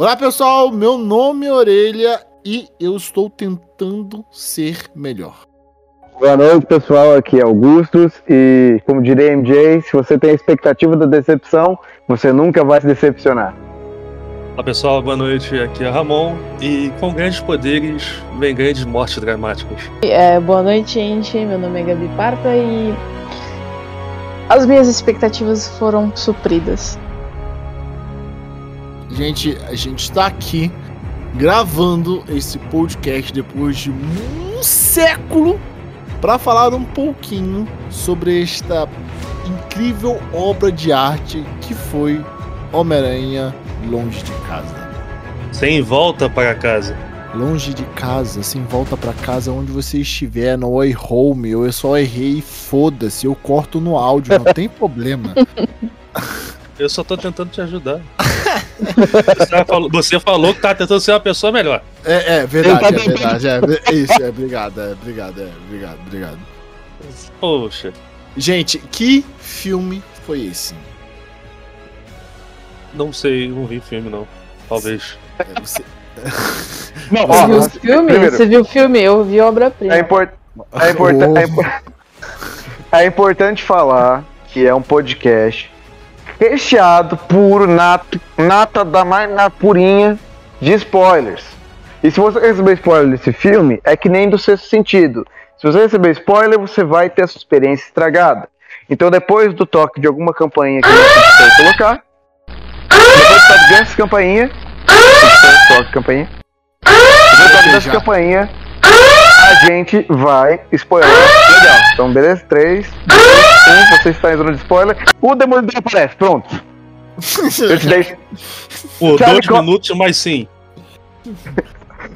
Olá pessoal, meu nome é Orelha e eu estou tentando ser melhor. Boa noite pessoal, aqui é Augustus e como diria MJ, se você tem a expectativa da decepção, você nunca vai se decepcionar. Olá pessoal, boa noite, aqui é Ramon e com grandes poderes vem grandes mortes dramáticas. É, boa noite gente, meu nome é Gabi Parpa e as minhas expectativas foram supridas. Gente, a gente está aqui gravando esse podcast depois de um século para falar um pouquinho sobre esta incrível obra de arte que foi Homem-Aranha Longe de Casa. Sem volta para casa. Longe de casa, sem volta para casa, onde você estiver, no Oi Home, eu só errei, foda-se, eu corto no áudio, não tem problema. Eu só tô tentando te ajudar. você, falou, você falou que tá tentando ser uma pessoa melhor. É, é verdade, é verdade. É, é, isso, é, obrigado, é, obrigado, é, obrigado, obrigado. Poxa. Gente, que filme foi esse? Não sei, não vi filme não. Talvez. É, você... não, você viu o filme? Primeiro, você viu o filme? Eu vi obra-prima. É, import... é, import... oh. é, import... é importante falar que é um podcast recheado, puro, nato, nata da mais na purinha de spoilers. E se você receber spoiler desse filme, é que nem do sexto sentido. Se você receber spoiler, você vai ter a sua experiência estragada. Então, depois do toque de alguma campainha que você pode colocar, depois do toque dessa campainha, toque de campainha, depois do toque dessa campainha, a gente vai spoiler. Legal. Então, beleza? 3, 2, 1, você está em zona de spoiler. O Demolidor aparece, pronto. Eu te dei. Pô, dois Co minutos, mas sim.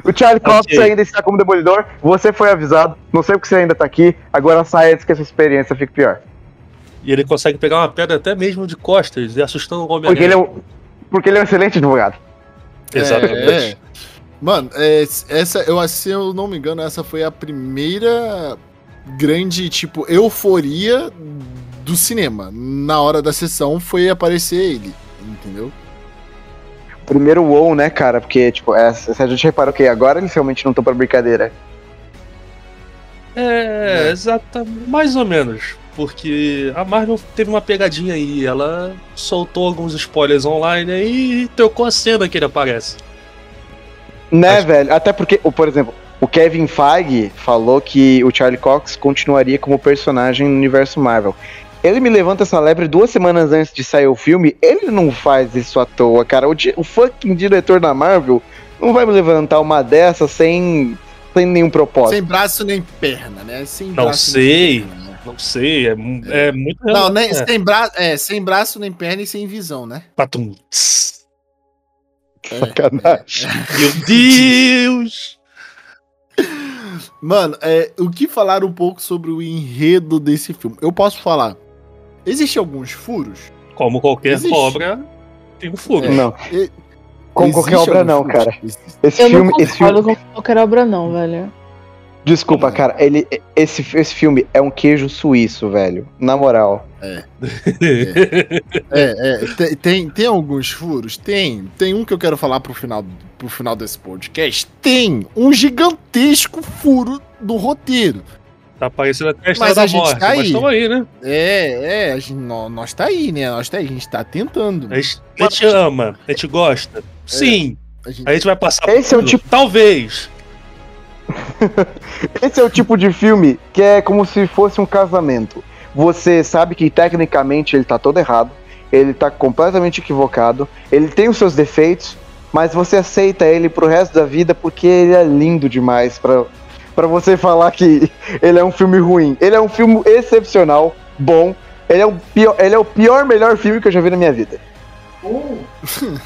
O Charlie Cox okay. ainda está como Demolidor. Você foi avisado. Não sei porque você ainda está aqui. Agora sai antes que essa experiência fique pior. E ele consegue pegar uma pedra até mesmo de costas e assustando o homem porque ele, é um, porque ele é um excelente advogado. Exatamente. É, é. Mano, é, essa, eu, se eu não me engano, essa foi a primeira grande, tipo, euforia do cinema. Na hora da sessão foi aparecer ele, entendeu? Primeiro WoW, né, cara? Porque, tipo, essa, a gente reparou que agora eles realmente não estão pra brincadeira. É, é, exatamente. Mais ou menos. Porque a Marvel teve uma pegadinha aí. Ela soltou alguns spoilers online aí e trocou a cena que ele aparece. Né, Acho... velho? Até porque, por exemplo, o Kevin Feige falou que o Charlie Cox continuaria como personagem no universo Marvel. Ele me levanta essa lebre duas semanas antes de sair o filme. Ele não faz isso à toa, cara. O, o fucking diretor da Marvel não vai me levantar uma dessa sem, sem nenhum propósito. Sem braço nem perna, né? Sem não sei. Perna, né? Não sei, é, é muito. Não, nem, é. Sem, bra é, sem braço nem perna e sem visão, né? Patum. É, Sacanagem. É. Meu Deus! Mano, é, o que falar um pouco sobre o enredo desse filme? Eu posso falar. Existem alguns furos? Como qualquer Existe. obra, tem um furo. É, não. E, Como qualquer obra, não, furos? cara. Esse Eu filme, não esse filme... com qualquer obra, não, velho. Desculpa, cara, ele, esse, esse filme é um queijo suíço, velho. Na moral. É. É, é, é. Tem, tem alguns furos? Tem. Tem um que eu quero falar pro final, pro final desse podcast. Tem um gigantesco furo do roteiro. Tá parecendo até a mas a gente morte, tá aí. mas aí, né? É, é, a gente, nós, nós tá aí, né? Nós tá aí, a gente tá tentando. A gente, a gente ama, a gente gosta. É, Sim. A gente... a gente, vai passar Esse é o tipo... Talvez. Esse é o tipo de filme que é como se fosse um casamento. Você sabe que tecnicamente ele tá todo errado, ele tá completamente equivocado, ele tem os seus defeitos, mas você aceita ele pro resto da vida porque ele é lindo demais para para você falar que ele é um filme ruim. Ele é um filme excepcional, bom. Ele é o pior, ele é o pior melhor filme que eu já vi na minha vida. Uh.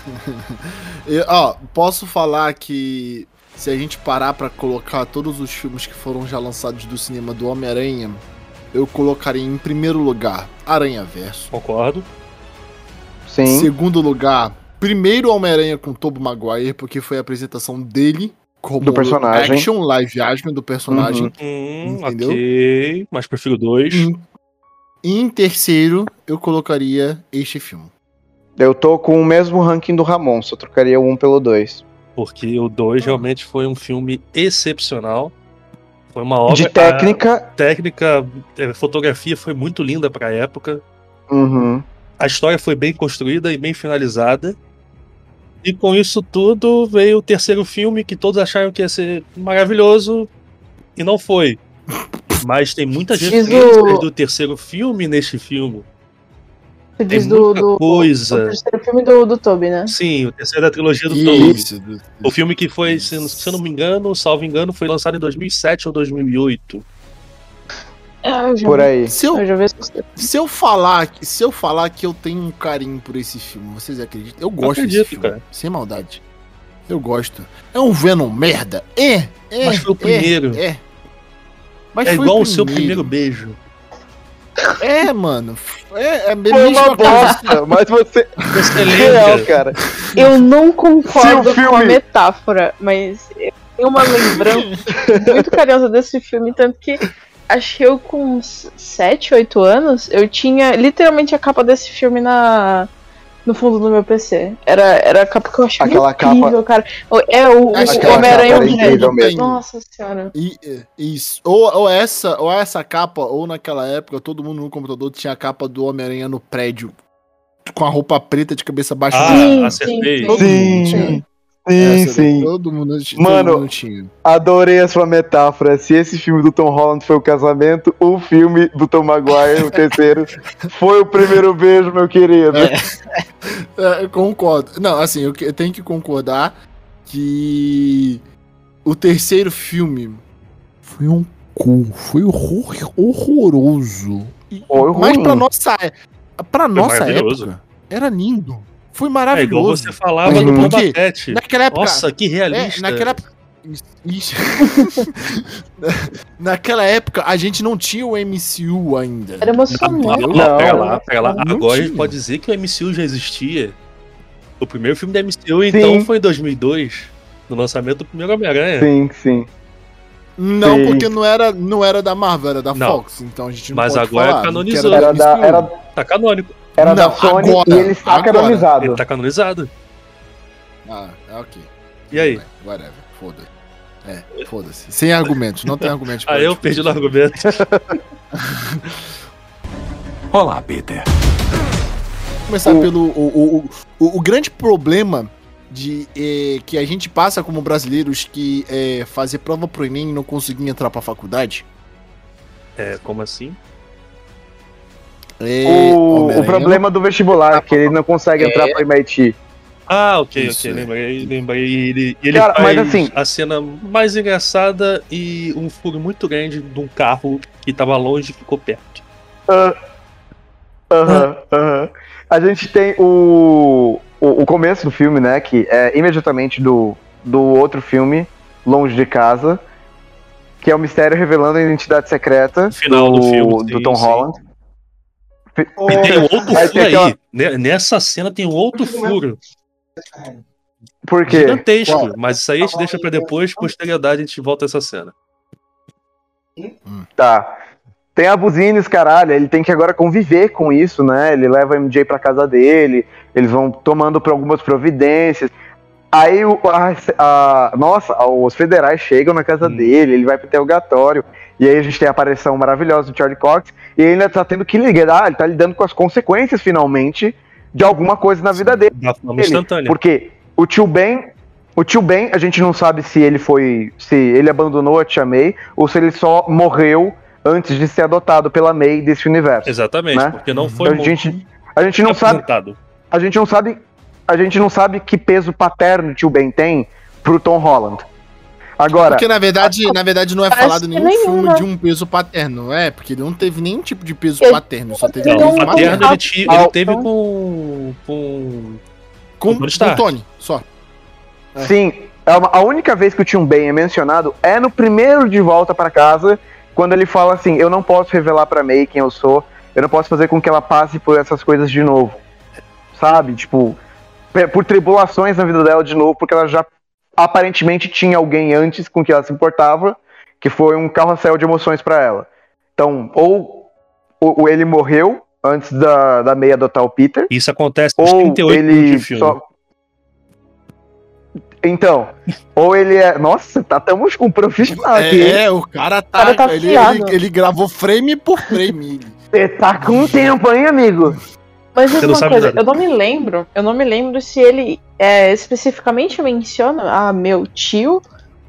eu, ó, posso falar que se a gente parar para colocar todos os filmes que foram já lançados do cinema do Homem-Aranha, eu colocaria em primeiro lugar Aranha Verso. Concordo. Sim. Segundo lugar, primeiro Homem-Aranha com Tobey Maguire, porque foi a apresentação dele como do personagem. action live action do personagem. Uhum. entendeu? Ok, mas prefiro dois. E em terceiro, eu colocaria este filme. Eu tô com o mesmo ranking do Ramon, só trocaria o 1 pelo 2. Porque o 2 realmente foi um filme excepcional. Foi uma obra. De técnica. A técnica, a fotografia foi muito linda pra época. Uhum. A história foi bem construída e bem finalizada. E com isso tudo veio o terceiro filme que todos acharam que ia ser maravilhoso e não foi. Mas tem muitas Diz referências o- do terceiro filme neste filme. Você Tem diz do, muita do, coisa. do terceiro filme do, do Toby, né? Sim, o terceiro da trilogia do Toby. Isso. O filme que foi, se, se eu não me engano, salvo engano, foi lançado em 2007 ou 2008. Ah, eu já Por aí. Se eu, Eu se eu falar, que- se eu falar que eu tenho um carinho por esse filme, vocês acreditam? Eu gosto acredito, desse filme, cara. sem maldade. Eu gosto. É um Venom merda. É, é. Mas foi o é, primeiro. É. Mas É foi igual o seu primeiro beijo. É, mano. É, é Foi uma bosta, mas você. Você Real, lembra? cara. Eu não concordo o com a filme- metáfora, mas eu tenho uma lembrança muito carinhosa desse filme, tanto que acho que eu com uns 7, 8 anos, eu tinha literalmente a capa desse filme na no fundo do meu PC. Era, era a capa que eu achava Aquela incrível, cara. O- É o, o Homem-Aranha capa mesmo. Nossa senhora. E, é, isso. Ou, ou essa, ou essa capa, ou naquela época, todo mundo no computador tinha a capa do Homem-Aranha no prédio. Com a roupa preta de cabeça baixa. Ah, Sim, acertei. sim, Sim. Sim, sim. Todo mundo, tinha- Mano, todo mundo tinha. Adorei a sua metáfora. Se esse filme do Tom Holland foi o casamento, o filme do Tom Maguire, o terceiro, foi o primeiro beijo, meu querido. É, eu concordo. Não, assim, eu, tenho que concordar que o terceiro filme foi um cu, foi horror, horroroso. E- Foi Mas pra nossa, é- pra nossa época, era lindo. Foi É igual maravilhoso. você falava Mas do. Naquela época. Nossa, que é, realista. naquela época. Naquela época a gente não tinha o MCU ainda. Era emocionante. não, lá, pera lá. Não Agora a gente tinha. pode dizer que o MCU já existia. O primeiro filme da MCU, então, foi em 2002. No lançamento do primeiro Homem-Aranha. Sim, sim. Não, Sim. porque não era, não era da Marvel, era da Não. Fox. Então a gente não Mas pode agora falar, canonizou. Era do da, era, Tá canônico. Era da Não, Sony agora, e ele está agora. canonizado. Ele tá canonizado. Ah, é ok. E aí? Vai, Whatever, foda-se. É, foda-se. Sem argumentos, não tem argumentos. pra Aí eu perdi no argumento. Olá, Peter. começar O- pelo. O, o, o, o grande problema de eh, que a gente passa como brasileiros que é fazer prova pro Enem e não conseguir entrar pra faculdade. É, como assim? É, O, o problema do vestibular, que ele não consegue É. entrar pro MIT. Ah, ok, Isso, ok. é. Lembrei, lembrei. Ele, ele Cara, faz mas assim- a cena mais engraçada e um furo muito grande de um carro que tava longe e ficou perto. Ah, Aham, aham. A gente tem o, o, o começo do filme, né? Que é imediatamente do, do outro filme, Longe de Casa, que é o mistério revelando a identidade secreta final do filme, do sim, Tom sim. E tem um outro Aí furo tem aí. aquela- né? Nessa cena tem um outro furo. Por quê? Gigantesco. Mas isso aí a gente deixa pra depois, posteridade, a gente volta a essa cena. Tá. Tem a buzines, caralho, ele tem que agora conviver com isso, né? Ele leva a MJ pra casa dele, eles vão tomando por algumas providências. Aí, o, a, a- nossa, os federais chegam na casa Hum. dele, ele vai pro interrogatório, e aí a gente tem a aparição maravilhosa do Charlie Cox, e ele ainda tá tendo que lidar, ele tá lidando com as consequências, finalmente, de alguma coisa na vida dele. Da forma instantânea. Porque o tio Ben, o tio Ben, a gente não sabe se ele foi, se ele abandonou a tia May ou se ele só morreu antes de ser adotado pela May desse universo. Exatamente, né? porque não foi Então a gente, a gente não sabe, a gente não sabe, a gente não sabe que peso paterno o tio Ben tem pro Tom Holland. Agora, Porque na verdade, na verdade não é falado nenhum nenhum, filme né? de um peso paterno, é, porque ele não teve nenhum tipo de peso Ele- paterno, só teve Não, não- paterno materno ele, ti- ele teve com. com. com, com Tony, só. sim, é uma- a única vez que o tio Ben é mencionado é no primeiro de volta pra casa, quando ele fala assim: "Eu não posso revelar pra May quem eu sou, eu não posso fazer com que ela passe por essas coisas de novo". Sabe? Tipo, por tribulações na vida dela de novo, porque ela já aparentemente tinha alguém antes com que ela se importava, que foi um carrossel de emoções pra ela. Então, ou, ou ele morreu antes da, da May adotar o Peter. Isso acontece nos Ou 38 minutos ele de filme. só. Então, ou ele é. Nossa, tá, com um profissional aqui. hein? É, o cara tá. cara tá ele, ele, ele gravou frame por frame. Você tá com tempo, hein, amigo? Mas Você uma sabe coisa, nada. eu não me lembro, eu não me lembro se ele é, especificamente menciona ah, meu tio,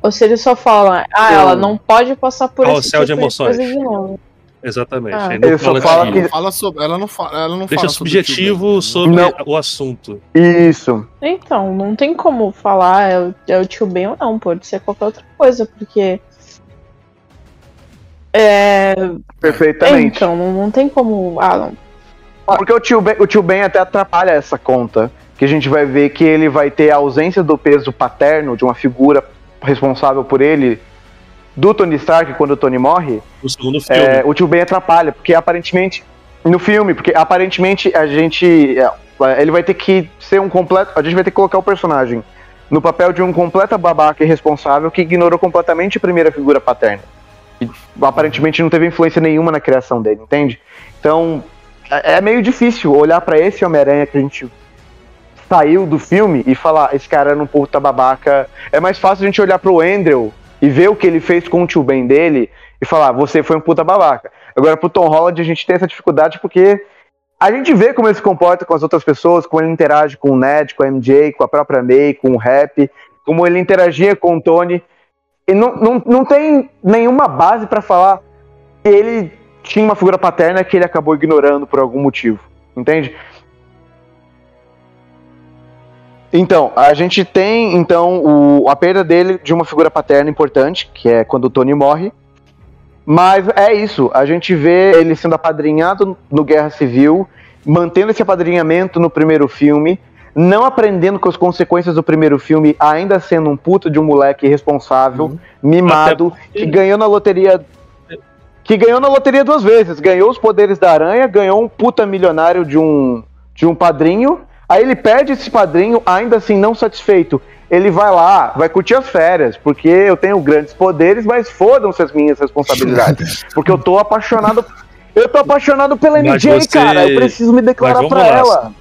ou se ele só fala, ah, Eu- ela não pode passar por esse Carrossel tipo de emoções. coisa de novo. Exatamente. Ah. Ele não Ele fala fala que- Fala sobre, ela não fala, ela não Deixa fala sobre o subjetivo Ben. sobre Não. o assunto. Isso. Então, não tem como falar é o, é o tio Ben ou não, pode ser qualquer outra coisa, porque. É. Perfeitamente. Então, não, não tem como. Ah, não. Porque o tio, ben, o tio Ben até atrapalha essa conta. Que a gente vai ver que ele vai ter a ausência do peso paterno, de uma figura responsável por ele, do Tony Stark quando o Tony morre. No segundo filme. É, o tio Ben atrapalha, porque aparentemente. No filme, porque aparentemente a gente. é, Ele vai ter que ser um completo. A gente vai ter que colocar o personagem no papel de um completo babaca irresponsável que ignorou completamente a primeira figura paterna. E aparentemente não teve influência nenhuma na criação dele, entende? Então, é é meio difícil olhar pra esse Homem-Aranha que a gente saiu do filme e falar, esse cara era um puta babaca. É mais fácil a gente olhar pro Andrew e ver o que ele fez com o tio Ben dele e falar, você foi um puta babaca. Agora, pro Tom Holland, a gente tem essa dificuldade porque a gente vê como ele se comporta com as outras pessoas, como ele interage com o Ned, com a MJ, com a própria May, com o Rap, como ele interagia com o Tony. E não, não, não tem nenhuma base pra falar que ele tinha uma figura paterna que ele acabou ignorando por algum motivo. Entende? Então, a gente tem então o, a perda dele de uma figura paterna importante, que é quando o Tony morre. Mas é isso, a gente vê ele sendo apadrinhado no Guerra Civil, mantendo esse apadrinhamento no primeiro filme, não aprendendo com as consequências do primeiro filme, ainda sendo um puto de um moleque irresponsável, mimado, que ganhou na loteria. Que ganhou na loteria duas vezes. Ganhou os poderes da aranha, ganhou um puta milionário de um, de um padrinho. Aí ele perde esse padrinho, ainda assim não satisfeito. Ele vai lá, vai curtir as férias, porque eu tenho grandes poderes, mas fodam-se as minhas responsabilidades. porque eu tô apaixonado. Eu tô apaixonado pela MJ, você- cara. Eu preciso me declarar pra vamos lá. ela.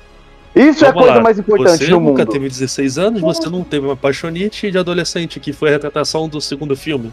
Isso é a Vamos coisa lá. mais importante você no nunca mundo. teve 16 anos, você não teve uma paixonite de adolescente, que foi a retratação do segundo filme.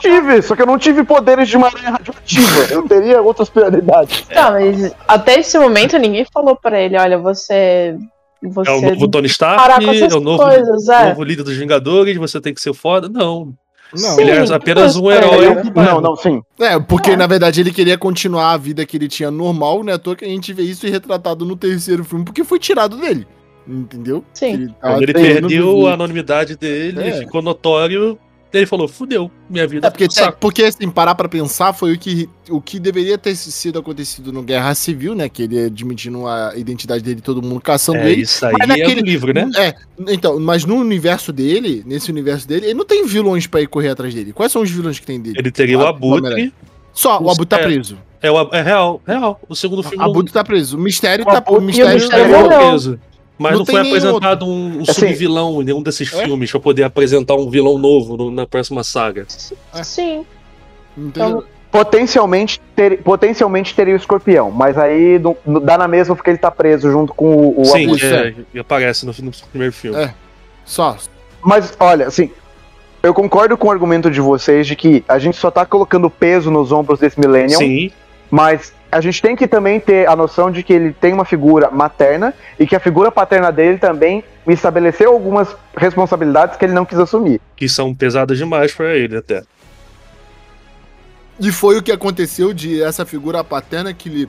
Tive, só que eu não tive poderes de maré radioativa. Eu teria outras prioridades. Tá, mas até esse momento ninguém falou pra ele, olha, você. Você É o novo Tony parar Stark, com essas é o novo, coisas, é. novo líder dos Vingadores, você tem que ser foda. Não, Não, ele Sim, é apenas um herói. Não, não, sim. É, porque É. na verdade ele queria continuar a vida que ele tinha normal, né? À toa que a gente vê isso retratado no terceiro filme, porque foi tirado dele. Entendeu? Sim. Ele Quando ele perdeu a anonimidade dele, É. ficou notório. Ele falou: fudeu, minha vida É porque, um saco. porque assim, parar pra pensar foi o que, o que deveria ter sido acontecido no Guerra Civil, né? Que ele admitindo a identidade dele, todo mundo caçando É, ele. isso aí Mas é naquele- do livro, né? É, então, mas no universo dele, nesse universo dele, ele não tem vilões pra ir correr atrás dele. Quais são os vilões que tem dele? Ele teria o Abutre. Só, o os- Abutre tá é. preso. É, o, é real, real. O segundo O filme Abutre tá preso. O Mistério O tá o Mistério, o Mistério tá- preso. Mas Não não, foi apresentado um, um Assim- subvilão em nenhum desses É? filmes pra poder apresentar um vilão novo no- na próxima saga. É. Sim. Então, Potencialmente, ter, potencialmente teria o escorpião, mas aí não- não dá na mesma porque ele tá preso junto com o, o Sim, é, e aparece no, no primeiro filme. É. Só. Mas olha, assim, eu concordo com o argumento de vocês de que a gente só tá colocando peso nos ombros desse Millennium, Sim, mas a gente tem que também ter a noção de que ele tem uma figura materna e que a figura paterna dele também estabeleceu algumas responsabilidades que ele não quis assumir. que são pesadas demais pra ele até. E foi o que aconteceu de essa figura paterna que ele.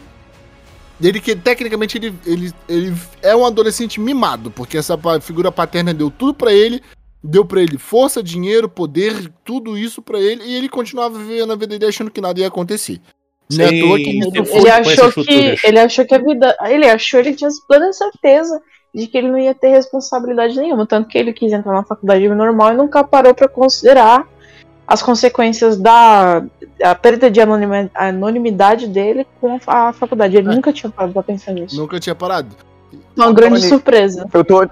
Ele que tecnicamente ele, ele, ele é um adolescente mimado, porque essa figura paterna deu tudo pra ele, deu pra ele força, dinheiro, poder, tudo isso pra ele, e ele continuava vivendo a vida dele achando que nada ia acontecer. Sim, que ele ele achou que. Ele achou que a vida. Ele achou, ele tinha plena certeza de que ele não ia ter responsabilidade nenhuma. Tanto que ele quis entrar na faculdade normal e nunca parou pra considerar as consequências da a perda de anonima- anonimidade dele com a faculdade. Ele É. nunca tinha parado pra pensar nisso. Nunca tinha parado. Uma grande Tony- surpresa. Eu tô.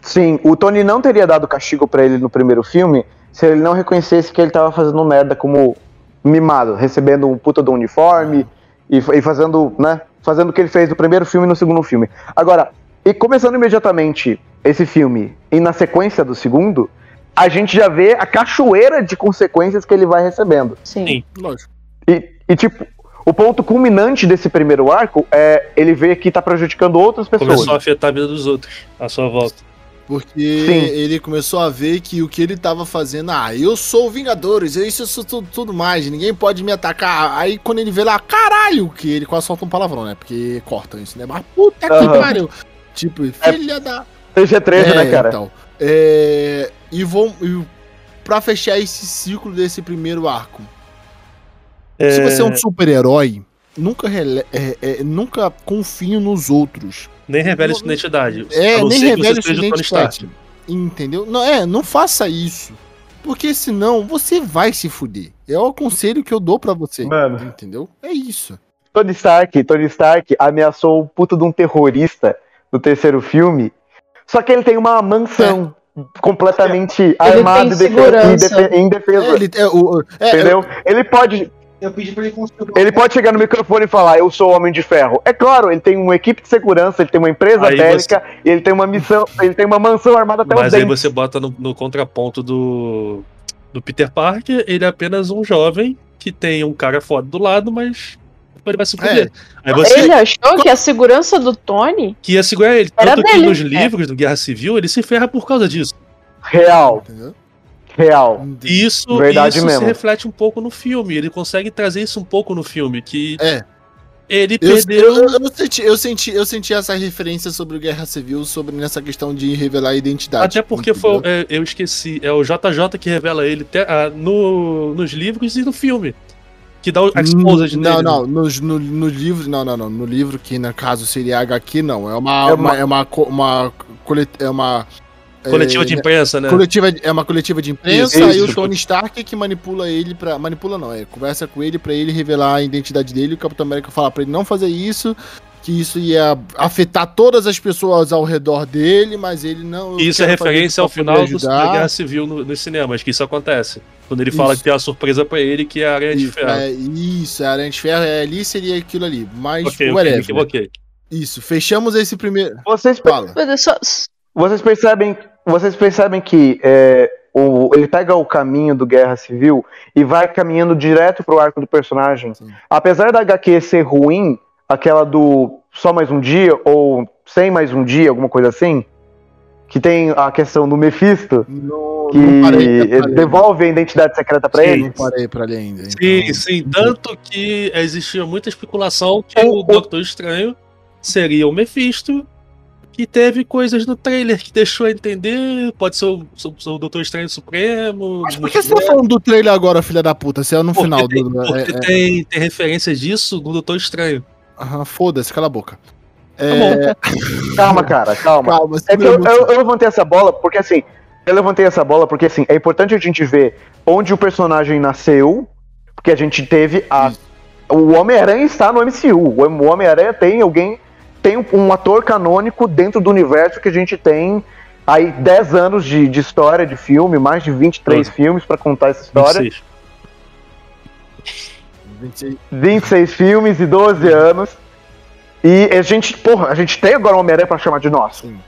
Sim, o Tony não teria dado castigo pra ele no primeiro filme se ele não reconhecesse que ele tava fazendo merda como mimado, recebendo um puta do uniforme e, e fazendo, né? Fazendo o que ele fez no primeiro filme e no segundo filme. Agora, e começando imediatamente esse filme e na sequência do segundo, a gente já vê a cachoeira de consequências que ele vai recebendo. Sim. Sim. Lógico. E, e, tipo, o ponto culminante desse primeiro arco é ele ver que tá prejudicando outras pessoas. Começou a afetar a vida dos outros à sua volta. Porque Sim. ele começou a ver que o que ele tava fazendo, ah, eu sou o Vingadores, eu isso sou tudo, tudo mais, ninguém pode me atacar. Aí quando ele vê lá, caralho, que ele quase solta um palavrão, né? Porque cortam isso, né? Mas puta que Aham. pariu. Tipo, filha da. PG-13, É, né, cara? Então, é, e vou. E pra fechar esse ciclo desse primeiro arco. Se É, você é um super-herói, nunca, rele- é, é, nunca confie nos outros. Nem revela sua identidade. É, nem revele sua identidade. Entendeu? Não, é, não faça isso. Porque senão você vai se fuder. É o conselho que eu dou pra você. Mano. Entendeu? É isso. Tony Stark, Tony Stark ameaçou o puto de um terrorista no terceiro filme. Só que ele tem uma mansão completamente armada e defe- e defesa. É, ele, é, o, é, Entendeu? Ele pode. Eu pedi pra ele construir Ele pode chegar no microfone e falar, eu sou o Homem de Ferro. É claro, ele tem uma equipe de segurança, ele tem uma empresa Aí bélica, e ele tem uma missão, ele tem uma mansão armada até os Mas aí dentes. você bota no, no contraponto do, do Peter Parker, ele é apenas um jovem que tem um cara foda do lado, mas ele vai se fuder. Aí você Ele achou que a segurança do Tony que ia segurar ele. Era Tanto que dele, nos é. livros do Guerra Civil, ele se ferra por causa disso. Real, Entendeu? Real. Isso, Verdade isso mesmo. se reflete um pouco no filme. Ele consegue trazer isso um pouco no filme. Que É. ele Eu, perdeu. eu, eu senti, eu, senti, eu senti essa referência sobre o Guerra Civil, sobre nessa questão de revelar a identidade. Até porque foi, é, eu esqueci, é o JJ que revela ele te- ah, no, nos livros e no filme. Que dá o exposed Não, nele. não, no, no, no livro, não, não, não. No livro, que no caso seria HQ, não. É uma. É uma- uma, é uma, uma, colet- é uma Coletiva é, de imprensa, né? Coletiva, é uma coletiva de imprensa Isso, e o isso. Tony Stark que manipula ele pra. Manipula não, é. Conversa com ele pra ele revelar a identidade dele o Capitão América fala pra ele não fazer isso, que isso ia afetar todas as pessoas ao redor dele, mas ele não. isso é referência ao final do, da. Guerra Civil no- nos cinemas, que isso acontece. Quando ele fala Isso. que tem uma surpresa pra ele, que é a Aranha de Isso, Ferro. é, isso, a Aranha de Ferro é, ali seria aquilo ali. Mas, ok, ok, me whatever. equivoquei. Isso, fechamos esse primeiro. Vocês, Fala. Só- vocês percebem, vocês percebem que é, o, ele pega o caminho do Guerra Civil e vai caminhando direto pro arco do personagem. Sim. Apesar da HQ ser ruim, aquela do só mais um dia ou sem mais um dia, alguma coisa assim, que tem a questão do Mephisto, Não, que não parei pra ler. devolve a identidade secreta pra Sim. ele. Não parei pra ler ainda. Sim, então- sim. Tanto que existia muita especulação que O- o Doutor Estranho seria o Mephisto, que teve coisas no trailer que deixou a entender. Pode ser o, o- o Doutor Estranho Supremo. Mas por que você tá falando do trailer agora, filha da puta? Se é no Porque final tem, do. porque é- é- tem, tem referência disso no Doutor Estranho. Aham, Foda-se, cala a boca. Tá É, Calma, cara, calma. calma, É que eu, eu- eu levantei essa bola porque assim, eu levantei essa bola porque assim, é importante a gente ver onde o personagem nasceu, porque a gente teve a. Isso. O Homem-Aranha está no MCU. O Homem-Aranha tem alguém. Tem um, ator canônico dentro do universo que a gente tem aí 10 anos de, de história de filme, mais de 23 Todo. filmes pra contar essa história. 26. 26. 26 filmes e 12 anos. E a gente, porra, a gente tem agora o Homem-Aranha pra chamar de nosso. Sim.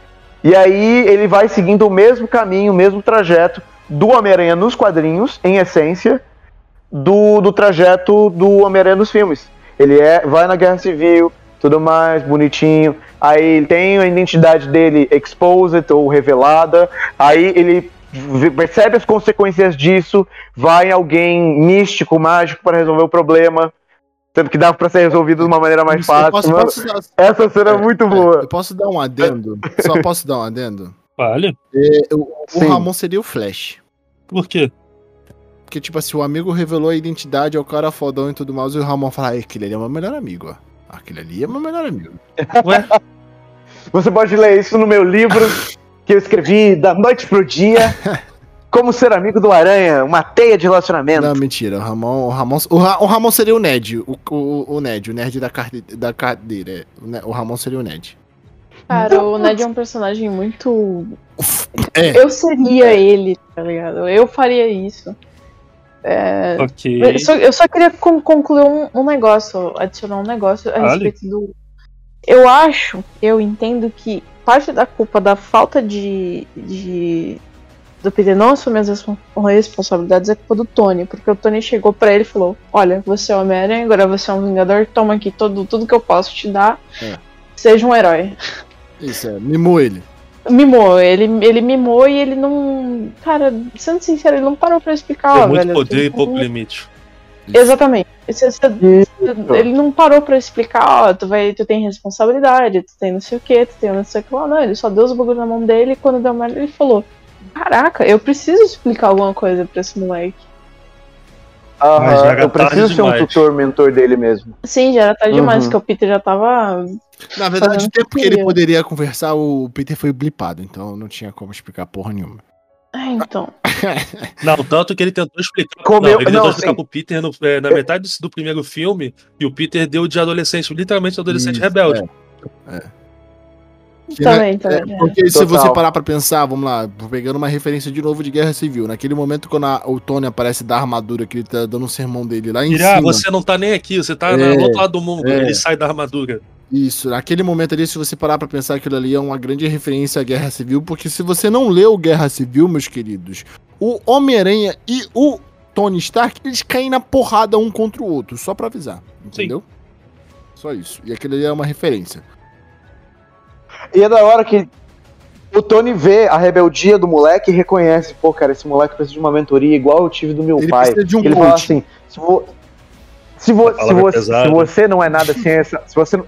E aí ele vai seguindo o mesmo caminho, o mesmo trajeto do Homem-Aranha nos quadrinhos, em essência, do, do trajeto do Homem-Aranha nos filmes. Ele é, vai na Guerra Civil, tudo mais, bonitinho. Aí ele tem a identidade dele exposed ou revelada. Aí ele percebe as consequências disso, vai em alguém místico, mágico para resolver o problema. Sendo que dá pra ser resolvido de uma maneira mais eu fácil. posso- posso dar- Essa cena é, muito é, boa. Eu posso dar um adendo? Só posso dar um adendo? Vale? É, o, o. Ramon seria o Flash. Por quê? Porque, tipo assim, o amigo revelou a identidade, é o cara fodão e tudo mais, e o Ramon fala, "Ai, aquele ali é meu melhor amigo, ó. Aquele ali é meu melhor amigo. Ué? Você pode ler isso no meu livro que eu escrevi da noite pro dia. Como ser amigo do Aranha, uma teia de relacionamento. Não, mentira. O Ramon, o Ramon, o, Ra- o Ramon seria o Ned. O, o, o Ned, o nerd da, carde, da cadeira. é. O, Ramon seria o Ned. Cara, o Ned é um personagem muito. É. Eu seria ele, tá ligado? Eu faria isso. É, Ok. eu, só, eu só queria con- concluir um, um negócio, adicionar um negócio a respeito do. Eu acho, eu entendo que parte da culpa da falta de. de do Peter não assumir as respon- responsabilidades é culpa do Tony, porque o Tony chegou pra ele e falou: Olha, você é o Homem-Aranha, agora você é um Vingador, toma aqui todo, tudo que eu posso te dar, É. seja um herói. Isso é, mimou ele. Mimou, ele, ele mimou e ele não. Cara, sendo sincero, ele não parou pra explicar, Tem ó, muito velho. poder e pouco limite. Exatamente. Você- você- ele não parou pra explicar, ó, tu, vai, tu tem responsabilidade, tu tem não sei o que, tu tem não sei o que lá. Não, ele só deu os bagulho na mão dele e quando deu merda ele falou: Caraca, eu preciso explicar alguma coisa pra esse moleque. Aham, eu preciso ser um demais. tutor, mentor dele mesmo. Sim, já era tarde demais, Uhum. porque o Peter já tava. Na verdade, o tempo que ele poderia conversar, o Peter foi blipado, então não tinha como explicar porra nenhuma. Ah, então. Não, tanto que ele tentou explicar. Como não, eu- ele tentou não, explicar sim. pro Peter no- é, na metade do, do primeiro filme, e o Peter deu de adolescente, literalmente adolescente Isso, rebelde. Que, Também, né, também. é, porque se Total. você parar pra pensar, vamos lá, pegando uma referência de novo de Guerra Civil, naquele momento quando a- o Tony aparece da armadura, que ele tá dando um sermão dele lá em Ele, ah, cima. você não tá nem aqui, você tá É, no outro lado do mundo. é. Ele sai da armadura. Isso, naquele momento ali, se você parar pra pensar, aquilo ali é uma grande referência à Guerra Civil, porque se você não leu Guerra Civil, meus queridos, o Homem-Aranha e o Tony Stark, eles caem na porrada um contra o outro, só pra avisar, entendeu? Só isso. E aquilo ali é uma referência. E é da hora que o Tony vê a rebeldia do moleque e reconhece, pô, cara, esse moleque precisa de uma mentoria igual eu tive do meu Ele pai. precisa de um ele fala coach. assim, se, vo- se, vo- A se é você, pesada. se você não é nada sem essa. Se você, não-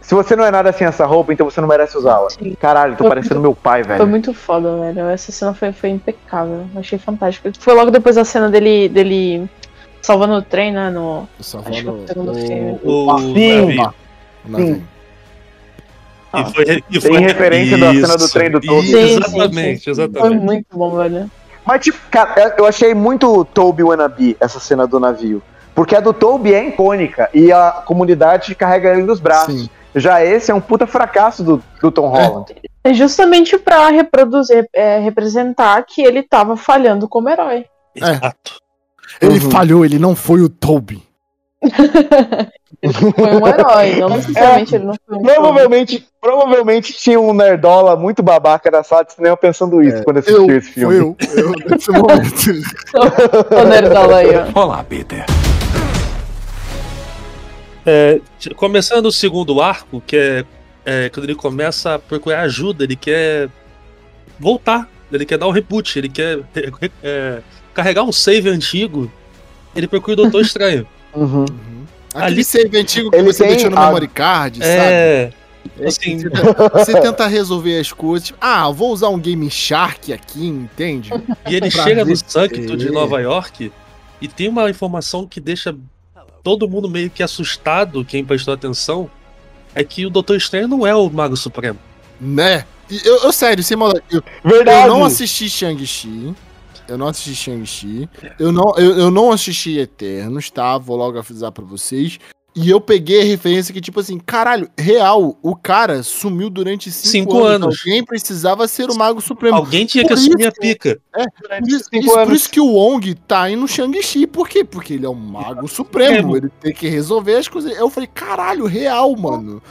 se você não é nada sem essa roupa, então você não merece usá-la. Caralho, tô Foi parecendo meu pai, Foi velho. muito foda, velho. Essa cena foi, foi impecável. Achei fantástico. Foi logo depois da cena dele, dele salvando o trem, né? No... Salvando Acho que é o segundo filme. O, Sim. navio. o E foi, e Tem foi- referência da cena do Isso, trem do Toby. isso, Sim, sim, Exatamente, sim. Foi exatamente. muito bom, velho. Mas, tipo, cara, eu achei muito Toby Wannabe essa cena do navio. Porque a do Toby é icônica e a comunidade carrega ele nos braços. Sim. Já esse é um puta fracasso do, do Tom Holland. É justamente pra reproduzir, é, representar que ele tava falhando como herói. Exato. Ele Uhum. falhou, ele não foi o Toby. Foi um herói, não necessariamente ele não foi um. Provavelmente, provavelmente tinha um nerdola muito babaca na sala de cinema pensando isso quando assistiu esse filme. Foi eu, eu nesse momento. O nerdola aí, ó. Olá, Peter. É, começando o segundo arco, que é, é quando ele começa a procurar ajuda, ele quer voltar, ele quer dar um reboot, ele quer é, é, carregar um save antigo. Ele procura o Doutor Estranho. Uhum. Aquele Ali- save antigo que Ele você tem deixou no a- memory card, sabe? É, É assim- você, você tenta resolver as coisas. tipo, ah, vou usar um Game Shark aqui, entende? e ele Pra chega no Sancto de É. Nova York e tem uma informação que deixa todo mundo meio que assustado, quem prestou atenção, é que o Doutor Estranho não é o Mago Supremo. Né? Eu, eu sério, sem maldade, eu, Verdade. eu não assisti Shang-Chi. Eu não assisti Shang-Chi. Eu não, eu, eu não assisti Eternos, tá? Vou logo avisar pra vocês. E eu peguei a referência que, tipo assim, caralho, real, o cara sumiu durante cinco, Cinco anos. Alguém precisava ser o Mago Supremo. Alguém tinha que Por assumir isso- a pica. Por isso, isso- por anos. isso que o Wong tá aí no Shang-Chi. Por quê? Porque ele é o Mago Supremo. Supremo. Ele tem que resolver as coisas. Eu falei, caralho, real, mano.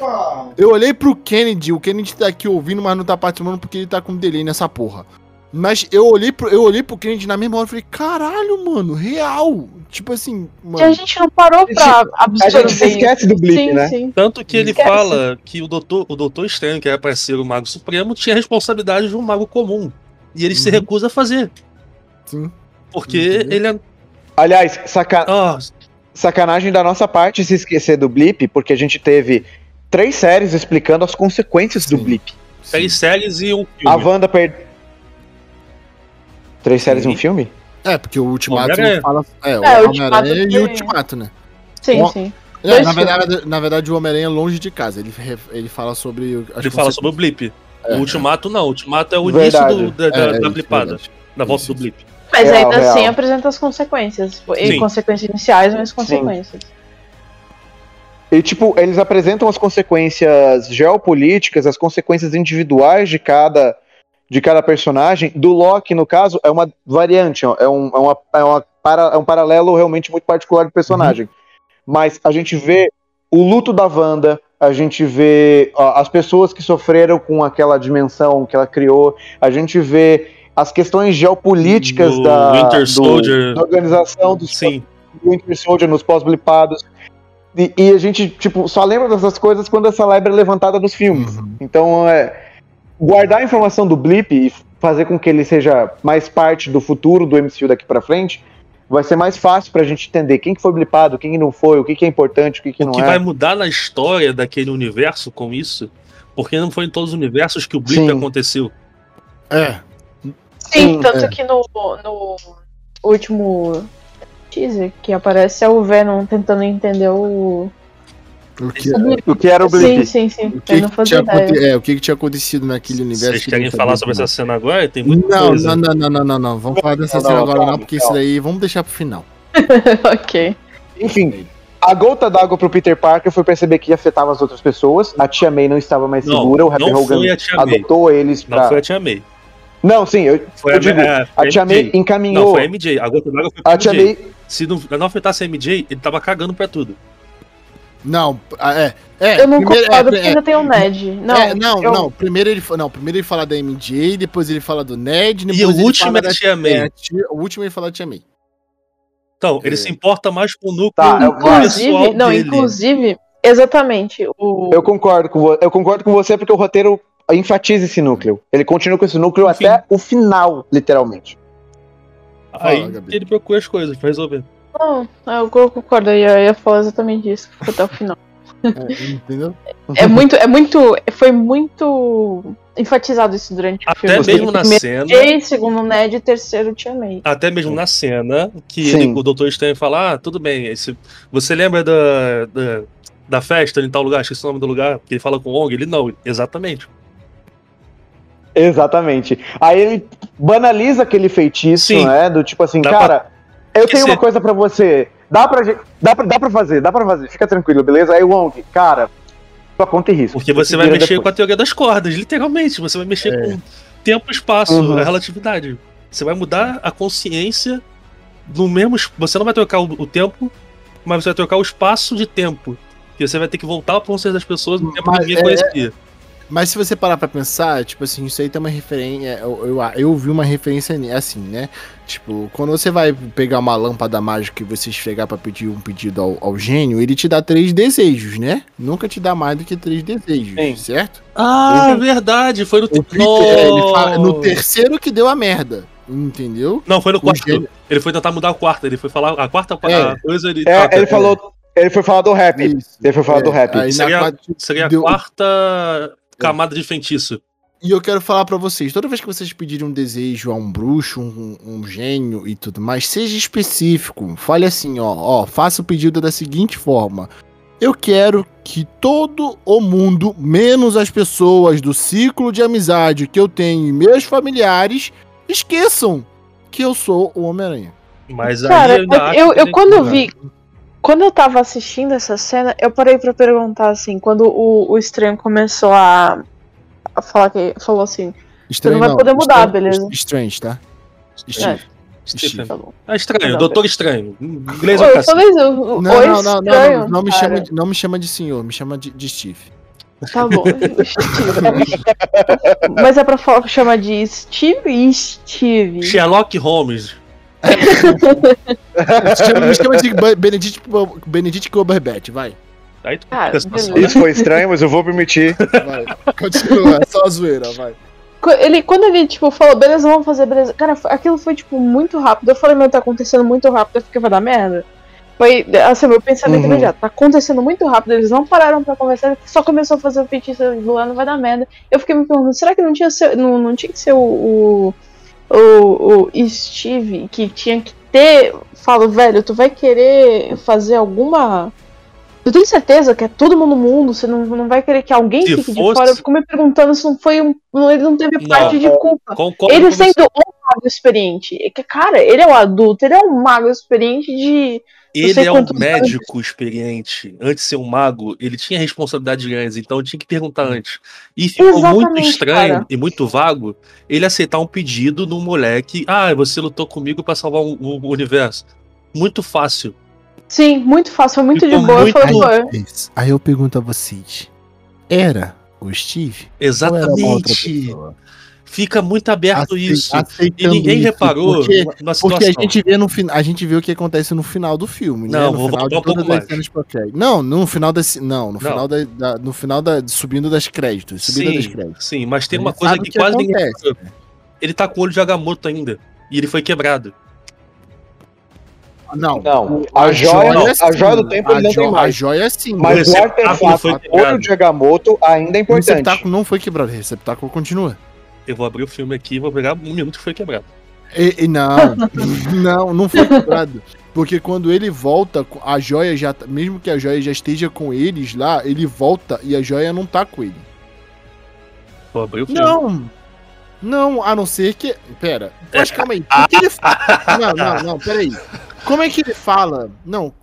Eu olhei pro Kennedy, o Kennedy tá aqui ouvindo, mas não tá participando porque ele tá com delay nessa porra. Mas eu olhei pro, eu olhei pro Kennedy na mesma hora e falei, caralho, mano, real. Tipo assim, E a mano. gente não parou pra A absorver. gente se esquece do blip, sim, né? sim. Tanto que ele Esquece. fala que o doutor, o doutor Estranho, que era pra ser o Mago Supremo, tinha a responsabilidade de um Mago comum. E ele se Uhum. recusa a fazer. Sim. Porque Entendeu? ele é. Aliás, saca- Ah, sacanagem da nossa parte se esquecer do blip, porque a gente teve três séries explicando as consequências do Sim. blip. três séries e um A filme. Wanda per... Três séries e um filme? É, porque o Ultimato Homem-Aranha. fala. É, o É, o Homem-Aranha e o Ultimato, né? Sim, sim. É, Dois na, verdade, na verdade, o Homem-Aranha é longe de casa. Ele, re- ele fala sobre. o- as Ele fala sobre o blip. É, o Ultimato não. O Ultimato é o Verdade. início do- da, da, É, é da isso, blipada. verdade. Da volta Isso, do blip. Mas Real, ainda assim real. apresenta as consequências. E Sim. consequências iniciais, mas consequências. E, tipo, eles apresentam as consequências geopolíticas, as consequências individuais de cada, de cada personagem. Do Loki, no caso, é uma variante, é, um- é uma, é uma para, é um paralelo realmente muito particular do personagem. Mas a gente vê o luto da Wanda, a gente vê ó, as pessoas que sofreram com aquela dimensão que ela criou, a gente vê as questões geopolíticas Do da, Winter do- Soldier. da organização dos Sim. Winter Soldier nos pós-blipados. E, e a gente, tipo, só lembra dessas coisas quando essa lebre é levantada nos filmes. Uhum. Então, é, guardar a informação do blip e fazer com que ele seja mais parte do futuro do MCU daqui pra frente, vai ser mais fácil pra gente entender quem que foi blipado, quem que não foi, o que, que é importante, o que, que O não que é. vai mudar na história daquele universo com isso, porque não foi em todos os universos que o blip Sim. aconteceu. É. Sim, Sim, tanto é. que no, no último teaser que aparece é o Venom tentando entender o. O que, o que era o blip? Sim, sim, sim. o que, não que tinha, é, o que, que tinha acontecido naquele universo? Vocês que querem não falar sabia sobre não. essa cena agora? Tem muita Não, coisa. não, não, não, não, não, não. Vamos falar dessa Não, cena não, agora calma, não, porque calma. isso daí vamos deixar pro final. ok. Enfim, a gota d'água pro Peter Parker foi perceber que afetava as outras pessoas. A tia May não estava mais Não, segura, o Happy não Hogan a tia adotou eles Não pra. foi a Tia May. Não, sim, eu, Foi eu a, digo, é, foi a tia May encaminhou. Não, foi a MJ. A gota d'água foi pra A tia MJ. May Se não, não afetasse a MJ, ele tava cagando pra tudo. Não, ah, é. é Eu não primeiro- concordo é, porque é, ainda tem o Ned. Não, é, não, eu- não. Primeiro ele, não, primeiro ele fala da MJ, depois ele fala do Ned, depois E o último é da Tia May. é, tia- o último ele fala da Tia May. Então, ele É. se importa mais com o núcleo Tá, eu- Inclusive, não, dele. inclusive, exatamente. O, Eu concordo com você. Eu concordo com você porque o roteiro enfatiza esse núcleo. Ele continua com esse núcleo Enfim. até o final, literalmente. Aí Fala, ele procura as coisas pra resolver. Não, eu concordo, eu ia, eu ia falar exatamente isso até o final. É, entendeu? É muito, é muito, foi muito enfatizado isso durante o Até filme. mesmo na cena. Jay, segundo Ned e terceiro Tia May. Até mesmo na cena que ele, o Doutor Estranho fala: Ah, tudo bem. Esse, você lembra da, da, da festa em tal lugar? Esqueci o nome do lugar. Que ele fala com o Ong? Ele não, exatamente. Exatamente. Aí ele banaliza aquele feitiço, Sim. né? Do tipo assim, Dá cara, eu tenho uma coisa pra você. Dá pra, gente- dá, pra, dá pra fazer, dá pra fazer. Fica tranquilo, beleza? Aí o Wong, cara, sua conta e risco. Porque você vai vira mexer com a depois. teoria das cordas, literalmente. Você vai mexer É. com tempo, espaço, Uhum. a relatividade. Você vai mudar a consciência no mesmo. es- Você não vai trocar o, o tempo, mas você vai trocar o espaço de tempo. E você vai ter que voltar à consciência das pessoas no tempo que Mas ninguém é- conhecia. Mas se você parar pra pensar, tipo assim, isso aí tem uma referência. Eu, eu, eu vi uma referência assim, né? Tipo, quando você vai pegar uma lâmpada mágica e você esfregar pra pedir um pedido ao, ao gênio, ele te dá três desejos, né? Nunca te dá mais do que três desejos, Sim. certo? Ah, verdade. Foi no, O Peter, no... é, ele fala- no terceiro que deu a merda. Entendeu? Não, foi no quarto. gênio- Ele foi tentar mudar o quarto. Ele foi falar a quarta É. coisa. Ele, É, Ah, ele falou. Ele foi falar do rap. Isso. Ele foi falar do rap. Seria- quarta- Seria a deu- quarta camada de feitiço. E eu quero falar pra vocês, toda vez que vocês pedirem um desejo a um bruxo, um, um gênio e tudo mais, seja específico. Fale assim, ó, ó, faça o pedido da seguinte forma. Eu quero que todo o mundo, menos as pessoas do ciclo de amizade que eu tenho e meus familiares, esqueçam que eu sou o Homem-Aranha. Mas aí Cara, eu, eu tem quando que eu vi. Quando eu tava assistindo essa cena, eu parei pra perguntar assim, quando o, o estranho começou a, a falar que. Falou assim, Estranho vai poder mudar, Estranho- beleza. Strange, tá? Steve. Stephen. tá bom. É estranho, Não, Doutor Estranho. Em Inglês é Oi, o eu falei, o, Não, não, não, não, não, não me cara. chama de, não me chama de senhor, me chama de, de Steve. Tá bom. Mas é pra falar, chamar de Steve e Steve. Sherlock Holmes. me chama de Be- Benedict, Benedict Cumberbatch, vai. Aí tu Ah. Isso foi estranho, mas eu vou permitir. Vai. Continua, é só a zoeira, vai. Ele, quando ele, tipo, falou, beleza, vamos fazer, beleza. Cara, aquilo foi, tipo, muito rápido. Eu falei, meu, tá acontecendo muito rápido, eu fiquei, vai dar merda. Foi, assim, meu pensamento Uhum. imediato. Tá acontecendo muito rápido, eles não pararam pra conversar, só começou a fazer o feitiço do ano, vai dar merda. Eu fiquei me perguntando, será que não tinha, ser, não, não tinha que ser o, o, o, o Steve que tinha que ter. Falo, velho, tu vai querer fazer alguma. Eu tenho certeza que é todo mundo no mundo, você não, não vai querer que alguém Se fique de fosse- fora. Eu fico me perguntando se não foi um. Ele não teve Não. parte de culpa. Concordo Ele com você. sendo um mago experiente. É Cara, ele é um adulto, ele é um mago experiente de. Ele é um quantos anos. médico experiente. Antes de ser um mago, ele tinha responsabilidades grandes, então tinha que perguntar antes. E ficou muito Exatamente, estranho cara. e muito vago ele aceitar um pedido de um moleque. Ah, você lutou comigo pra salvar o, o universo. muito fácil. Sim, muito fácil, foi muito Ficou de boa. muito-. Aí, aí eu pergunto a vocês: era o Steve? Ou era uma outra Exatamente. Fica muito aberto Acei- isso. E ninguém isso, reparou Porque, na porque a situação. gente vê no final, a gente vê o que acontece no final do filme, né? Não, No vou final voltar de um pouco todas as cenas. Não, no final das, não, no Não. final da, da- no final da subindo das créditos, subida das Sim, créditos. sim, mas tem A uma coisa que o que quase ninguém acontece, reparou. Ele tá com o olho de Agamotto ainda. E ele foi quebrado. Não, Não, a joia, a joia do tempo ele não tem A mais. joia sim. Mas o artefato foi olho de Agamotto ainda é o importante. receptáculo não foi quebrado, o receptáculo continua. Eu vou abrir o filme aqui e vou pegar um minuto que foi quebrado. E, e não, não, não foi quebrado. Porque quando ele volta, a joia já. tá- Mesmo que a joia já esteja com eles lá, ele volta e a joia não tá com ele. Vou abrir o filme. Não! Não, a não ser que. Pera, mas calma aí. Por que ele fala? Não, não, não, peraí. Como é que ele fala? Não.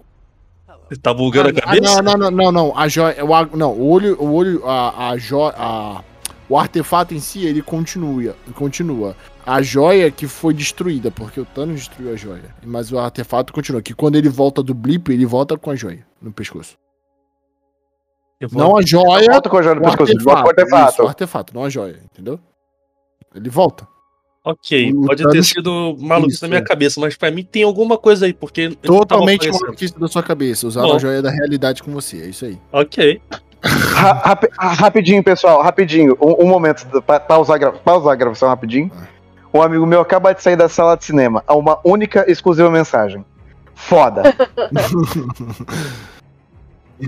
Ele tá bugando a ah, cabeça? não, não, não, não, não. A joia. O, a- não, o olho. O olho. A, a joia. A, o artefato em si, ele continua. Continua. A joia que foi destruída, porque o Thanos destruiu a joia. Mas o artefato continua. Que quando ele volta do blip, ele volta com a joia no pescoço. Não a joia. Volta com a joia no O pescoço, volta com o artefato, artefato. isso, o artefato, não a joia, entendeu? Ele volta. Ok, O pode ter Thanos- sido maluquice na minha é. cabeça, mas pra mim tem alguma coisa aí, porque. Totalmente maluquice da sua cabeça. Bom. a joia da realidade com você. É isso aí. Ok. Ra- ah, rapidinho, pessoal, rapidinho. Um, um momento, pa- pausar, a gra- pausar a gravação rapidinho. Um amigo meu acaba de sair da sala de cinema. A uma única exclusiva mensagem. Foda.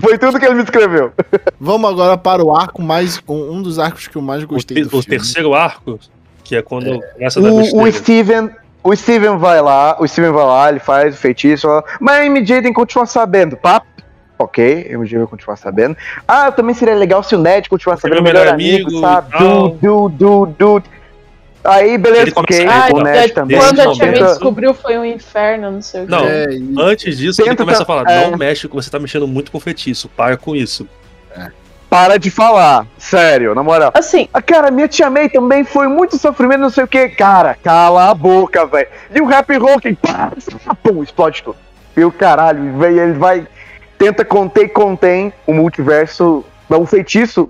Foi tudo que ele me escreveu. Vamos agora para o arco mais. Um, dos arcos que eu mais O, gostei te- do o filme. terceiro arco, que é quando começa dar O, o. Steven. O Steven vai lá, o Steven vai lá, ele faz o feitiço, mas a MJ tem que continuar sabendo, tá? Ok, a MJ vai continuar sabendo. Ah, também seria legal se o Ned continuar Porque sabendo, meu melhor amigo, amigo sabe? e tal. Du, du, du, du. Aí, beleza, Ele ok, Ah, o Ned é, também. quando a Tia May momento- descobriu foi um inferno, não sei o que. Não. É, Antes disso, ele Tenta começa a falar: é. não mexe, você tá mexendo muito com feitiço, para com isso. Para de falar, sério, na moral. Assim, Ah, cara, minha tia May também foi muito sofrimento, não sei o que. Cara, cala a boca, velho. E o Happy Hulk, pá, pum, explode tudo. E o caralho, velho, ele vai. Tenta conter e contém o multiverso, um feitiço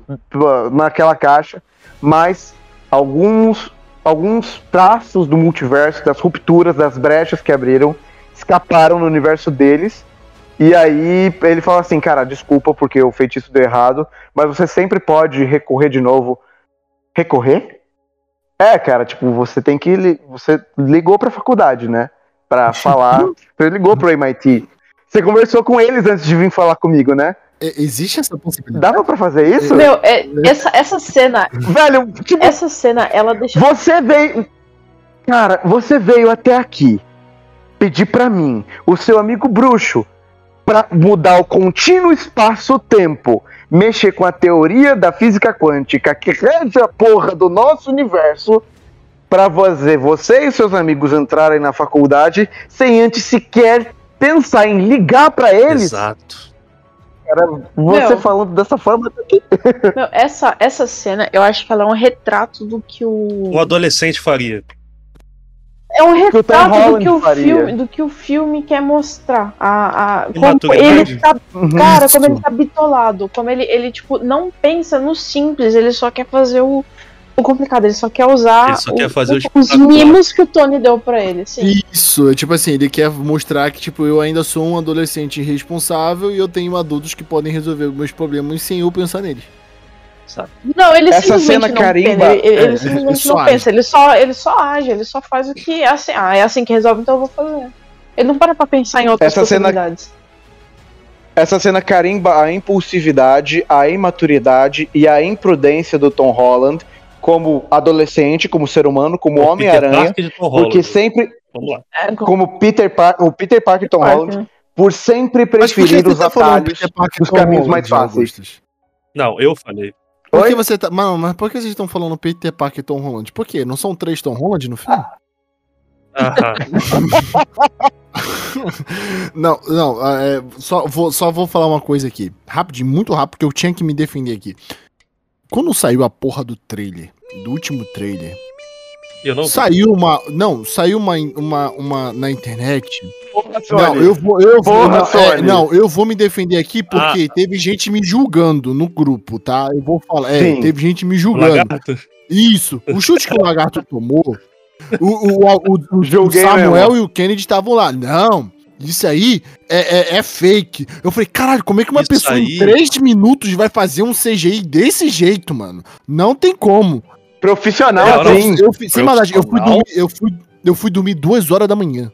naquela caixa, mas alguns, alguns traços do multiverso, das rupturas, das brechas que abriram, escaparam no universo deles. E aí ele fala assim, cara, desculpa porque o feitiço deu errado, mas você sempre pode recorrer de novo. Recorrer? É, cara, tipo, você tem que. li- Você ligou pra faculdade, né? Pra falar. Você ligou pro MIT. Você conversou com eles antes de vir falar comigo, né? é, existe essa possibilidade. Dava pra fazer isso? meu, é, essa, essa cena, Velho, tipo, essa cena, ela deixa. Você veio. Cara, você veio até aqui pedir pra mim, o seu amigo bruxo, pra mudar o contínuo espaço-tempo, mexer com a teoria da física quântica que rege a porra do nosso universo, pra fazer você e seus amigos entrarem na faculdade sem antes sequer pensar em ligar pra eles. Exato. Você Meu. falando dessa forma. Meu, essa, essa cena, eu acho que ela é um retrato do que o. Um adolescente faria. É um que o retrato do que o faria. filme, do que o filme quer mostrar. A, a, como ele tá, cara, Isso. como ele tá bitolado, como ele, ele tipo não pensa no simples, ele só quer fazer o, o complicado, ele só quer usar Ele só quer fazer o os mimos que o Tony deu pra ele, sim. Isso, é tipo assim, ele quer mostrar que, tipo, eu ainda sou um adolescente irresponsável e eu tenho adultos que podem resolver meus problemas sem eu pensar neles. Sabe? Não, ele Essa simplesmente cena não carimba- pensa, ele, ele é, ele simplesmente só não age. pensa, ele só, ele só age, ele só faz o que é assim, ah, é assim que resolve, então eu vou fazer. Ele não para pra pensar em outras Essa cena- possibilidades. Essa cena carimba a impulsividade, a imaturidade e a imprudência do Tom Holland como adolescente, como ser humano, como Homem-Aranha, Parker porque sempre, Vamos lá. É, com- como Peter Par o Peter Parker e Tom Parker, Holland, por sempre que preferir os tá falando atalhos Parker dos caminhos mais fáceis. Não, eu falei. Por que Oi? você tá. Mano, mas por que vocês estão falando Peter Parker e Tom Holland? Por quê? Não são três Tom Holland no filme? Aham. não, não, é, só, vou, só vou falar uma coisa aqui. Rapidinho, muito rápido, porque eu tinha que me defender aqui. Quando saiu a porra do trailer, do último trailer, Eu não vi. saiu uma. Não, saiu uma, uma, uma na internet Porra, Não, eu vou, eu vou, Porra, não, é, não, eu vou me defender aqui Ah. porque teve gente me julgando no grupo, tá? Eu vou falar, é, Sim. teve gente me julgando. Isso, o chute que o lagarto tomou, o, o, o, o- o Samuel mesmo. e o Kennedy estavam lá. Não, isso aí é, é, é fake. Eu falei, caralho, como é que uma Isso pessoa em aí- três minutos vai fazer um CGI desse jeito, mano? Não tem como. Profissional, É, sim. Eu, sem maldade, eu fui, dormir, eu, fui, eu fui dormir duas horas da manhã.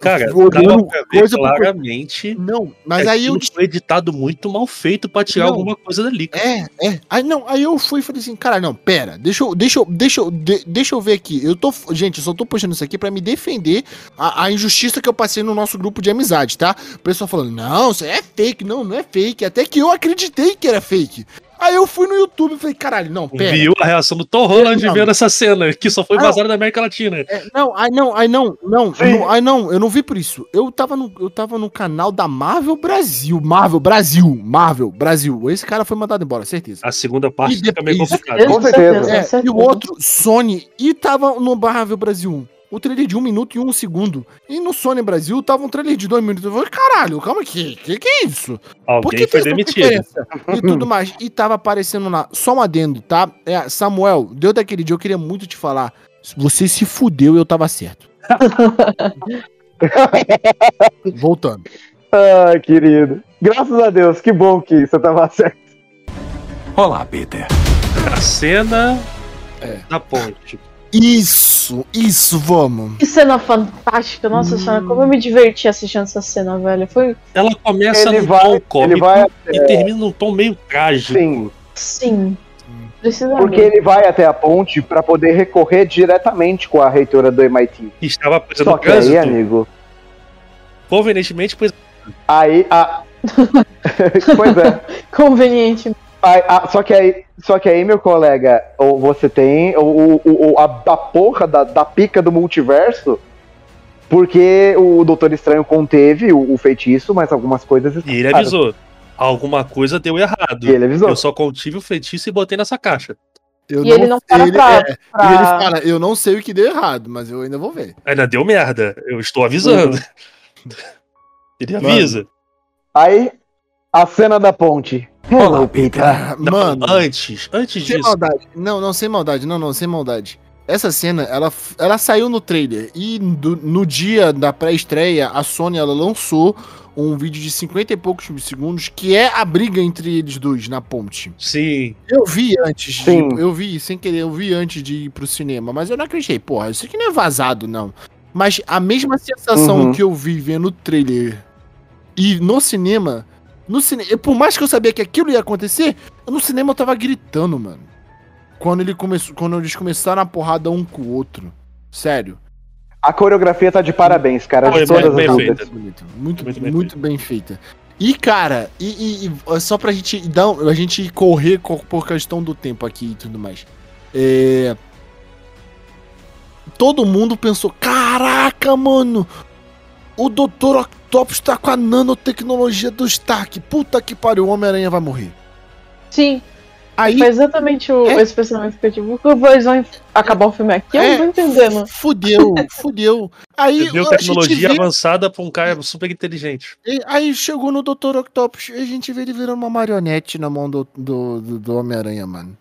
Cara, Olhando coisa claramente. Não, mas que aí eu foi editado muito mal feito pra tirar Não. alguma coisa dali. cara. É, é. Aí não, aí eu fui e falei assim, cara, não, pera, deixa eu, deixa eu, deixa eu, de- deixa eu ver aqui. Eu tô, gente, eu só tô puxando isso aqui pra me defender a, a injustiça que eu passei no nosso grupo de amizade, tá? O pessoal falando, não, isso é fake, não, não é fake. Até que eu acreditei que era fake. Aí eu fui no YouTube e falei, caralho, não, pera. Viu a reação do Tom Holland Não. vendo essa cena, que só foi Não. vazada da América Latina. É, não, aí não, aí não, não, aí não, eu não vi por isso. Eu tava no, eu tava no canal da Marvel Brasil, Marvel Brasil, Marvel Brasil. Esse cara foi mandado embora, certeza. A segunda parte E fica meio complicada. Com certeza. É, e o outro, Sony, e tava no Marvel Brasil. O trailer de um minuto e um segundo. E no Sony Brasil tava um trailer de dois minutos. Eu falei, caralho, calma aqui, que que é isso? Por Alguém que foi demitido. E tudo mais. E tava aparecendo lá, só um adendo, tá? É, Samuel, deu daquele dia, eu queria muito te falar. Você se fudeu e eu tava certo. Voltando. Ai, querido. Graças a Deus, que bom que você tava certo. Olá, Peter. A cena É. da ponte. Isso, isso, vamos. Que cena fantástica, nossa senhora, como eu me diverti assistindo essa cena, velho. Foi, Ela começa Ele num vai- tom ele cômico vai e termina num tom meio trágico. Sim, sim, porque ele vai até a ponte pra poder recorrer diretamente com a reitora do MIT. Que estava presa Só no que aí, amigo, Convenientemente, pois aí a Pois é. Conveniente. Aí, ah, só, que aí, só que aí, meu colega, ou você tem o, o, o- a, a porra da, da pica do multiverso, porque o Doutor Estranho conteve o, o feitiço, mas algumas coisas. E ele avisou. Alguma coisa deu errado. E ele avisou. Eu só contive o feitiço e botei nessa caixa. Eu E ele não para ele, pra- é, E ele Pra... fala, eu não sei o que deu errado, mas eu ainda vou ver. Ainda deu merda. Eu estou avisando. Ele avisa. Aí, a cena da ponte. Olá, Peter. Não, Mano, antes, antes sem disso. maldade. Não, não, sem maldade. Não, não, sem maldade. Essa cena, ela, ela saiu no trailer. E do- no dia da pré-estreia, a Sony ela lançou um vídeo de 50 e poucos segundos, que é a briga entre eles dois na ponte. Sim. Eu vi antes de. Sim. Eu vi, sem querer, eu vi antes de ir pro cinema, mas eu não acreditei, porra, isso aqui não é vazado, não. Mas a mesma sensação Uhum. que eu vi vendo o trailer e no cinema. No cinema. Por mais que eu sabia que aquilo ia acontecer, no cinema eu tava gritando, mano. Quando, ele começou, quando eles começaram a porrada um com o outro. Sério. A coreografia tá de parabéns, cara, Foi de todas bem as feita. lutas. Bonito. Muito, Muito muito, bem bem, feita. E, cara, e, e- e só pra gente dar, a gente correr co- por questão do tempo aqui e tudo mais. É, Todo mundo pensou, caraca, mano, o Dr. Octopus tá com a nanotecnologia do Stark. Puta que pariu, o Homem-Aranha vai morrer. Sim, Aí, foi exatamente o, É. esse pensamento que eu tive. Eles vão acabar o filme aqui? Eu É. não tô entendendo. fudeu, fudeu. Aí, gente tecnologia vê- avançada pra um cara super inteligente. E aí chegou no Dr. Octopus e a gente vê ele virando uma marionete na mão do, do, do- do Homem-Aranha, mano.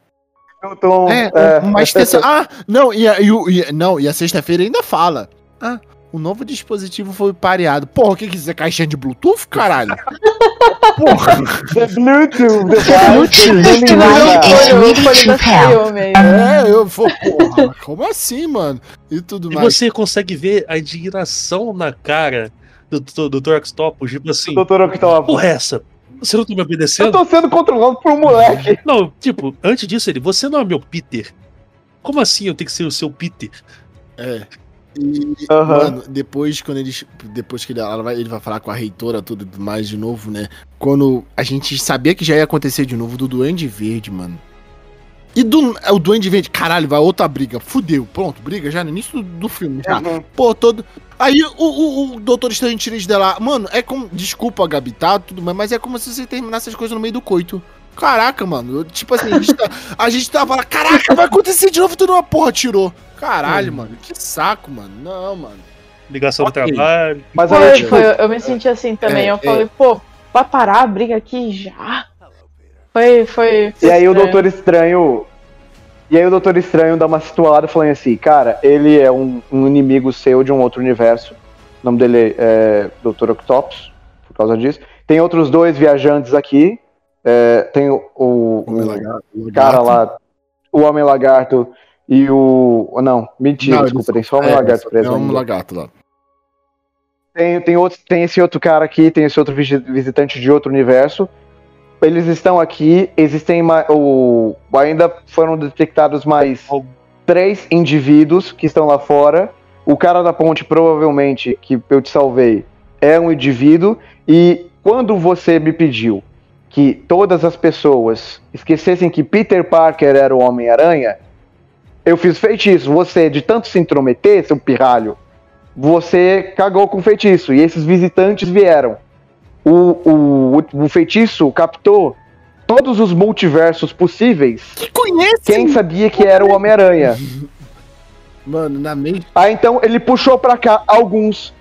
Então, É, é, uma extensão. Ah, não, e a, e o- e- não, e a sexta-feira ainda fala. Ah, o novo dispositivo foi pareado. Porra, o que que isso é caixinha de Bluetooth, caralho? Porra. The Bluetooth device Bluetooth. is. É, eu vou, porra, como assim, mano? E tudo E mais. você consegue ver a indignação na cara do, do, do Dr. Octopus, tipo assim, Doutor Octopus. porra é essa? Você não tá me Eu obedecendo? tô sendo controlado por um moleque. Não, tipo, antes disso ele, você não é meu Peter. Como assim eu tenho que ser o seu Peter? É. E, Aham. mano, depois, quando eles. Depois que ele, ela vai, ele vai falar com a reitora tudo mais de novo, né? Quando a gente sabia que já ia acontecer de novo do Duende Verde, mano. E do, é o Duende Verde, caralho, vai outra briga. Fudeu, pronto, briga já no início do, do filme. Já. Uhum. Pô, todo. Aí o, o, o Doutor Estranho tira eles dela. Mano, é como. Desculpa, Gabi, tá? Tudo bem, mas é como se você terminasse as coisas no meio do coito. Caraca, mano. eu- tipo assim, a gente, tá, a gente tava lá, caraca, vai acontecer de novo tudo uma porra, tirou. Caralho, mano. Que saco, mano. Não, mano. ligação Ok. do trabalho. Mas olha, Foi, tipo, foi, eu me senti assim também. É, eu falei, pô, vai parar a briga aqui já? Foi, foi. E aí o. Doutor Estranho. E aí o Doutor Estranho dá uma situada falando assim, cara, ele é um, um inimigo seu de um outro universo. O nome dele é Doutor Octopus, por causa disso. Tem outros dois viajantes aqui. É, tem o, o- o lagarto, cara lagarto. lá, o Homem Lagarto e o. Não, mentira, Não, desculpa, tem só o é, Lagarto preso. É um ainda. lagarto lá. Tem, tem, outro, tem esse outro cara aqui, tem esse outro visi- visitante de outro universo. Eles estão aqui, existem ma- o, ainda foram detectados mais três indivíduos que estão lá fora. O cara da ponte, provavelmente, que eu te salvei, é um indivíduo. E quando você me pediu que todas as pessoas esquecessem que Peter Parker era o Homem-Aranha, eu fiz feitiço. Você, de tanto se intrometer, seu pirralho, você cagou com o feitiço. E esses visitantes vieram. O, o, o feitiço captou todos os multiversos possíveis. Que conhece? Quem sabia que era o Homem-Aranha? Mano, na mesma. Ah, então ele puxou pra cá alguns,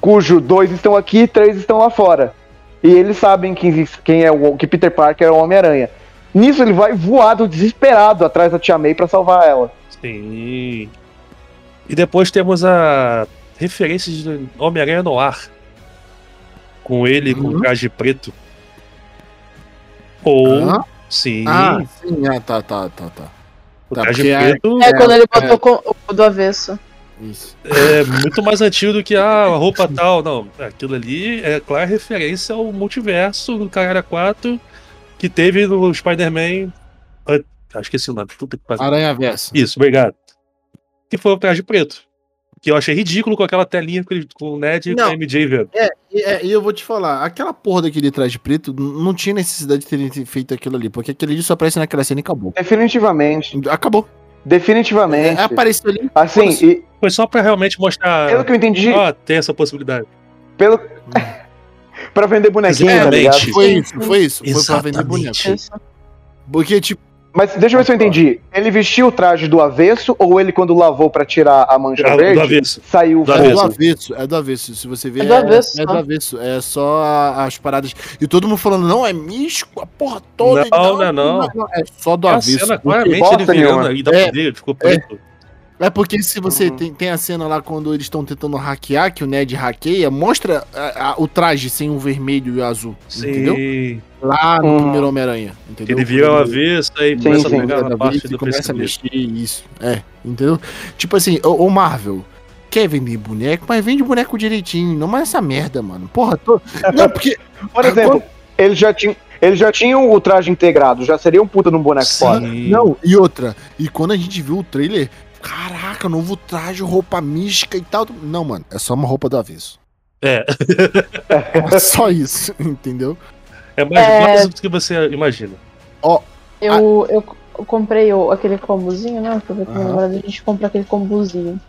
cujo dois estão aqui e três estão lá fora. E eles sabem quem, quem é o que Peter Parker é o Homem-Aranha. Nisso ele vai voado, desesperado, atrás da Tia May pra salvar ela. Sim. E depois temos a referência de Homem-Aranha no ar. Com ele com Uhum. traje preto. Ou, Hã? sim, Ah, sim, ah, tá, tá, tá, tá. o tá, traje é- preto É, quando ele botou com- o do avesso. Isso. é muito mais antigo do que ah, a roupa tal. Não, aquilo ali é clara referência ao multiverso do Caralho 4 que teve no Spider-Man. Ah, Acho que esse o nome. Puta que pariu. Aranha Versa. Isso, obrigado. Que foi o traje preto. Que eu achei ridículo com aquela telinha com, o Ned e com Não. a MJ vendo. E, é, e eu vou te falar, aquela porra daquele traje preto não tinha necessidade de terem feito aquilo ali, porque aquele ali só aparece naquela cena e acabou. Definitivamente. Acabou. Definitivamente. É, apareceu ali. Assim, e Foi só pra realmente mostrar. pelo que eu entendi, Ó, tem essa possibilidade. pelo... pra vender bonequinho, tá ligado? Exatamente. Foi isso, foi isso. Foi pra vender Exatamente. Porque, tipo, Mas deixa eu ver se eu entendi. Ele vestiu o traje do avesso ou ele, quando lavou pra tirar a mancha do verde, avesso. saiu Do é avesso. do avesso, é do avesso. Se você ver, É do avesso, é, do só. avesso. É só a- as paradas. E todo mundo falando, não, é místico, a porra toda. Não, não é não. É só do a avesso. cena, claramente, ele virando nenhuma. aí da É. poder, ficou preto. É porque se você Uhum. tem, tem a cena lá quando eles estão tentando hackear, que o Ned hackeia, mostra a- a- o traje sem o vermelho e o azul. Entendeu? Lá no Uhum. primeiro Homem-Aranha. Entendeu? Ele vira uma Quando vez, aí Sim, começa sim. a pegar vez parte e do começa a mexer isso. É, entendeu? Tipo assim, o, Marvel. Quer vender boneco, mas vende boneco direitinho. Não mais essa merda, mano. Porra, tô... Não, porque. Por exemplo, ele já tinha. Eles já tinham o traje integrado, já seria um puta num boneco foda. Sim. Não, e outra. E quando a gente viu o trailer, caraca, novo traje, roupa mística e tal. Não, mano, é só uma roupa do avesso. É, É só isso, entendeu? É mais É. básico do que você imagina. Eu, eu, eu comprei o, aquele combozinho, né? Porque a gente compra aquele combozinho.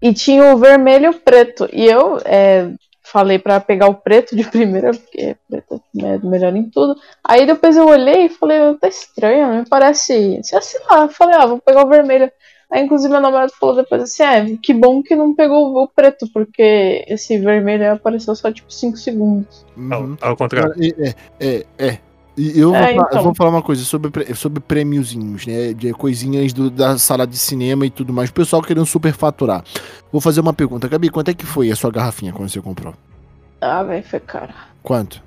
E tinha o vermelho e o preto. E eu é, falei pra pegar o preto de primeira, porque preto é melhor em tudo. Aí depois eu olhei e falei, tá estranho, me parece. Sei lá, eu falei, ah, vou pegar o vermelho. Aí, inclusive, meu namorado falou depois assim: é, que bom que não pegou o preto, porque esse vermelho aí apareceu só tipo 5 segundos. Uhum. Ao, ao contrário. Cara, É, é, é. E eu, vou, É, falar, eu então. vou falar uma coisa sobre, sobre prêmiozinhos, né? De coisinhas do- da sala de cinema e tudo mais. O pessoal querendo superfaturar. Vou fazer uma pergunta. Gabi, quanto é que foi a sua garrafinha quando você comprou? Ah, velho, foi caro. Quanto?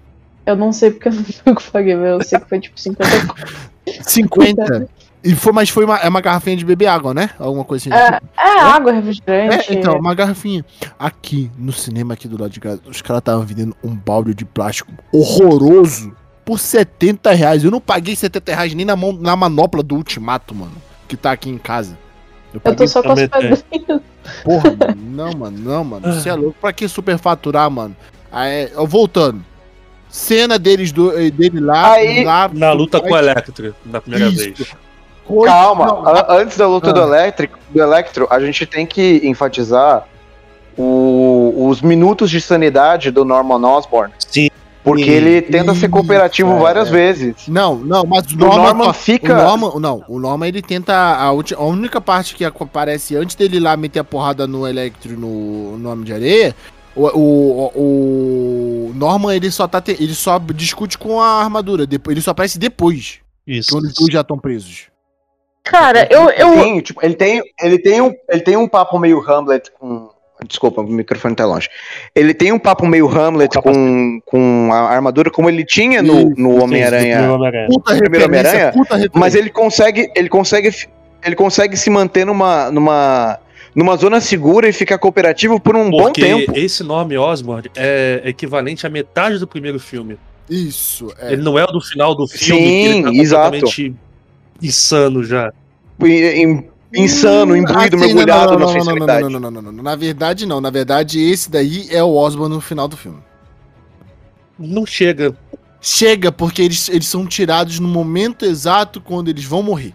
Eu não sei porque eu não que eu paguei, mas eu sei que foi tipo 50 conto. 50? E foi, mas foi uma, é uma garrafinha de beber água, né? Alguma coisa assim. É, é água, refrigerante. É, então, uma garrafinha. Aqui, no cinema aqui do lado de casa, os caras estavam vendendo um balde de plástico horroroso por 70 reais. Eu não paguei 70 reais nem na, mão, na manopla do Ultimato, mano. Que tá aqui em casa. Eu tô paguei- só com as é. pedrinhas. Porra, mano. Não, mano, não, mano. Você é louco. Pra que superfaturar, mano? Aí, ó, voltando. Cena deles do, eh, dele lá. Aí, lá Na luta com o Electro, na primeira Isso. vez. Coisa- Calma, não, a- antes da luta Ah. do, elétrico, do Electro, a gente tem que enfatizar o- os minutos de sanidade do Norman Osborn. Sim. Porque Sim. ele tenta ser cooperativo é, várias é. vezes. Não, não, mas o O Norman, Norman fica- O Norman, não, o Norman ele tenta. A, ulti- a única parte que aparece antes dele ir lá meter a porrada no Electro e no, no Homem de Areia. O, o, o Norman ele só tá te- ele só discute com a armadura, depois ele só aparece depois, Isso. quando os dois já estão presos. Cara, eu. eu Sim, tipo, ele tem, ele, tem um, ele tem um papo meio Hamlet com. Desculpa, o microfone tá longe. Ele tem um papo meio Hamlet O com, com a armadura, como ele tinha no, no Homem-Aranha. primeiro Homem-Aranha. Puta Primeiro Homem-Aranha. Mas ele consegue. Ele consegue. Ele consegue se manter numa. numa. numa zona segura e ficar cooperativo por um bom Porque tempo. esse nome Osborn é equivalente à metade do primeiro filme. Isso, é. Ele não é o do final do filme, Sim, que ele tá exato. Insano já. Em- insano, imbuído, Assim, mergulhado não, não, na não, não, sensualidade. Não, não, não, não, não, não. Na verdade, não. Na verdade, esse daí é o Osborn no final do filme. Não chega. Chega, porque eles, eles são tirados no momento exato quando eles vão morrer.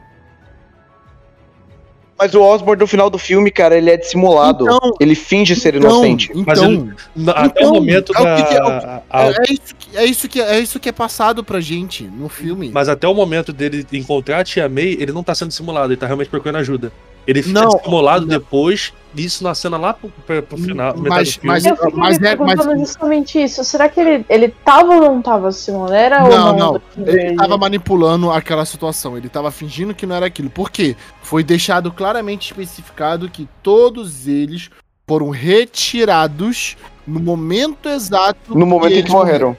Mas o Osborn no final do filme, cara, ele é dissimulado. Então- ele finge ser Então, inocente. Mas Então, ele- Na- Até Então, o momento é o da. que é o- a- a- é, é isso que, é, isso que, é isso que é passado pra gente no filme. Mas até o momento dele encontrar a Tia May, ele não tá sendo simulado, ele tá realmente procurando ajuda. Ele fica Não, simulado não. depois, isso na cena lá pro, pro, final. metade Mas- do filme. mas- eu fiquei mas me é- mas- perguntando justamente isso. Será que ele, ele tava ou não tava simulando? Era ou Não, não? não. Ele tava manipulando aquela situação, ele tava fingindo que não era aquilo. Por quê? Foi deixado claramente especificado que todos eles foram retirados no momento exato. No momento em que morreram.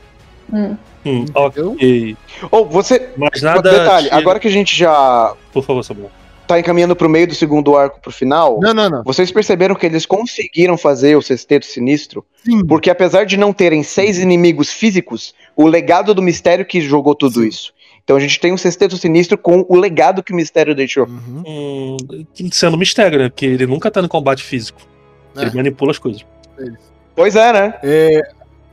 Hum. Hum, Entendeu? ok. Ou você. Mas nada. detalhe, tira- agora que a gente já Por favor, Samuel. Tá encaminhando pro meio do segundo arco pro final, Não, não, não. vocês perceberam que eles conseguiram fazer o sexteto sinistro? Sim. Porque apesar de não terem seis inimigos físicos, o legado do mistério que jogou tudo Sim. isso. Então a gente tem um sexteto sinistro com o legado que o mistério deixou. Uhum. Hum, sendo um mistério, né? Porque ele nunca tá no combate físico. É. Ele manipula as coisas. Pois é, né? É,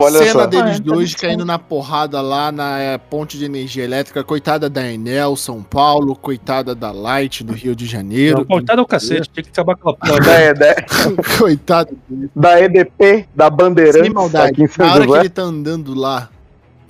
Olha cena só. deles Ah, dois caindo na porrada lá na é, ponte de energia elétrica. Coitada da Enel, São Paulo. Coitada da Light, do Rio de Janeiro. Não, coitado é o cacete, tinha que acabar com a porra. Da, ED Coitado da EDP, da Bandeirantes, Sem maldade. Na hora que ele tá andando lá,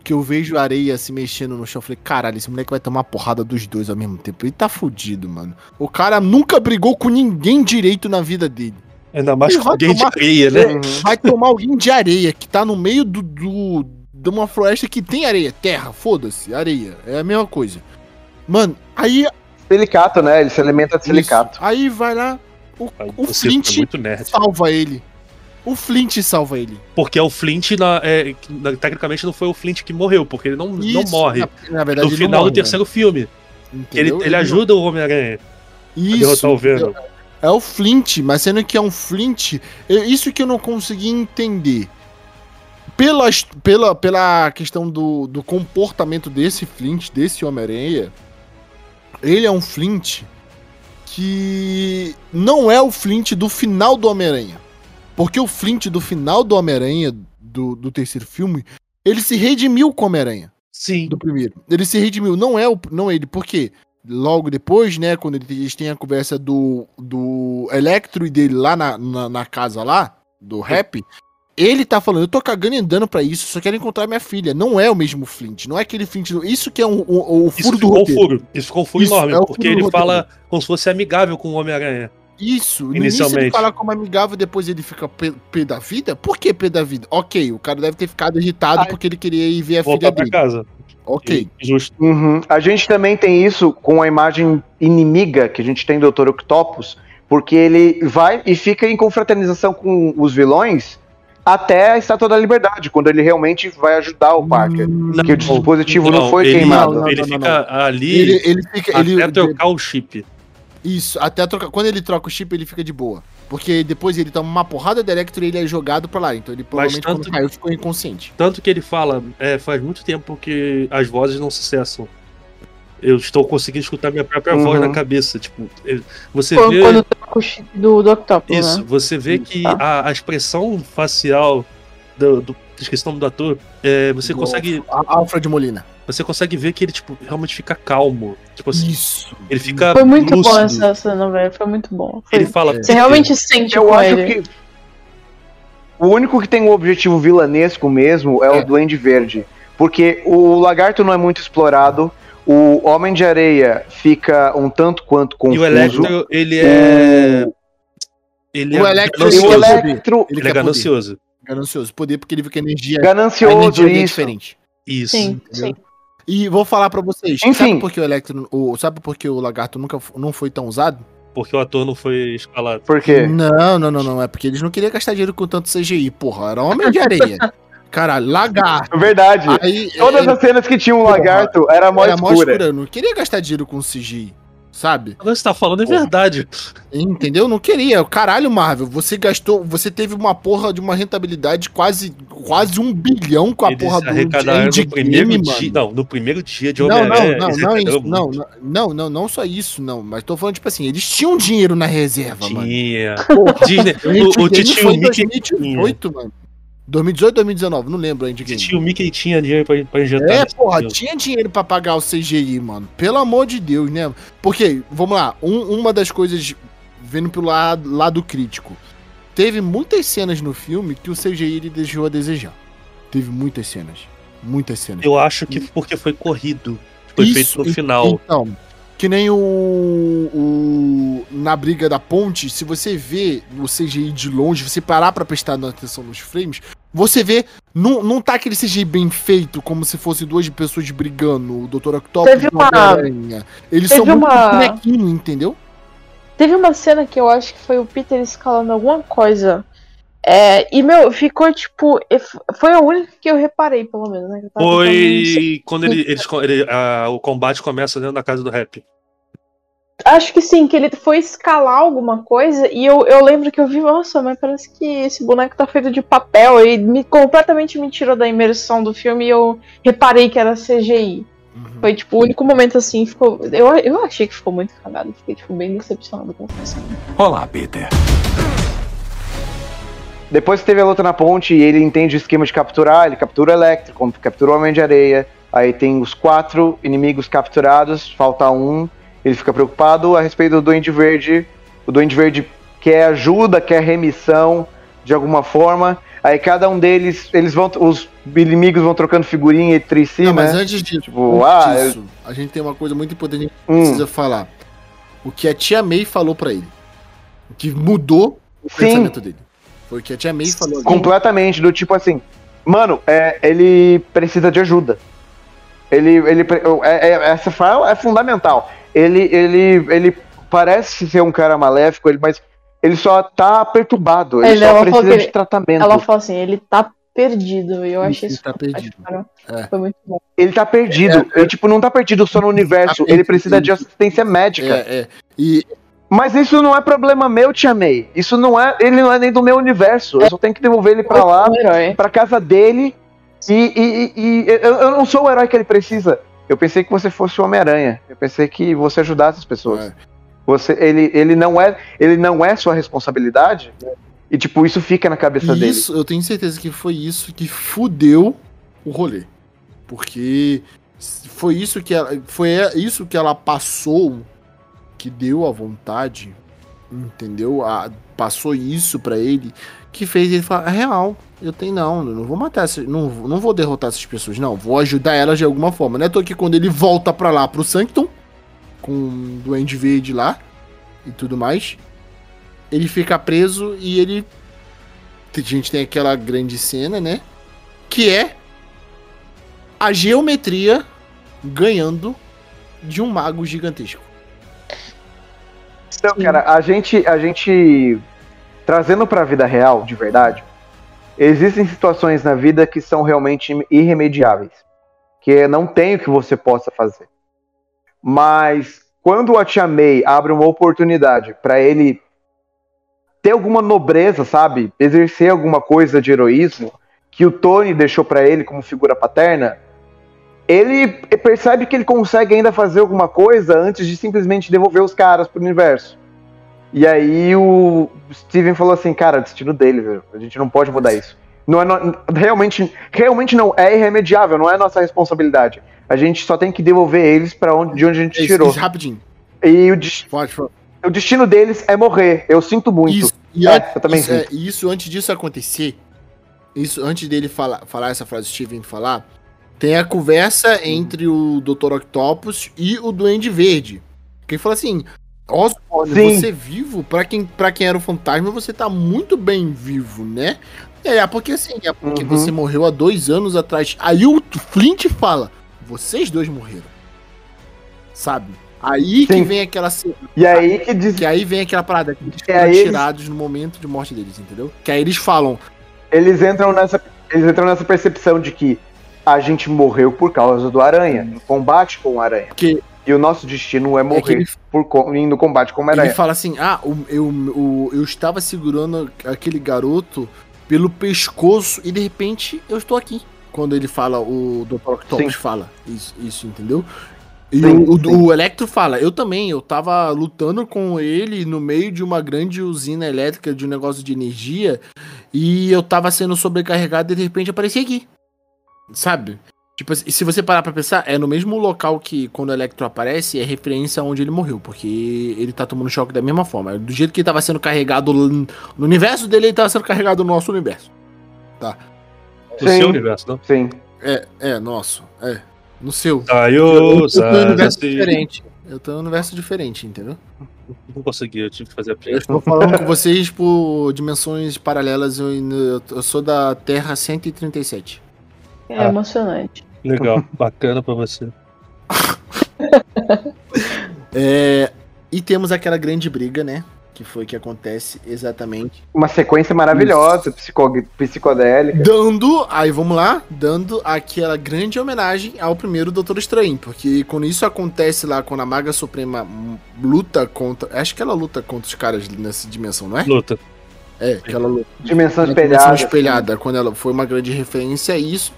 que eu vejo a areia se mexendo no chão, eu falei, caralho, esse moleque vai tomar porrada dos dois ao mesmo tempo. Ele tá fudido, mano. O cara nunca brigou com ninguém direito na vida dele. Ainda mais com alguém de tomar- areia, né? Uhum. Vai tomar alguém de areia, que tá no meio do, do- de uma floresta que tem areia. Terra, foda-se, areia. É a mesma coisa. Mano, aí. Silicato, né? Ele se alimenta de silicato. isso, aí vai lá, o, Ai, o Flint foi muito nerd. salva ele. O Flint salva ele. Porque é o Flint, na- é, na- tecnicamente, não foi o Flint que morreu, porque ele não, não Isso, morre. Na, na verdade, No não final morre, do terceiro filme. né? que Ele, ele não- ajuda o Homem-Aranha a Isso. derrotar o Venom. É o Flint, mas sendo que é um Flint, é isso que eu não consegui entender. Pela, pela, pela questão do, do comportamento desse Flint, desse Homem-Aranha, ele é um Flint que não é o Flint do final do Homem-Aranha. Porque o Flint do final do Homem-Aranha, do, do terceiro filme, ele se redimiu com o Homem-Aranha Sim. do primeiro. Ele se redimiu, não é o, não é ele, porque logo depois, né, quando ele- eles têm a conversa do, do Electro e dele lá na, na, na casa lá, do rap, ele tá falando, eu tô cagando e andando pra isso, só quero encontrar minha filha. Não é o mesmo Flint, não é aquele Flint, isso que é um, um- o Isso furo do um roteiro. furo. Isso ficou um furo Isso, enorme, é porque ele fala como se fosse amigável com o Homem-Aranha. Isso, no início ele fala como amigável, depois ele fica pé, da vida. Por que pé da vida? Ok, o cara deve ter ficado irritado Ai. porque ele queria ir ver a filha pra dele. casa. Ok. Justo. Uhum. A gente também tem isso com a imagem inimiga que a gente tem do Dr. Octopus, porque ele vai e fica em confraternização com os vilões até a Estátua da Liberdade, quando ele realmente vai ajudar o Parker. Não, que o dispositivo não, foi ele, queimado. Não, ele não, fica ali Ele, ele fica. Ele, até trocar o chip. Isso, até trocar. Quando ele troca o chip, ele fica de boa. Porque depois ele toma uma porrada de Electro e ele é jogado pra lá. Então ele provavelmente tanto- quando caiu ficou inconsciente. Tanto que ele fala, é, faz muito tempo que as vozes não se cessam. Eu estou conseguindo escutar minha própria voz Uhum. na cabeça. Tipo, você Quando, vê. quando troca o chip do, do Octopus, Isso, né? você vê que Tá. a, a expressão facial do, do esqueci o nome do ator, é, você Do consegue Al- Alfred Molina. Você consegue ver que ele tipo realmente fica calmo. Tipo assim, Isso. ele fica Foi muito lúcido. bom essa cena, velho. Foi muito bom. Foi- Ele fala, É. Você realmente sente Eu com acho ele. que o único que tem um objetivo vilanesco mesmo é, É. o Duende Verde. Porque o lagarto não é muito explorado, o Homem de Areia fica um tanto quanto E confuso. o Electro, ele é. Ele O é Electro- E o ganancioso. Electro, Ele Ele quer é ganancioso. Poder. Ganancioso. Poder porque ele viu que a energia, a ganancioso, energia dele é isso. diferente. Isso. Sim, sim. E vou falar pra vocês. Enfim. Sabe por que o Electro. O, sabe por que o lagarto nunca não foi tão usado? Porque o ator não foi escalado. Por quê? Não, não, não, não. É porque eles não queriam gastar dinheiro com tanto CGI. Porra, era homem de areia. Caralho, lagarto. Verdade. Aí, Todas é, as cenas que tinha um Porra, lagarto era mó era mó escura. escura. Eu não queria gastar dinheiro com CGI. Sabe? Agora você tá falando é verdade. Entendeu? Não queria. Caralho, Marvel, você gastou. Você teve uma porra de uma rentabilidade de quase, quase um bilhão com a Eles porra do Endgame, no primeiro mano. dia. Não, no primeiro dia de Não, não, Homem-Aranha. não, não, isso, não, não, não, não, não só isso, não. Mas tô falando, tipo assim, eles tinham dinheiro na reserva, mano. Tinha. Disney, o, o Endgame Titio foi em Mickey. 2018, mano. 2018, 2019, não lembro ainda. Titio Mickey tinha dinheiro pra, pra injetar. É, porra, filme. tinha dinheiro pra pagar o CGI, mano. Pelo amor de Deus, né? Porque, vamos lá, um- uma das coisas, vendo pelo lado, lado crítico, teve muitas cenas no filme que o CGI ele deixou a desejar. Teve muitas cenas. Muitas cenas. Eu acho que porque foi corrido. Foi Isso, feito no final. Então, que nem o, o. Na briga da ponte, se você vê o CGI de longe, você parar pra prestar atenção nos frames, você vê. Não, não tá aquele CGI bem feito, como se fosse duas pessoas brigando, o Dr. Octopus e uma- Homem-Aranha. Eles são muito uma- bonequinho, entendeu? Teve uma cena que eu acho que foi o Peter escalando alguma coisa. É, e, meu, ficou tipo. Foi a única que eu reparei, pelo menos, né? Foi quando ele, eles, ele- a- o combate começa dentro da casa do rap. Acho que sim, que ele foi escalar alguma coisa e eu, eu lembro que eu vi, nossa, mas parece que esse boneco tá feito de papel e me, completamente me tirou da imersão do filme e eu reparei que era CGI. Foi tipo o único momento assim, ficou. Eu, eu achei que ficou muito cagado, fiquei tipo, bem decepcionado com cena. Olá, Peter. Depois que teve a luta na ponte e ele entende o esquema de capturar, ele captura o Electro, captura o Homem de Areia. Aí tem os quatro inimigos capturados, falta um. Ele fica preocupado a respeito do Duende Verde. O Duende Verde quer ajuda, quer remissão de alguma forma. Aí cada um deles, eles vão, os inimigos vão trocando figurinha entre si, Não, né? mas antes disso, Tipo, antes ah, disso, a gente tem uma coisa muito importante que Hum. precisa falar. O que a tia May falou pra ele. O que mudou o Sim. pensamento dele. Foi o que a tia May falou. ali. Completamente, do tipo assim, mano, é, ele precisa de ajuda. Ele, ele, é, é- essa fala é fundamental. Ele, ele, ele parece ser um cara maléfico, ele, mas ele só tá perturbado, ele Ele- só precisa de ele- tratamento. Ela falou assim, ele tá perdido. E eu achei Ele isso. tá perdido. Cara, É. Foi muito bom. Ele tá perdido, ele tipo, não tá perdido só no universo, ele precisa de assistência médica. É, é. E Mas isso não é problema meu, Tia May. Isso não é, ele não é nem do meu universo. Eu só tenho que devolver ele pra lá, pra casa dele. E, e- e- e eu, eu não sou o herói que ele precisa. Eu pensei que você fosse o Homem-Aranha. Eu pensei que você ajudasse as pessoas. É. Você, ele, ele não é, ele não é sua responsabilidade. E tipo, isso fica na cabeça dele. isso, eu tenho certeza que foi isso que fudeu o rolê. Porque foi isso que ela, foi isso que ela passou que deu a vontade, entendeu? A- passou isso pra ele que fez ele falar, "É real, eu tenho não, eu não vou matar, essas, não, não vou derrotar essas pessoas, não, vou ajudar elas de alguma forma. Não é tô que quando ele volta pra lá pro Sanctum com o Duende Verde lá e tudo mais, ele fica preso e ele a gente tem aquela grande cena, né? Que é a geometria ganhando de um mago gigantesco. Então, cara, a gente, a gente trazendo pra vida real, de verdade, existem situações na vida que são realmente irremediáveis, que não tem o que você possa fazer. Mas quando a Tia May abre uma oportunidade pra ele ter alguma nobreza, sabe, exercer alguma coisa de heroísmo que o Tony deixou pra ele como figura paterna, ele percebe que ele consegue ainda fazer alguma coisa antes de simplesmente devolver os caras pro universo. E aí o Steven falou assim, cara, destino dele, velho. A gente não pode mudar isso. Não é no- realmente, realmente não é irremediável, não é nossa responsabilidade. A gente só tem que devolver eles para onde, de onde a gente Isso, tirou. isso, rapidinho. E o, des- Pode, pode. o destino deles é morrer. Eu sinto muito. Isso, e É, eu também isso, é, sinto. e isso antes disso acontecer, isso antes dele falar, falar essa frase, Steven falar, tem a conversa entre o Dr. Octopus e o Duende Verde. Que ele fala assim: Osborne, Sim. você vivo, pra quem, pra quem era o fantasma, você tá muito bem vivo, né? É, porque assim, é porque Uhum. você morreu há dois anos atrás. Aí o Flint fala: vocês dois morreram. Sabe? Aí que Sim. vem aquela cena. E aí que diz. Que aí vem aquela parada que eles É, foram eles- tirados no momento de morte deles, entendeu? Que aí eles falam: Eles entram nessa. Eles entram nessa percepção de que a gente morreu por causa do aranha, em combate com o aranha. Que- E o nosso destino é morrer ele- por no combate com o Ele aranha. fala assim: Ah, eu, o- eu estava segurando aquele garoto pelo pescoço e de repente eu estou aqui. Quando ele fala, o Dr. Octopus fala isso, isso, entendeu? E Sim, o, o, sim. o Electro fala: Eu também, eu tava lutando com ele no meio de uma grande usina elétrica de um negócio de energia e eu tava sendo sobrecarregado e de repente apareci aqui. Sabe? Tipo, assim, se você parar pra pensar, é no mesmo local que quando o Electro aparece, é referência a onde ele morreu, porque ele tá tomando choque da mesma forma. Do jeito que ele tava sendo carregado no no universo dele, ele tava sendo carregado no nosso universo. Do Sim. seu universo, não? Sim. É, é, nosso. É. No seu. Saiu, Eu tô em um universo diferente. Eu tô em um universo diferente, entendeu? Não consegui, eu tive que fazer a Eu piada. estou falando com vocês por dimensões paralelas. Eu, eu sou da Terra 137. É Ah. emocionante. Legal, bacana pra você. É, e temos aquela grande briga, né? Que foi que acontece exatamente. Uma sequência maravilhosa, psico- psicodélica. Dando, aí vamos lá, dando aquela grande homenagem ao primeiro Doutor Estranho. Porque quando isso acontece lá, quando a Maga Suprema luta contra. Acho que ela luta contra os caras nessa dimensão, não é? Luta. É, aquela luta. Dimensão espelhada. dimensão espelhada, quando ela foi uma grande referência a isso.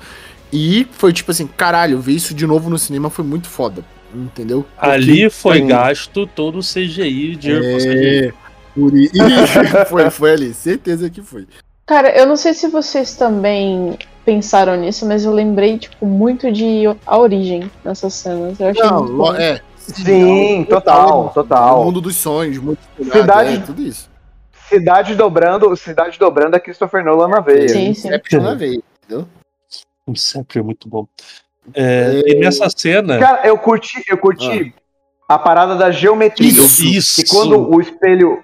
E foi tipo assim, caralho, ver isso de novo no cinema foi muito foda. Entendeu? Porque- Ali foi Sim. gasto todo o CGI de É, foi, foi ali, certeza que foi. Cara, eu não sei se vocês também pensaram nisso, mas eu lembrei, tipo, muito de A Origem nessas cenas. Eu achei Não, é. Sim, total, O total. mundo dos sonhos, muito Cidade- é, tudo isso. Cidade dobrando, cidade dobrando a Christopher Nolan na veia. Sim, sim. Inception na veia, entendeu? Sempre é muito bom. É, E nessa cena. Cara, eu curti, eu curti a parada da geometria. Isso, isso. Que quando o espelho.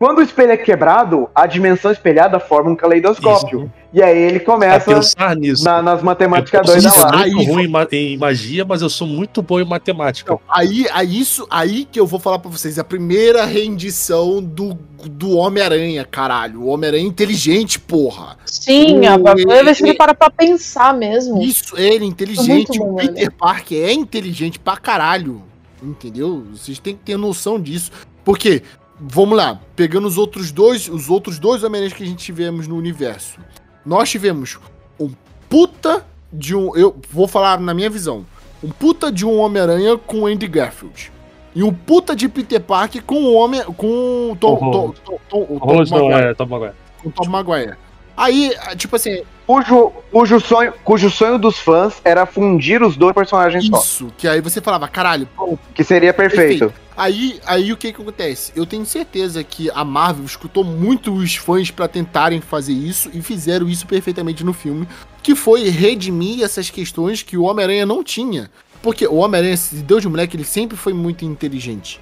O- Quando o espelho é quebrado, a dimensão espelhada forma um caleidoscópio. E aí ele começa pensar nisso. na- nas matemáticas eu sou doidas lá. Aí- muito ruim em ma- em magia, mas eu sou muito bom em matemática. Aí, aí, isso, aí que eu vou falar pra vocês, a primeira rendição do, do Homem-Aranha, caralho. O Homem-Aranha inteligente, porra. Sim, a O- primeira vez que ele- para pra pensar mesmo. Isso, ele é inteligente. Bom, o Peter Parker é inteligente pra caralho. Entendeu? Vocês têm que ter noção disso. Porque, vamos lá, pegando os outros dois, os outros dois Homem-Aranhas que a gente tivemos no universo. Nós tivemos um puta de um. Eu vou falar na minha visão. Um puta de um Homem-Aranha com o Andy Garfield. E um puta de Peter Parker com o homem. com Tom, Tom, Tom, Tom, o Tom Rolos não, Maguire. é, Tom Maguire. Com Tom Maguire. Aí, tipo assim, Cujo, cujo, sonho, cujo sonho dos fãs era fundir os dois personagens só. isso. Que aí você falava, caralho, Que seria perfeito. Aí, aí o que que acontece? Eu tenho certeza que a Marvel escutou muito os fãs pra tentarem fazer isso e fizeram isso perfeitamente no filme, que foi redimir essas questões que o Homem-Aranha não tinha. Porque o Homem-Aranha, Deus de moleque, ele sempre foi muito inteligente.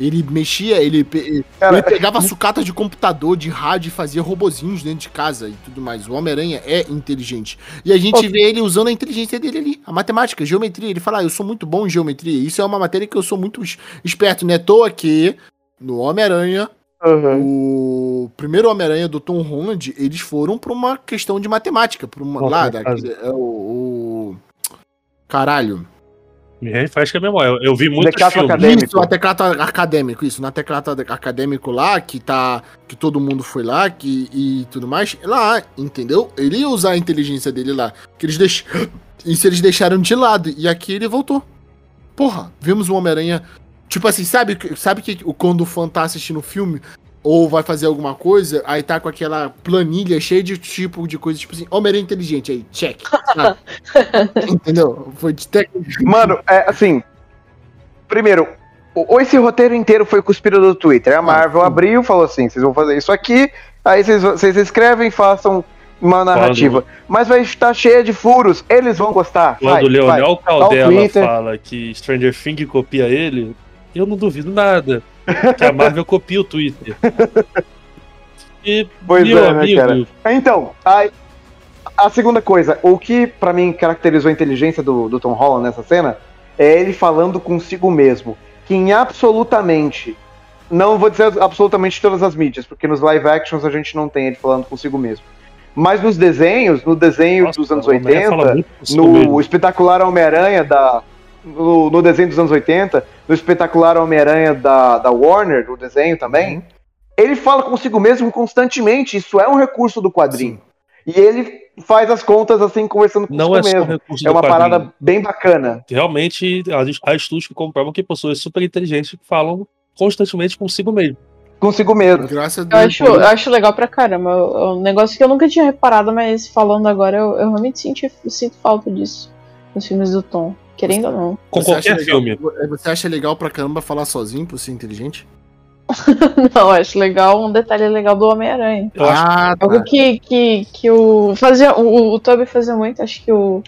Ele mexia, ele, pe- Cara, ele pegava sucata de computador, de rádio e fazia robozinhos dentro de casa e tudo mais. O Homem-Aranha é inteligente. E a gente vê ele usando a inteligência dele ali, a matemática, a geometria. Ele fala, ah, eu sou muito bom em geometria. Isso é uma matéria que eu sou muito es- esperto. Não é à toa que no Homem-Aranha, Uhum. o primeiro Homem-Aranha do Tom Holland, eles foram pra uma questão de matemática. Pra uma, Nossa, lá, no daquele, é o, o- Caralho. Me refresca a memória. Eu, eu vi Decato filmes. acadêmico. Isso, na teclata acadêmico, isso, na teclata acadêmico lá, que tá. Que todo mundo foi lá, que, e tudo mais, lá, entendeu? Ele ia usar a inteligência dele lá. Que eles deix... Isso eles deixaram de lado. E aqui ele voltou. Porra, vimos o Homem-Aranha. Tipo assim, sabe, sabe que quando o fã tá assistindo o filme, ou vai fazer alguma coisa, aí tá com aquela planilha cheia de tipo de coisa, tipo assim, Homem-Aranha inteligente aí, check. Ah. Entendeu? Foi de técnica. Mano, é assim. Primeiro, o- esse roteiro inteiro foi cuspido do Twitter. A Marvel sim. abriu, falou assim: vocês vão fazer isso aqui, aí vocês, vocês escrevem, façam uma narrativa. Mas vai estar cheia de furos, eles vão gostar. Quando vai, o Leonel vai. Caldela fala que Stranger Things copia ele, eu não duvido nada. Que a Marvel copia o Twitter. E, Pois meu é, né, amigo, cara? Então, a, a segunda coisa, o que pra mim caracterizou a inteligência do, do Tom Holland nessa cena é ele falando consigo mesmo, que em absolutamente, não vou dizer absolutamente todas as mídias, porque nos live actions a gente não tem ele falando consigo mesmo. Mas nos desenhos, no desenho nossa, dos anos o Homem-Aranha fala 80, muito consigo no mesmo. espetacular Homem-Aranha da. No, no desenho dos anos 80, no espetacular Homem-Aranha da, da Warner, do desenho também, Uhum. ele fala consigo mesmo constantemente. Isso é um recurso do quadrinho. E ele faz as contas assim, conversando Não consigo é só mesmo. recurso É uma quadrinho. parada bem bacana. Realmente, há- estudos que comprovam que pessoas super inteligentes falam constantemente consigo mesmo. Consigo mesmo. Graças a Eu Deus. acho, eu acho legal pra caramba. É um negócio que eu nunca tinha reparado, mas falando agora, eu, eu realmente senti, sinto falta disso nos filmes do Tom. Querendo ou não. Com Você acha qualquer legal- filme. Você acha legal pra caramba falar sozinho por ser inteligente? Não, eu acho legal um detalhe legal do Homem-Aranha. Ah, tá. Algo que, que, que o. Fazia, o, o Toby fazia muito, acho que o.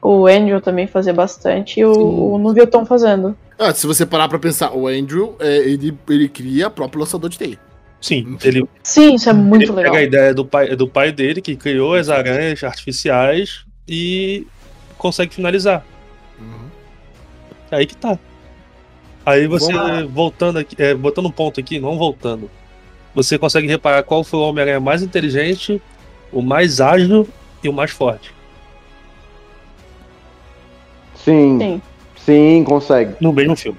O Andrew também fazia bastante e o, Sim. o não vi o Tom fazendo. Ah, se você parar pra pensar, o Andrew, é, ele, ele cria o próprio lançador de teia. Sim, ele, Sim, isso é muito ele legal. pega a ideia do pai, do pai dele, que criou as aranhas artificiais, e consegue finalizar. Aí que tá. Aí você, voltando aqui, é, botando um ponto aqui, não voltando. Você consegue reparar qual foi o Homem-Aranha mais inteligente, o mais ágil e o mais forte. Sim, sim, Sim. consegue. No mesmo filme.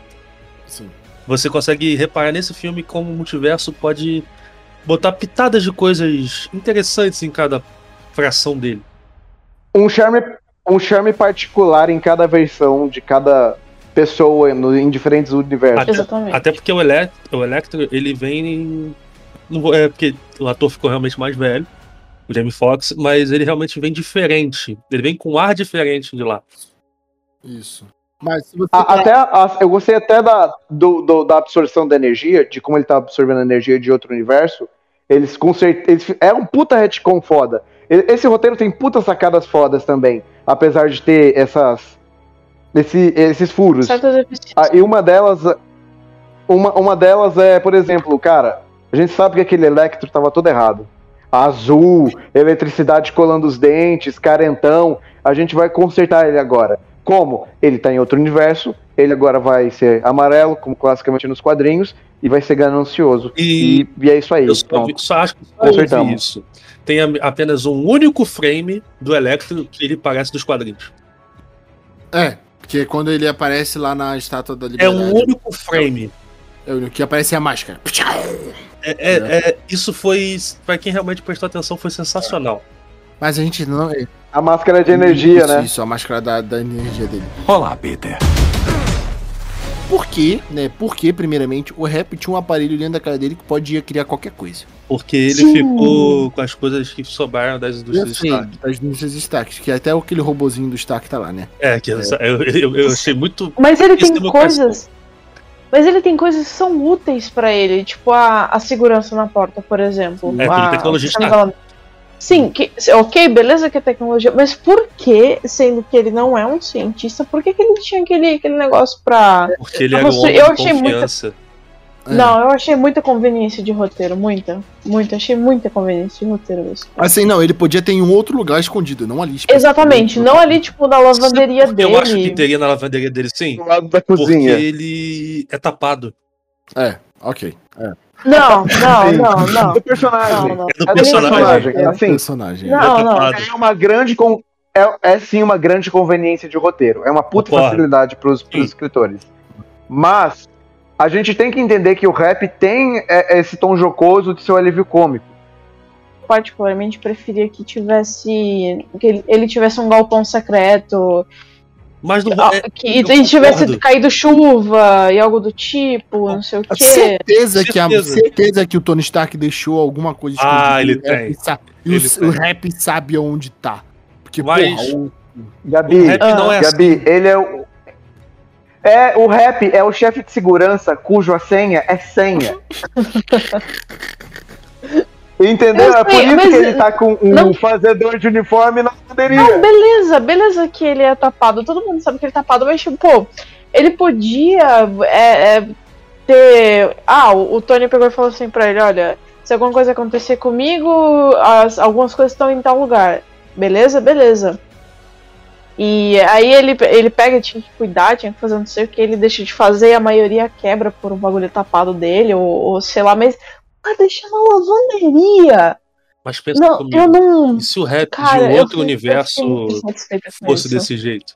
Sim. Você consegue reparar nesse filme como o multiverso pode botar pitadas de coisas interessantes em cada fração dele. Um charme, um charme particular em cada versão de cada pessoa no, em diferentes universos. Até, Exatamente. até porque o Electro, o Electro, ele vem. em- vou, é porque o ator ficou realmente mais velho, o Jamie Foxx, mas ele realmente vem diferente. Ele vem com um ar diferente de lá. Isso. Mas se você. A- até a- eu gostei até da, do- do- da absorção da energia, de como ele tá absorvendo a energia de outro universo. Eles com certeza. É um puta retcon foda. Esse roteiro tem puta sacadas fodas também. Apesar de ter essas. Esse- esses furos. Ah, e uma delas. Uma, uma delas é, por exemplo, cara, a gente sabe que aquele Electro tava todo errado. Azul, eletricidade colando os dentes, carentão. A gente vai consertar ele agora. Como? Ele tá em outro universo, ele agora vai ser amarelo, como classicamente nos quadrinhos, e vai ser ganancioso. E- E, e é isso aí. Eu só, vi- só acho que só ouvi Consertamos. isso. Tem a- apenas um único frame do Electro que ele parece dos quadrinhos. É, porque quando ele aparece lá na estátua da É liberdade. um único frame. É o único que aparece a máscara. É, é- é- isso foi. Pra quem realmente prestou atenção, foi sensacional. Mas a gente não. é- A máscara de energia, isso, né? Isso, a máscara da, da energia dele. Olá, Peter. Por quê, né? Porque, primeiramente, o rap tinha um aparelho dentro da cara dele que podia criar qualquer coisa. Porque ele Sim. ficou com as coisas que sobraram das indústrias sei, Stark. das indústrias Stark, que até aquele robozinho do Stark tá lá, né? É, que eu, eu, eu achei muito. Mas ele tem é coisas. Mas ele tem coisas que são úteis pra ele, tipo a, a segurança na porta, por exemplo. É, A- tudo tecnologia Stark. Sim, que, ok, beleza que é tecnologia, mas por que, sendo que ele não é um cientista, por que, que ele tinha aquele, aquele negócio pra. Porque ele Eu era um homem eu de achei muita- confiança. É. Não, eu achei muita conveniência de roteiro, muita. Muita, achei muita conveniência de roteiro isso. Assim, não, ele podia ter em um outro lugar escondido, não ali. Exatamente, não ali, tipo, na lavanderia dele. Eu acho que teria na lavanderia dele sim. Do lado da Porque cozinha. ele é tapado. É, ok. Não, não, não, não. Do personagem. Não, não. É do É do personagem. personagem. Assim, personagem. Não, é não. é uma grande con- é, é sim uma grande conveniência de roteiro. É uma puta Concordo. facilidade pros, pros Sim. escritores. Mas a gente tem que entender que o rap tem é, esse tom jocoso de seu alívio cômico. particularmente preferia que tivesse. que ele, ele tivesse um galpão secreto, Mas não ah, é, que eu e tivesse concordo. caído chuva e algo do tipo, não sei o quê. Certeza que, a, Certeza. certeza que o Tony Stark deixou alguma coisa Ah, ele E o rap tem. sa- E Ele o, tem. o rap sabe aonde tá. Porque, Mas- porra, o- Gabi, o rap não é Gabi, assim. ele é o. É, o rap é o chefe de segurança cujo a senha é senha. Entendeu? Eu é por isso que ele tá com um não- fazedor de uniforme na lavanderia. Não, beleza, beleza que ele é tapado. Todo mundo sabe que ele é tapado, mas, tipo, pô, ele podia é, é, ter. Ah, o, o Tony pegou e falou assim pra ele: olha, se alguma coisa acontecer comigo, as, algumas coisas estão em tal lugar. Beleza? Beleza. E aí ele, ele pega, tinha que cuidar, tinha que fazer não sei o que, ele deixa de fazer, a maioria quebra por um bagulho tapado dele, ou, ou sei lá, mas. Ah, deixa na lavanderia! Mas pensa Não, comigo. eu não. E se o rap Cara, de um outro universo com fosse isso. desse jeito?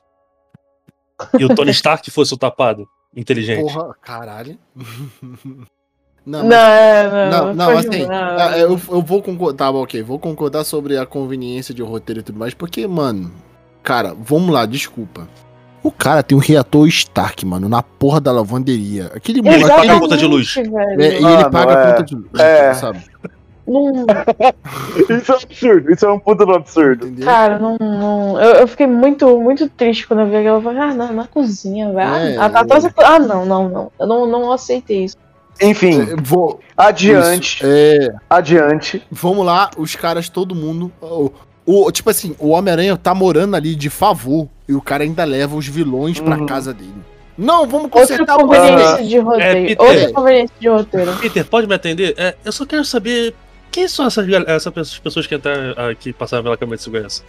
E o Tony Stark fosse o tapado? Inteligente. Porra, caralho. Não, Não, mas- não, não, não, foi assim, demais. é, eu, eu vou concordar, tá, ok, vou concordar sobre a conveniência de roteiro e tudo mais, porque, mano, cara, vamos lá, desculpa. O cara tem um reator Stark, mano, na porra da lavanderia. Aquele Ele moleque. paga a conta de luz. Velho. É, e ele paga é. a conta de luz, É. sabe? Não, Isso é um absurdo, isso é um puta do absurdo. Entendeu? cara, não. não- eu, eu fiquei muito, muito triste quando eu vi aquilo. Eu falei, ah, não, na cozinha, velho. É, ah, da co- ah, não, não, não. Eu não, não aceitei isso. Enfim, É, vou, adiante, isso, é, adiante. vamos lá, os caras, todo mundo. O, o- tipo assim, o Homem-Aranha tá morando ali de favor e o cara ainda leva os vilões pra Uhum. casa dele. Não, vamos Outra consertar o conveniência de roteiro. Peter. Outra conveniência de roteiro. Peter, pode me atender? É, eu só quero saber quem são essas, essas pessoas que entraram aqui passaram pela câmera de segurança.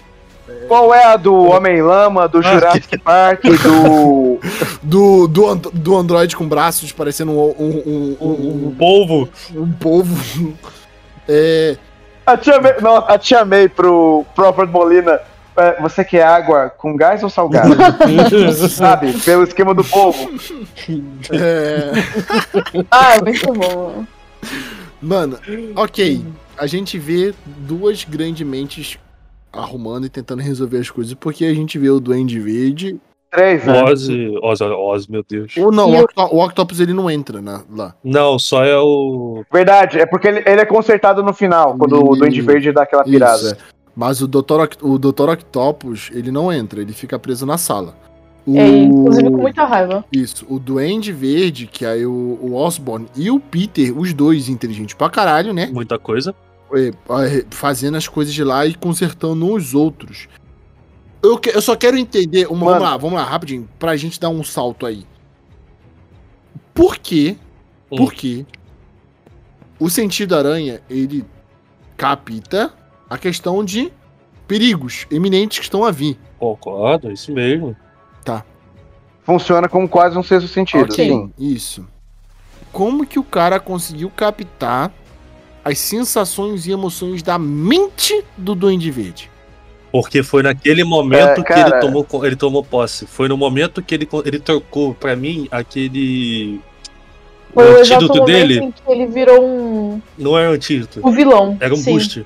Qual é a do Homem-Lama, do Jurassic Park, do. Do, do, and- do Android com braços parecendo um, um, um, O um, polvo. um povo. É, A tia May, não, a tia May pro Prophet Molina. é, você quer água com gás ou salgado? Sabe? Pelo esquema do povo. é, Ah, muito bom. mano, ok. A gente vê duas grandes mentes arrumando e tentando resolver as coisas, porque a gente vê o Duende Verde. Três, né? Oz, Oz, Oz, meu Deus. Ou não, o, o- Octo- o Octopus ele não entra na- lá. Não, só é o. Verdade, é porque ele, ele é consertado no final, quando o E- Duende Verde dá aquela pirada. Isso, é. Mas o Dr. O Dr. Octopus, ele não entra, ele fica preso na sala. O... É, inclusive com muita raiva. Isso, o Duende Verde, que é o, o Osborn, e o Peter, os dois inteligentes pra caralho, né? Muita coisa. É, é, fazendo as coisas de lá e consertando os outros. Eu, que- eu só quero entender. Uma, vamos lá, vamos lá, rapidinho, pra gente dar um salto aí. Por que? Hum. Por que o sentido aranha ele capta a questão de perigos iminentes que estão a vir? Concordo, é isso mesmo. Funciona como quase um sexto sentido. Ok, Sim. Isso. Como que o cara conseguiu captar as sensações e emoções da mente do Duende Verde? Porque foi naquele momento É, que ele tomou, ele tomou posse. Foi no momento que ele, ele trocou pra mim aquele. O Foi o antídoto dele em que ele virou um, não era um antídoto, um vilão. era um Sim. boost.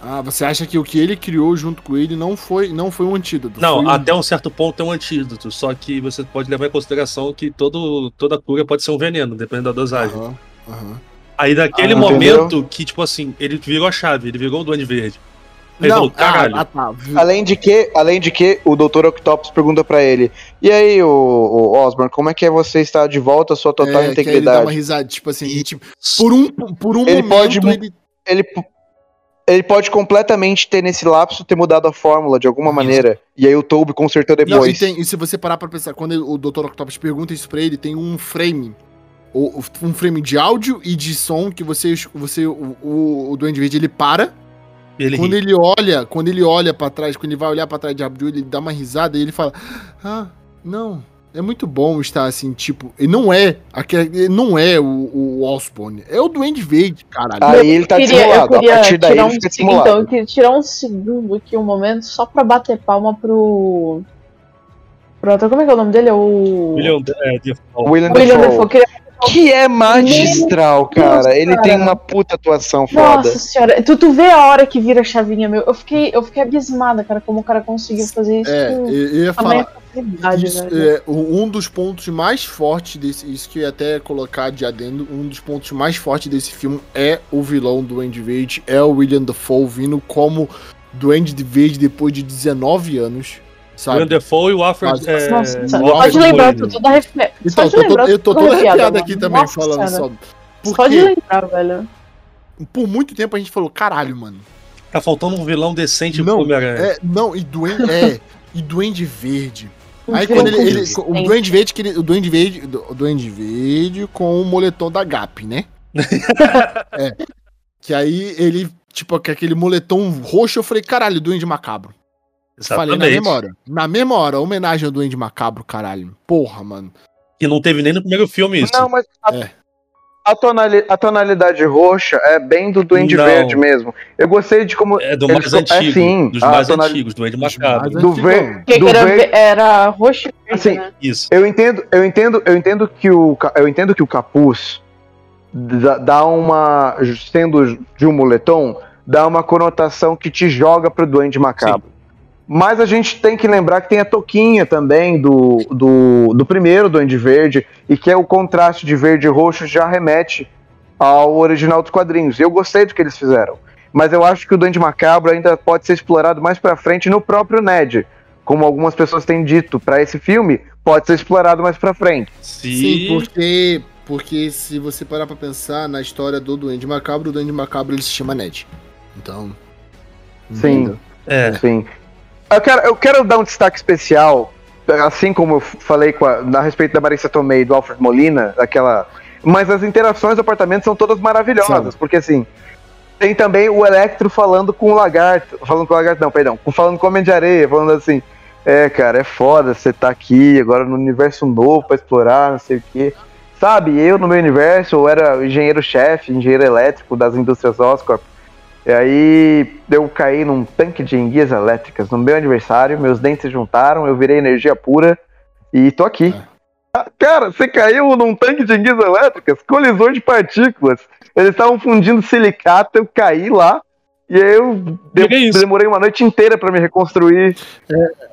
Ah, você acha que o que ele criou junto com ele não foi, não foi um antídoto? Não, foi um- até um certo ponto é um antídoto. Só que você pode levar em consideração que todo, toda cura pode ser um veneno, dependendo da dosagem. Aham, aham. Aí naquele Ah, momento que, tipo assim, ele virou a chave, ele virou o Duende Verde. Não, falou, caralho. ah, ah, tá. Além de que, além de que o Dr. Octopus pergunta pra ele: "E aí, o, o Osborn, como é que é você estar de volta à sua total É, que aí ele dá integridade?" uma risada, tipo assim, e, tipo, por um, por um Ele momento pode ele... Ele ele pode completamente ter nesse lapso ter mudado a fórmula de alguma maneira. E aí o Toby consertou Não, e, depois. tem- e se você parar pra pensar, quando ele- o Dr. Octopus pergunta isso pra ele, tem um frame. o- Um frame de áudio e de som que você, você o, o, o Duende Verde ele para. Ele Quando ri. ele olha, quando ele olha para trás, quando ele vai olhar pra trás de Abdul, ele dá uma risada e ele fala: "Ah, não, é muito bom estar assim, tipo, ele não é, aquele, ele não é o, o Osborne, é o Duende Verde, caralho. Aí ele tá Queria- eu dissimulado. A queria partir daí tirar ele um fica segundo, Então, eu queria tirar um segundo aqui, um momento, só pra bater palma pro. Pronto, como é que é o nome dele? É o. William, é, Defoe. William. Defoe. Queria- Que é magistral, cara. Ele cara. tem uma puta atuação foda. Nossa senhora, tu, tu vê a hora que vira a chavinha, meu. Eu fiquei, eu fiquei abismada, cara, como o cara conseguiu fazer isso É, com eu ia falar. Isso, é, um dos pontos mais fortes desse. Isso que eu ia até colocar de adendo. Um dos pontos mais fortes desse filme é o vilão do Duende Verde, é o William Dafoe vindo como Duende Verde depois de 19 anos. Sabe? William Defoe e o Alfred. Mas- É, Nossa, o Alfred pode lembrar, tô toda arrepiada. Então, tô, lembrar, eu tô toda todo arrepiado mano. aqui também Nossa falando senhora. só. Só de Porque lembrar, velho. por muito tempo a gente falou, caralho, mano. Tá faltando um vilão decente Não, pro Homem-Aranha. É, não, e Duende, é, e Duende Verde. Aí Um quando ele, ele- o Duende Verde, que ele, o Duende Verde, o Duende Verde com o moletom da Gap, né? é. Que aí ele, tipo, com aquele moletom roxo, eu falei, caralho, Duende Macabro. Falei na mesma hora. Na mesma hora, homenagem ao Duende Macabro, caralho. Porra, mano. Que não teve nem no primeiro filme isso. Não, mas a, É. a, tonali- a tonalidade roxa é bem do Duende Não. Verde mesmo. Eu gostei de como. É do mais co- antigo. É sim. Dos mais antigos, do Ed Dos Macabro. Do, antigão. ver, Que do era, verde. era roxo e verde, Assim, né? Isso. Eu entendo, eu entendo, eu entendo que o, eu entendo que o capuz dá, uma, sendo de um moletom, dá uma conotação que te joga pro Duende Macabro. Mas a gente tem que lembrar que tem a toquinha também do, do, do primeiro Duende Verde, e que é o contraste de verde e roxo já remete ao original dos quadrinhos. E eu gostei do que eles fizeram. Mas eu acho que o Duende Macabro ainda pode ser explorado mais pra frente no próprio Ned. Como algumas pessoas têm dito, pra esse filme, pode ser explorado mais pra frente. Se... Sim, porque, porque se você parar pra pensar na história do Duende Macabro, o Duende Macabro ele se chama Ned. Então. Sim. É, Sim. Eu quero, eu quero dar um destaque especial, assim como eu falei com a, a respeito da Marissa Tomei e do Alfred Molina, aquela. Mas as interações do apartamento são todas maravilhosas, Sim. porque assim. Tem também o Electro falando com o Lagarto. Falando com o Lagarto, não, perdão. Falando com o Homem de Areia, falando assim. É, cara, é foda você tá aqui agora no universo novo pra explorar, não sei o quê. Sabe, eu no meu universo, eu era engenheiro-chefe, engenheiro elétrico das indústrias Oscorp. E aí eu caí num tanque de enguias elétricas no meu aniversário, meus dentes se juntaram, eu virei energia pura e tô aqui. Ah, Cara, você caiu num tanque de enguias elétricas, colisor de partículas. Eles estavam fundindo silicato, eu caí lá e aí eu, Que isso? demorei uma noite inteira pra me reconstruir.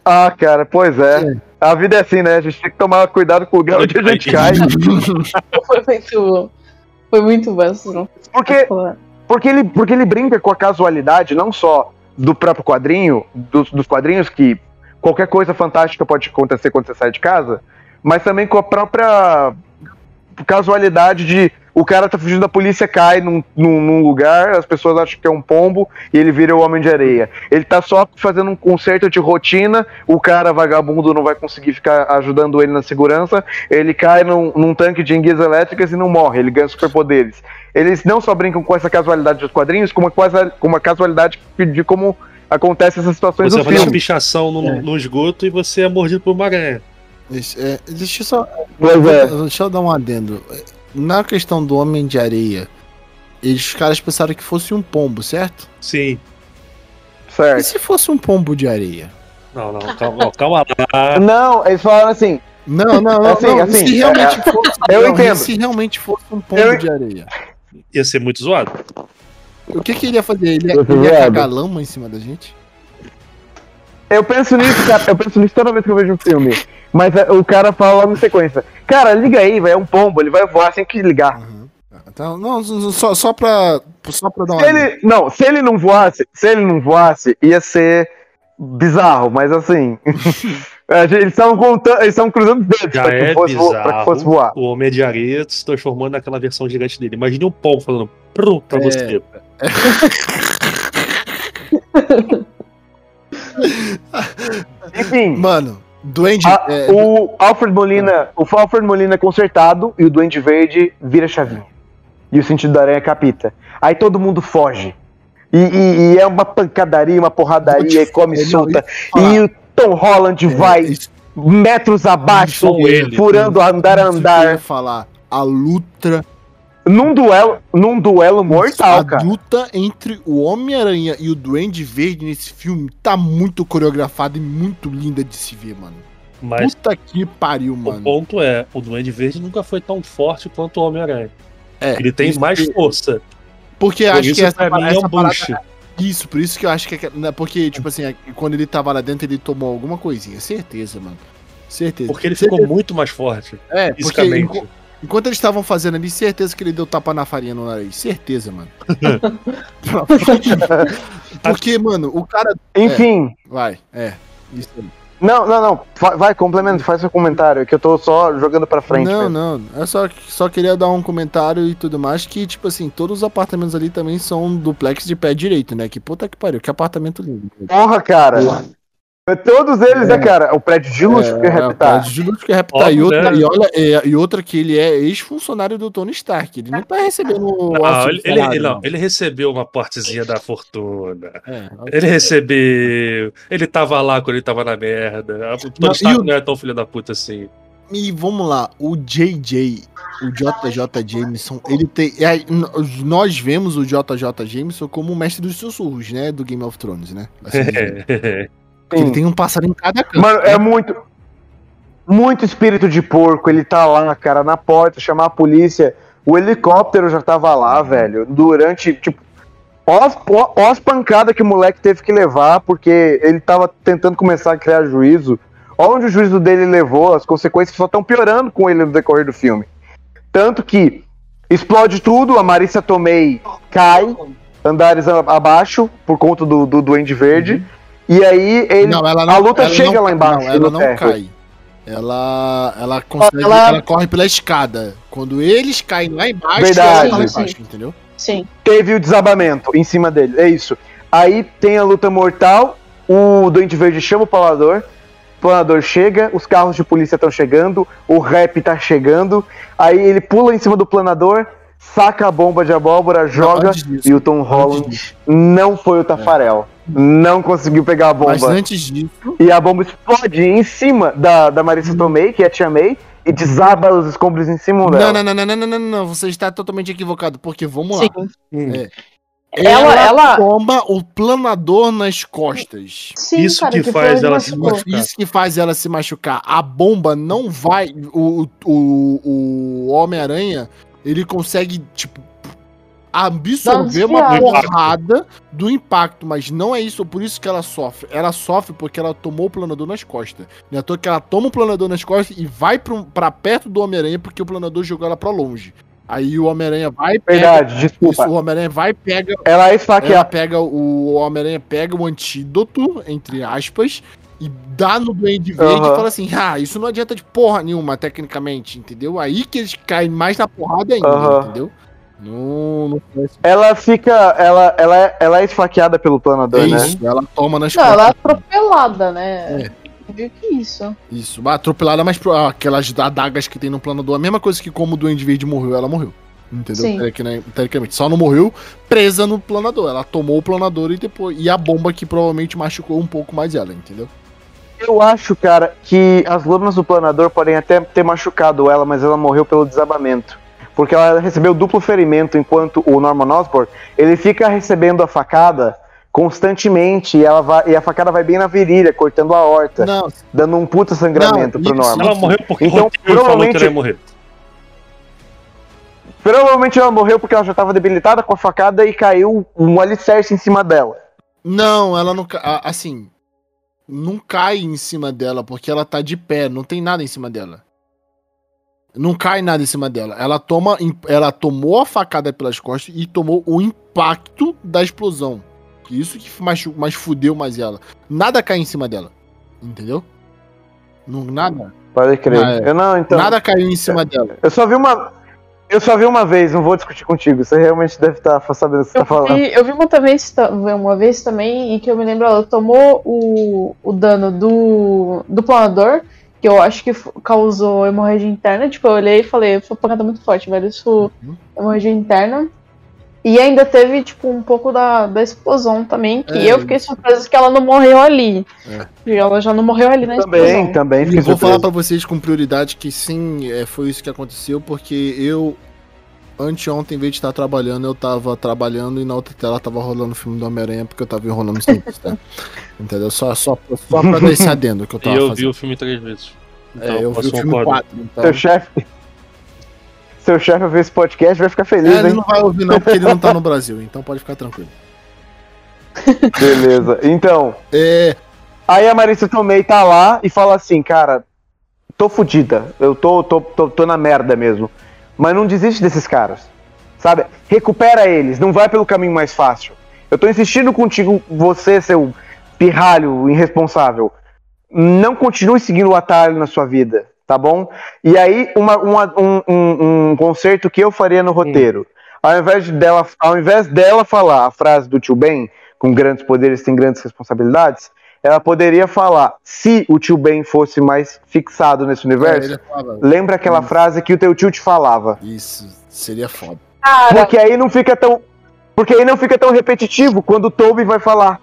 Ah, cara, pois é. A vida é assim, né? A gente tem que tomar cuidado com o lugar onde a gente cai. Foi muito. Foi muito bom Porque Porque ele, porque ele brinca com a casualidade, não só do próprio quadrinho, dos, dos quadrinhos, que qualquer coisa fantástica pode acontecer quando você sai de casa, mas também com a própria casualidade de o cara tá fugindo da polícia, cai num, num, num lugar, as pessoas acham que é um pombo e ele vira o homem de areia. Ele tá só fazendo um concerto de rotina, o cara vagabundo não vai conseguir ficar ajudando ele na segurança, ele cai num, num tanque de enguias elétricas e não morre, ele ganha superpoderes. Eles não só brincam com essa casualidade dos quadrinhos, como quase com uma casualidade de como acontece essas situações Você do faz uma pichação no, no esgoto e você é mordido por uma aranha. É, deixa eu só. Pois é. Deixa eu dar um adendo. Na questão do Homem de Areia, eles, os caras pensaram que fosse um pombo, certo? Sim. E Certo. se fosse um pombo de areia? Não, não, calma, calma lá. Não, eles falaram assim, Não, não, não. Assim, não, assim, se realmente fosse. eu não, entendo. Se realmente fosse um pombo Eu- de areia. Ia ser muito zoado. O que, que ele ia fazer? Ele ia, ele ia cagar lama em cima da gente? Eu penso nisso, cara. Eu penso nisso toda vez que eu vejo um filme. Mas é, o cara fala logo em sequência. Cara, liga aí, velho. É um pombo, ele vai voar sem que ligar. Uhum. Então, não, só, só, pra, só pra dar uma. Se ele. Não, se ele não voasse, se ele não voasse, ia ser bizarro, mas assim. eles estavam contando. Eles estavam cruzando os dedos Já pra que, é fosse, vo- pra que fosse bizarro voar. o Homem de Areia se transformando naquela versão gigante dele. Imagine um pombo falando prum pra É. você. Enfim. Mano, Duende. a- é, o Alfred Molina. O Alfred Molina é consertado e o Duende Verde vira chavinha. E o sentido da aranha capita. Aí todo mundo foge. E, e- e é uma pancadaria, uma porradaria, e come solta. E o Tom Holland vai isso- metros abaixo, furando andar a que eu ia andar. falar. A luta. Num duelo, num duelo mortal, a cara. luta entre o Homem-Aranha e o Duende Verde nesse filme tá muito coreografada e muito linda de se ver, mano. Mas Puta que pariu, o mano. ponto é, o Duende Verde nunca foi tão forte quanto o Homem-Aranha. É, Ele tem mais que- força. Porque Por acho isso, que essa, pra mim, é um parada-. Isso, por isso que eu acho que. é- né, Porque, tipo assim, é- quando ele tava lá dentro, ele tomou alguma coisinha. Certeza, mano. Certeza. Porque ele Certeza. ficou muito mais forte, É, porque fisicamente. enqu- enquanto eles estavam fazendo ali, certeza que ele deu tapa na farinha no nariz. Certeza, mano. porque, mano, o cara. Enfim, Vai, é. Isso aí. Não, não, não. Vai, complementa, faz seu comentário, que eu tô só jogando pra frente. não, mesmo. não. Eu só, só queria dar um comentário e tudo mais. Que, tipo assim, todos os apartamentos ali também são duplex de pé direito, né? Que puta que pariu, que apartamento lindo. Porra, cara. Todos eles, né, cara? O prédio de luxo que É, reputar. prédio de luxo que reputar. Óbvio, E outra, né? e, olha, é, e outra que ele é ex-funcionário do Tony Stark. Ele não tá recebendo o Não, auxílio ele, ele- não, ele recebeu uma partezinha da fortuna. É, Ele recebeu. Ele tava lá quando ele tava na merda. O Tony Não, Stark o- não é tão filho da puta assim. E vamos lá, o JJ, o JJ Jameson, ele tem. é, nós vemos o JJ Jameson como o mestre dos sussurros, né? Do Game of Thrones, né? Assim, ele tem um pássaro em cada canto. Mano, é né? muito. Muito espírito de porco. Ele tá lá, cara, na porta, chamar a polícia. O helicóptero já tava lá, velho. Durante, tipo. Ó as, pancadas que o moleque teve que levar, porque ele tava tentando começar a criar juízo. Ó onde o juízo dele levou, as consequências só estão piorando com ele no decorrer do filme. Tanto que explode tudo, a Marissa Tomei cai, andares abaixo, por conta do, do Duende Verde. E aí ele. Não, ela a luta ela chega não- lá embaixo. Não, ela não terra. cai. Ela, ela consegue. Ela- Ela... corre pela escada. Quando eles caem lá embaixo, Verdade. ela lá embaixo, sim. entendeu? Sim. teve o desabamento em cima dele. É isso. Aí tem a luta mortal. O Doente Verde chama o Planador. O Planador chega, os carros de polícia estão chegando, o rap tá chegando. Aí ele pula em cima do Planador, saca a bomba de abóbora, joga. disso, e o Tom Holland não foi o Tafarel. Não conseguiu pegar a Mas bomba. antes disso, E a bomba explode em cima da, da Marissa Tomei, que é a Tia May, e desaba os escombros em cima não, dela. não, não, não, não, não, não, não, você está totalmente equivocado, porque vamos lá. Sim. Hum. Ela- ela- toma o planador nas costas. Sim, Isso cara, que foi faz ela se machucar. Isso que faz ela se machucar. A bomba não vai. O, o, o Homem-Aranha, ele consegue, tipo, absorver uma uma porrada do impacto, mas não é isso, por isso que ela sofre. Ela sofre porque ela tomou o planador nas costas. Não é à toa que ela toma o planador nas costas e vai pra, pra perto do Homem-Aranha porque o planador jogou ela pra longe. Aí o Homem-Aranha vai pega. Verdade, desculpa. Isso, o Homem-Aranha vai pega Ela é ela esfaqueada. pega o Homem-Aranha pega o antídoto, entre aspas, e dá no Duende Verde Aham. e fala assim: ah, isso não adianta de porra nenhuma, tecnicamente, entendeu? Aí que eles caem mais na porrada ainda, Aham. entendeu? Não, não faz Ela fica. Ela, ela, é, ela é esfaqueada pelo planador, né? isso, ela toma nas Não, ela é costas. atropelada, né? Meio que isso. Isso, atropelada, mas pro- aquelas adagas que tem no planador, a mesma coisa que como o Duende Verde morreu, ela morreu. Entendeu? Sim. Tecnicamente. Só não morreu presa no planador. Ela tomou o planador e depois. E a bomba que provavelmente machucou um pouco mais ela, entendeu? Eu acho, cara, que as lâminas do planador podem até ter machucado ela, mas ela morreu pelo desabamento. Porque ela recebeu duplo ferimento, enquanto o Norman Osborn, ele fica recebendo a facada constantemente e, ela vai, e a facada vai bem na virilha, cortando a horta, Não, dando um puta sangramento Não, pro Norman. Ela morreu porque Então, o roteiro falou que provavelmente- ela ia morrer. Provavelmente ela morreu porque ela já tava debilitada com a facada e caiu um alicerce em cima dela. Não, ela não. Assim. Não cai em cima dela, porque ela tá de pé, não tem nada em cima dela. Não cai nada em cima dela. Ela toma. Ela tomou a facada pelas costas e tomou o impacto da explosão. Isso que mais, mais fudeu mais ela. Nada cai em cima dela. Entendeu? Não, nada. Pode crer. Ah. Eu não, então. nada caiu em cima dela. Eu só vi uma. Eu só vi uma vez, não vou discutir contigo. Você realmente deve estar sabendo o que você tá Eu falando. vi, eu vi uma vez, uma vez também, e que eu me lembro, ela tomou o, o dano do, do planador, que eu acho que causou hemorragia interna. Tipo, eu olhei e falei, foi uma pancada muito forte, velho. Isso, Uhum. hemorragia interna. E ainda teve, tipo, um pouco da, da explosão também, que É, eu fiquei surpresa que ela não morreu ali. É. E ela já não morreu ali na Também, explosão. também. Fiquei eu vou falar pra vocês com prioridade que sim, é, foi isso que aconteceu, porque eu, anteontem, em vez de estar trabalhando, eu tava trabalhando e na outra tela tava rolando o filme do Homem-Aranha, porque eu tava enrolando os tempos, tá? Entendeu? Só, só, só pra dar esse adendo que eu E tava eu vi fazendo. o filme três vezes. Então, É, eu vi o filme concordar. 4, então... Seu chefe. Seu chefe ouvir esse podcast vai ficar feliz, É, ele hein? não vai ouvir não, porque ele não tá no Brasil, então pode ficar tranquilo. Beleza. Então, É, aí a Marissa Tomei tá lá e fala assim, cara, tô fodida. Eu tô, tô, tô, tô na merda mesmo. Mas não desiste desses caras. Sabe? Recupera eles, não vai pelo caminho mais fácil. Eu tô insistindo contigo, você, seu pirralho irresponsável. não continue seguindo o atalho na sua vida, tá bom? E aí, uma, uma- um, um, um conserto que eu faria no roteiro. Ao invés, de dela, ao invés dela falar a frase do tio Ben, com grandes poderes tem grandes responsabilidades, ela poderia falar, se o tio Ben fosse mais fixado nesse universo, É, falava, lembra aquela Isso. frase que o teu tio te falava. Isso, seria foda. Cara, Porque aí não fica tão. Porque aí não fica tão repetitivo quando o Toby vai falar.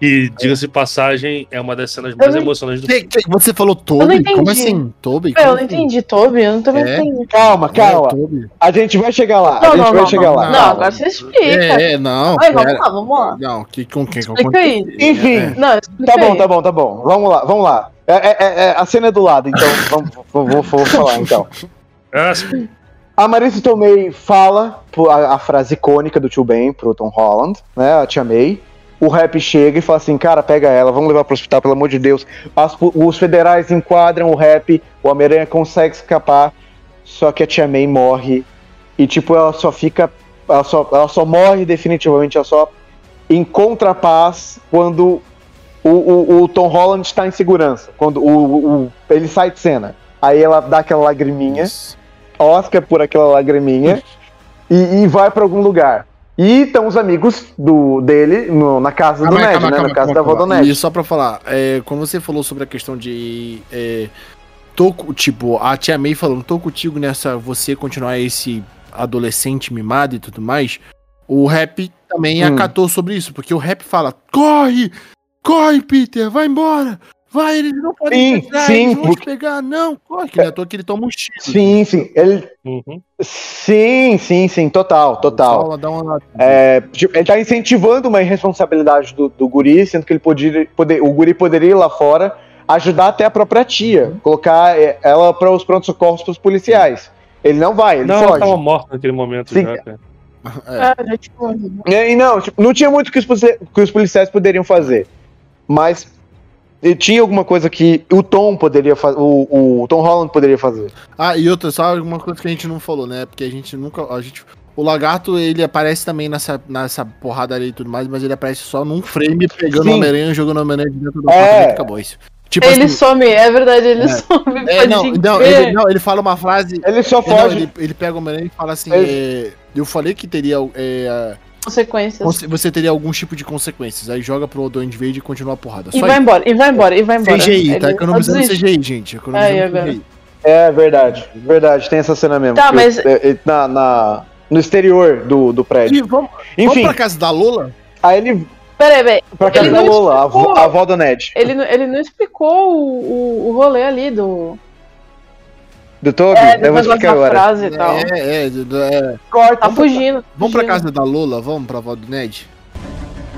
E, diga-se de passagem, é uma das cenas mais não- emocionantes do filme. você falou Eu não Toby? Como assim? Toby? eu não assim? entendi, Toby, eu não tô É? entendendo. Calma, É, calma. Toby. A gente vai chegar lá. a Não, gente não, vai não, chegar não, lá. não, agora você explica. É, é, não. Ai, vamos lá, vamos lá. Não, que com quem? Com Explica aí. Enfim, É. Não, explica tá bom, aí. tá bom, tá bom. Vamos lá, vamos lá. É, é- é- é- a cena é do lado, então vamos, vou, vou- vou falar então. A Marissa Tomei fala a, a frase icônica do tio Ben pro Tom Holland, né? A tia May. O rap chega e fala assim: cara, pega ela, vamos levar pro hospital, pelo amor de Deus. As- os federais enquadram o rap, o Homem-Aranha consegue escapar, só que a tia May morre. E, tipo, ela só fica. Ela só, ela só morre definitivamente, ela só encontra a paz quando o, o- o Tom Holland está em segurança. Quando o, o- ele sai de cena. Aí ela dá aquela lagriminha. Oscar por aquela lagriminha e, e vai pra algum lugar. E estão os amigos do, dele no- na casa do Calma aí, Ned, calma, né? calma, na casa calma, da avó do. Ned. E só pra falar, é, quando você falou sobre a questão de. É, tô, tipo, a tia May falando, tô contigo nessa. Você continuar esse adolescente mimado e tudo mais. O rap também Hum. acatou sobre isso, porque o rap fala: corre! Corre, Peter, vai embora! Vai, eles não podem Sim, pegar, sim, eles vão te porque- pegar, não, corre, que à toa que ele toma um tiro. Sim, sim. Ele, Uhum. sim, sim, sim. Total, total. Dá uma- É, tipo, ele tá incentivando uma irresponsabilidade do, do guri, sendo que ele poderia, poder, o guri poderia ir lá fora ajudar até a própria tia, colocar é, ela para os prontos-socorros pros policiais. Ele não vai, ele Não, ela foge. tava morta naquele momento Sim. já, cara. É. É, já, tipo, E não, tipo, não tinha muito que os, que os policiais poderiam fazer. Mas e tinha alguma coisa que o Tom poderia fazer, o, o Tom Holland poderia fazer. Ah, e outra, só uma coisa que a gente não falou, né? Porque a gente nunca. A gente, o lagarto, ele aparece também nessa, nessa porrada ali e tudo mais, mas ele aparece só num frame pegando Sim. o Homem-Aranha e jogando o Homem-Aranha de dentro do É. apartamento e acabou isso. Tipo ele assim. some, é verdade, ele É. some. É, não, não, ele, não, ele fala uma frase. Ele só Não, foge. ele, ele pega o Homem-Aranha e fala assim: é, Eu falei que teria. Consequências. conse- você teria algum tipo de consequências. Aí joga pro Duende Verde e continua a porrada. E Só vai embora, e vai embora, e vai embora. CGI, tá Ele economizando desiste. CGI, gente. Economizando Aí, agora. CGI. É verdade, verdade, tem essa cena mesmo. Tá, que mas- o- é, é, na, na- no exterior do, do E prédio. vamos, vamos Enfim, pra casa da Lola? aí ele Peraí, peraí. pra casa Ele da não Lola, a avó, explicou. a avó do Ned. Ele, não- ele não explicou o, o, o rolê ali do. Do Toby, É, eu vou explicar agora. frase e tal. É, é, é. Corta. Tá fugindo. Vamos pra casa da Lola, vamos pra avó do Ned?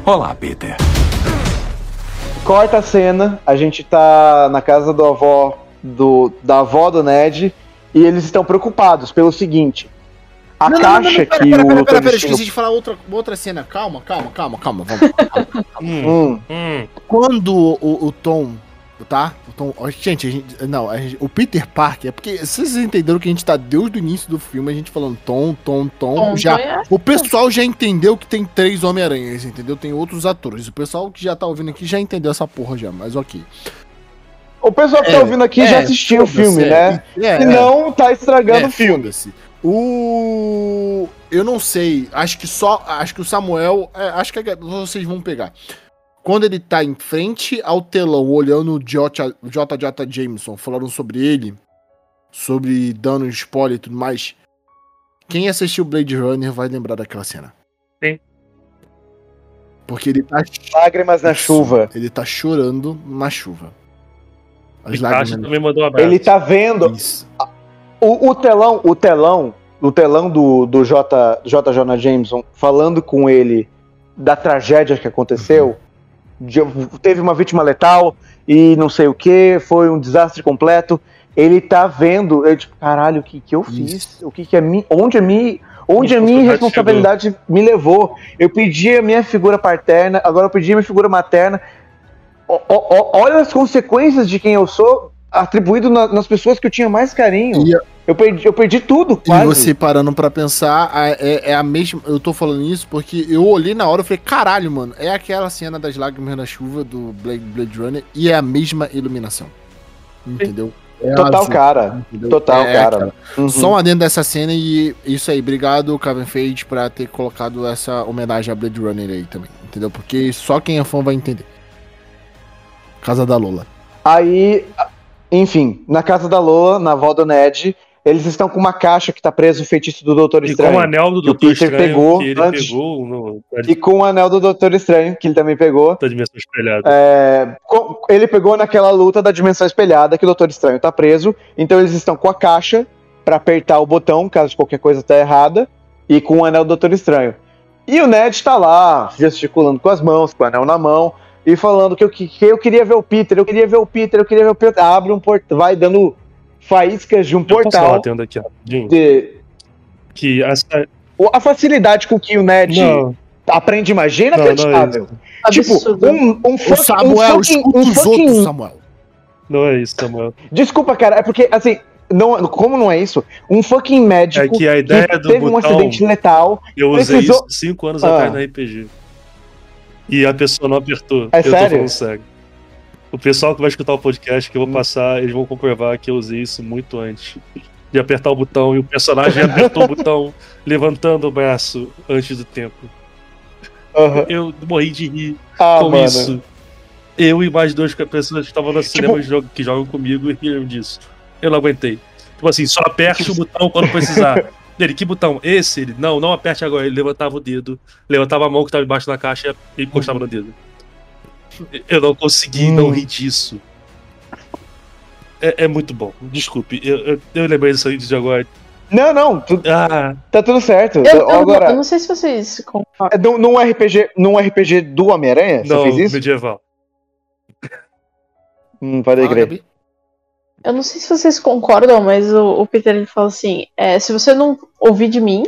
Olá, Peter. Corta a cena, a gente tá na casa do avó do, da avó do Ned e eles estão preocupados pelo seguinte. A Não, não, não, caixa não, pera, que pera, o pera, pera, pera, esqueci de falar outra, outra cena. Calma, calma, calma, calma. Vamos. Hum, Hum, hum. Quando o, o Tom, tá? Tom, gente, a gente, não, a gente- o Peter Parker, é porque vocês entenderam que a gente tá desde o início do filme, a gente falando Tom, Tom, Tom, Tom, já. É- O pessoal já entendeu que tem três Homem-Aranhas, entendeu? Tem outros atores. O pessoal que já tá ouvindo aqui já entendeu essa porra já, mas ok. O pessoal que tá É, ouvindo aqui é, já assistiu o filme, é, né? É, E não tá estragando é, o filme. O. Eu não sei. Acho que só. Acho que o Samuel. é, acho que vocês vão pegar. Quando ele tá em frente ao telão, olhando o J.J. Jameson, falando sobre ele, sobre dano spoiler e tudo mais. Quem assistiu Blade Runner vai lembrar daquela cena. Sim. Porque ele tá. Lágrimas na chuva. Ele tá chorando na chuva. As Pikachu lágrimas. também mandou abraço. Ele tá vendo o, o telão, o telão, o telão do, do J, J. Jonah Jameson falando com ele da tragédia que aconteceu. De- teve uma vítima letal e não sei o que, foi um desastre completo. Ele tá vendo, ele tipo, caralho, o que que eu fiz? Isso. O que que é mi, onde a minha, onde a minha Responsabilidade me levou? Eu pedi a minha figura paterna, agora eu pedi a minha figura materna. O- o- olha as consequências de quem eu sou atribuído na- nas pessoas que eu tinha mais carinho. E, Eu perdi, eu perdi tudo, E quase. você parando pra pensar, é, é a mesma. Eu tô falando isso porque eu olhei na hora e falei, caralho, mano, é aquela cena das lágrimas na chuva do Blade, Blade Runner e é a mesma iluminação. Entendeu? É Total, azul, cara. entendeu? Total, É cara. Uhum. Só um adendo dessa cena e isso aí. Obrigado, Kevin Feige, pra ter colocado essa homenagem a Blade Runner aí também. Entendeu? Porque só quem é fã vai entender. Casa da Lola. Aí, enfim, na casa da Lola, na avó do Ned, eles estão com uma caixa que tá preso o feitiço do Doutor E com Estranho. o anel do Doutor Peter Estranho pegou que ele antes- pegou no, E com o anel do Doutor Estranho, que ele também pegou. da dimensão espelhada. É, ele pegou naquela luta da dimensão espelhada que o Doutor Estranho tá preso. Então eles estão com a caixa pra apertar o botão, caso qualquer coisa tá errada, e com o anel do Doutor Estranho. E o Ned tá lá, gesticulando com as mãos, com o anel na mão, e falando que eu, que eu queria ver o Peter, eu queria ver o Peter, eu queria ver o Peter. Abre um portal, vai dando faíscas de um Eu posso falar portal. tendo aqui rapidinho? De, Que essa. a facilidade com que o Ned Não, aprende magia é não, não é inacreditável. isso. tipo, um, um, fucking- Samuel, um fucking, escuta um os fucking outros, Samuel. Não é isso, Samuel. Desculpa, cara, é porque, assim, não, como não é isso? Um fucking médico É que a ideia que do teve um botão- acidente letal. Eu usei Precisou- isso cinco anos Ah. atrás na RPG. E a pessoa não apertou. É eu tô sério? falando sério. O pessoal que vai escutar o podcast que eu vou passar, eles vão comprovar que eu usei isso muito antes de apertar o botão. E o personagem apertou o botão levantando o braço antes do tempo. Aham. Eu morri de rir Ah, com mano. isso. Eu e mais duas pessoas que estavam no cinema Tipo- que jogam- que jogam comigo riram disso. Eu não aguentei. Tipo assim, só aperte o botão quando precisar. Ele, que botão? Esse? Ele, não, não aperte agora. Ele levantava o dedo, levantava a mão que estava embaixo da caixa e encostava no dedo. Eu não consegui não Hum. rir disso. É, é muito bom. Desculpe, eu, eu, eu lembrei disso aí de agora. Não, não, tu- Ah, tá tudo certo. Eu, eu- Agora, eu não sei se vocês concordam. é num, num RPG, num RPG do Homem-Aranha? Você não, fez isso? medieval. Hum, pode crer. Eu não sei se vocês concordam, mas o, o Peter ele fala assim: é, se você não ouvir de mim,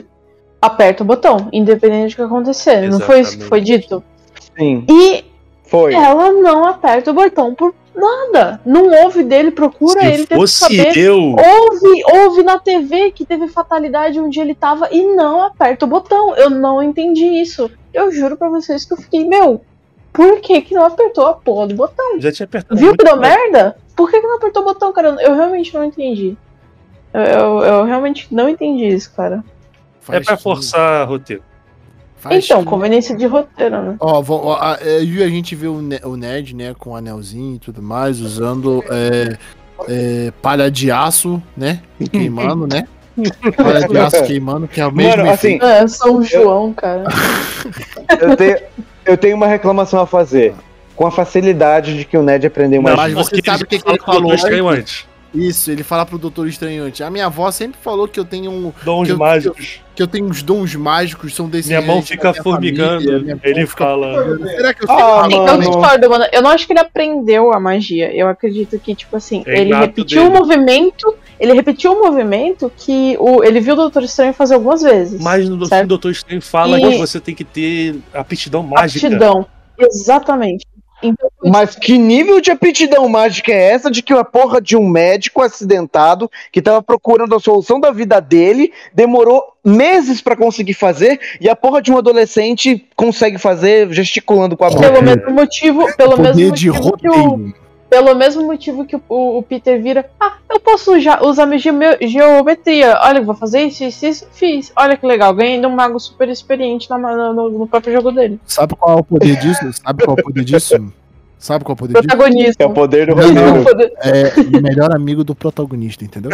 aperta o botão, independente do que acontecer. Não foi isso que foi dito? Sim, E foi. ela não aperta o botão por nada. Não ouve dele, procura ele, Se tenta fosse saber. eu, Ouve, ouve na TV que teve fatalidade onde ele tava e não aperta o botão. Eu não entendi isso. Eu juro pra vocês que eu fiquei, meu, por que que não apertou a porra do botão? já tinha apertado. Viu que deu mais. merda? Por que, que não apertou o botão, cara? Eu- realmente não entendi. Eu, eu, eu realmente não entendi isso, cara. É Faz pra que- forçar roteiro. Faz então, conveniência de roteiro, né? Ó, ó, a, é, a gente vê o, Ne- o Ned, né, com o anelzinho e tudo mais, usando é, é, palha de aço, né? Queimando, né? Palha de aço queimando, que é o mesmo. Mano, assim. É, São João, cara. eu tenho, eu tenho uma reclamação a fazer. Com a facilidade de que o Ned aprendeu magia. mas você sabe o que que ele falou Estranho antes. Isso, ele fala pro Doutor Estranho antes. A minha avó sempre falou que eu tenho um, Dons Que eu- mágicos. que eu tenho uns dons mágicos, são desses. Minha mão fica formigando. Ele fala. Será que eu Ah, mano. Eu discordo, mano. Eu não acho que ele aprendeu a magia. Eu acredito que, tipo assim, É ele repetiu o dele. movimento. Ele repetiu o movimento que o, ele viu o Doutor Estranho fazer algumas vezes. Mas no certo? Doutor Estranho fala E- que você tem que ter aptidão mágica. Aptidão. Exatamente. Então, Mas que nível de aptidão mágica é essa de que a porra de um médico acidentado que tava procurando a solução da vida dele demorou meses pra conseguir fazer e a porra de um adolescente consegue fazer gesticulando com a mão? pelo mesmo motivo, pelo mesmo Poder de motivo que o. pelo mesmo motivo que o, o Peter vira, ah, eu posso já usar minha geome- geometria. Olha, eu vou fazer isso, isso, isso, fiz. Olha que legal, ganhei de um mago super experiente na- no, no próprio jogo dele. Sabe qual é o poder disso? Sabe qual é o poder disso? Sabe qual é o poder disso? Protagonista. É o poder do roteiro. Poder- É o melhor amigo do protagonista, entendeu?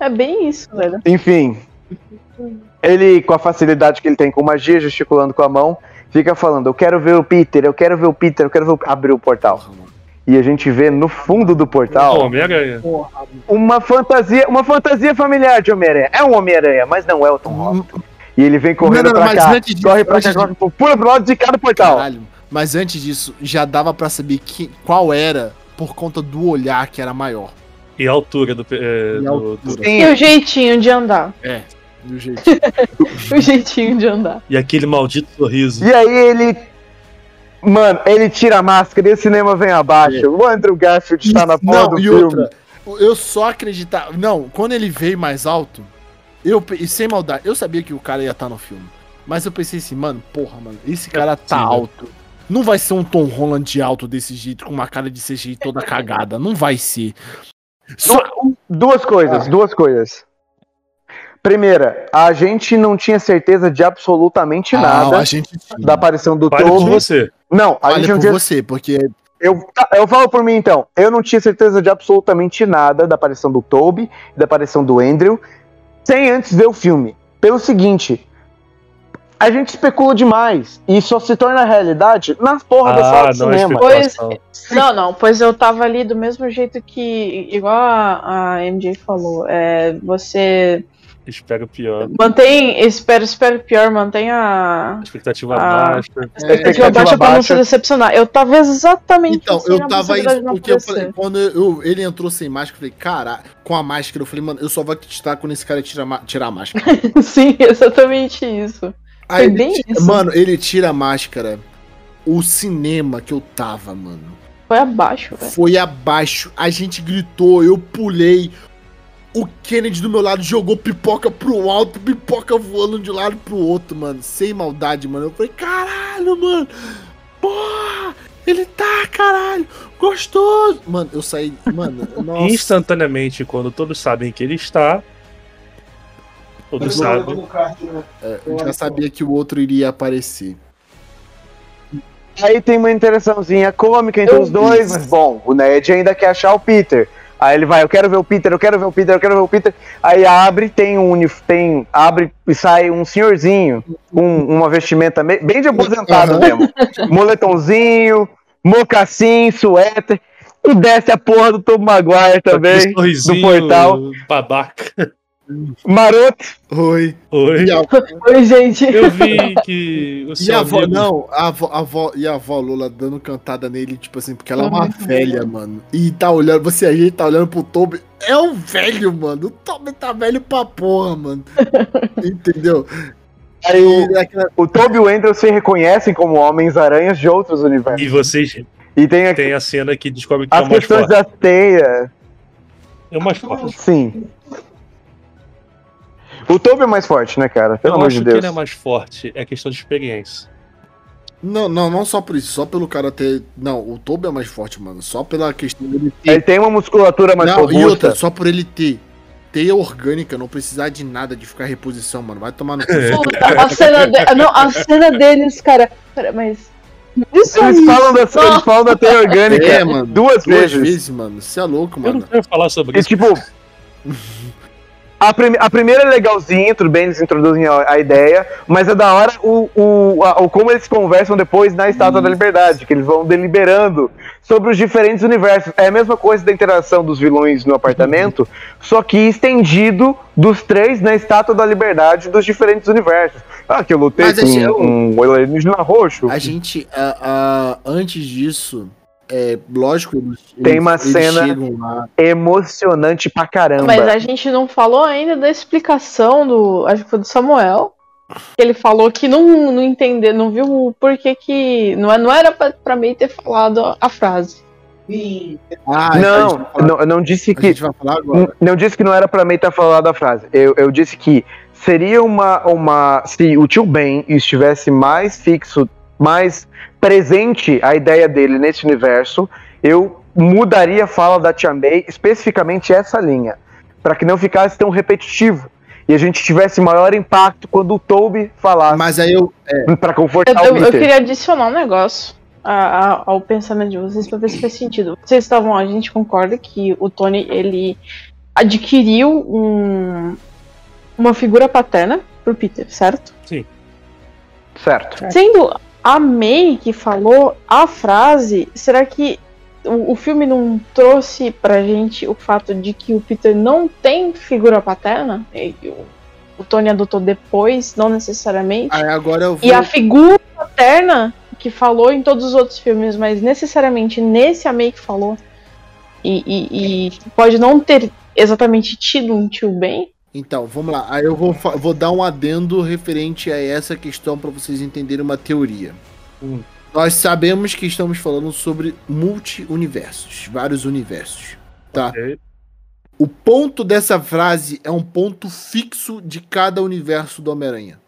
É bem isso, velho. Enfim, ele, com a facilidade que ele tem com magia, gesticulando com a mão, fica falando: Eu quero ver o Peter, eu quero ver o Peter, eu quero ver o. Abriu o portal. E a gente vê no fundo do portal Homem-Aranha. uma fantasia, uma fantasia familiar de Homem-Aranha. É um Homem-Aranha, mas não é o Tom Holland. E ele vem correndo Não, não, pra mas cá, antes disso, corre pra antes cá, corre, pula pro lado de cada portal. Caralho. Mas antes disso, já dava pra saber que, qual era por conta do olhar que era maior. E a altura do. é, E a altura. do- E Sim, o jeitinho de andar. É, do jeito. O jeitinho de andar. E aquele maldito sorriso. E aí ele. Mano, ele tira a máscara e o cinema vem abaixo. O Andrew Garfield está na porra Não, do e filme. outra, eu só acreditava. Não, quando ele veio mais alto, eu e sem maldade, eu sabia que o cara ia estar no filme. Mas eu pensei assim, mano, porra, mano, esse cara tá possível. alto. Não vai ser um Tom Holland alto desse jeito, com uma cara de CGI toda cagada. Não vai ser. Só, Duas coisas, Ah. duas coisas. Primeira, a gente não tinha certeza de absolutamente Ah, nada a gente da aparição do por Toby. você. Não, a Olha gente não por tinha você, porque Eu, tá, eu falo por mim então. Eu não tinha certeza de absolutamente nada da aparição do Toby e da aparição do Andrew sem antes ver o filme. Pelo seguinte, a gente especula demais e só se torna realidade nas porra da sala Ah, de não é cinema. especulação. Não, não, pois eu tava ali do mesmo jeito que, igual a, a MJ falou, é, você Espero pior. mantém, espero, espero pior, mantém a Expectativa Ah. baixa. expectativa baixa pra não se decepcionar. Eu tava exatamente Então, assim eu tava isso porque eu falei, quando eu- ele entrou sem máscara, eu falei, cara, com a máscara, eu falei, mano, eu só vou acreditar quando esse cara tira, a ma- tirar a máscara. Sim, exatamente isso. Aí Foi bem isso. Mano, ele tira a máscara. O cinema que eu tava, mano, Foi abaixo, velho. foi abaixo. A gente gritou, eu pulei. O Kennedy do meu lado jogou pipoca pro alto, pipoca voando de um lado pro outro, mano. Sem maldade, mano. Eu falei, caralho, mano. Porra, ele tá, caralho. Gostoso. Mano, eu saí, mano, nossa. Instantaneamente, quando todos sabem que ele está. Todos sabem. É, eu já sabia que o outro iria aparecer. Aí tem uma interaçãozinha cômica entre Eu os dois, vi. mas bom, o Ned ainda quer achar o Peter. Aí ele vai, eu quero ver o Peter, eu quero ver o Peter, eu quero ver o Peter. Aí abre, tem um tem abre e sai um senhorzinho com uma vestimenta me- bem de aposentado Aham. mesmo. Moletomzinho, mocassim, suéter e desce a porra do Tom Maguire também, do portal. Babaca. Maroto. Oi. Oi. E a, Oi, gente. Eu vi que o e seu a avó, amigo- não, a avó, a avó, e a avó Lula dando cantada nele, tipo assim, porque ela é uma velha, mano. E tá olhando, você aí tá olhando pro Toby, é um velho, mano. O Toby tá velho pra porra, mano. Entendeu? Aí o, E é aquela- o Toby e o Andrew se reconhecem como Homens-Aranhas de outros universos. E vocês E tem aqui tem a cena que descobre que é as o mais questões forte. da teia. É o mais forte. Sim. O Toby é mais forte, né, cara? Pelo Eu amor acho de que Deus. ele é mais forte. É questão de experiência. Não, não, não só por isso, só pelo cara ter. Não, o Toby é mais forte, mano. Só pela questão dele ter. Ele tem uma musculatura mais não, e robusta. outra, só por ele ter teia orgânica, não precisar de nada de ficar reposição, mano. Vai tomar no cu. A cena, de... não, a cena deles, cara. Cara, mas. Isso Eles aí, falam, da, só- eles falam da teia orgânica É, mano. duas, Duas vezes. vezes, mano. Você é louco, Eu não mano. quero falar sobre E isso. tipo. A, prime- a primeira é legalzinha, tudo bem, eles introduzem a, a ideia, mas é da hora o, o, a- o como eles conversam depois na Estátua da Liberdade, que eles vão deliberando sobre os diferentes universos. É a mesma coisa da interação dos vilões no apartamento, só que estendido dos três na Estátua da Liberdade dos diferentes universos. Ah, que eu lutei Mas com é o- um alienígena roxo. A gente, a- a- antes disso, é lógico, eles, Tem uma eles cena-. Emocionante pra caramba. Mas a gente não falou ainda da explicação do. Acho que foi do Samuel. Que ele falou que não, não entendeu, não viu o porquê que. Não, é- não era pra, pra meio ter falado a, frase. Ah, gente Não, não, eu não disse a que gente vai falar agora. N- Não disse que não era pra mim estar falando a frase. Eu, eu disse que seria uma, uma. Se o tio Ben estivesse mais fixo, mais presente a ideia dele nesse universo, eu mudaria a fala da Tia May, especificamente essa linha. Pra que não ficasse tão repetitivo. E a gente tivesse maior impacto quando o Toby falasse. Mas aí eu. Pra Eu, confortar eu- o eu Peter. queria adicionar um negócio a- a- ao pensamento de vocês pra ver se faz sentido. Vocês estavam, a gente concorda que o Tony ele adquiriu um- uma figura paterna pro Peter, certo? Certo. Sendo a May que falou a frase, será que o, o filme não trouxe pra gente o fato de que o Peter não tem figura paterna? E o, o Tony adotou depois, não necessariamente? Aí agora eu vou. E a figura paterna que falou em todos os outros filmes, mas necessariamente nesse a May que falou, e, e- e pode não ter exatamente tido um tio Ben, Então, vamos lá. Aí eu vou, vou dar um adendo referente a essa questão pra vocês entenderem uma teoria. Hum. Nós sabemos que estamos falando sobre multi-universos, vários universos. Tá? Ok. O ponto dessa frase é um ponto fixo de cada universo do Homem-Aranha.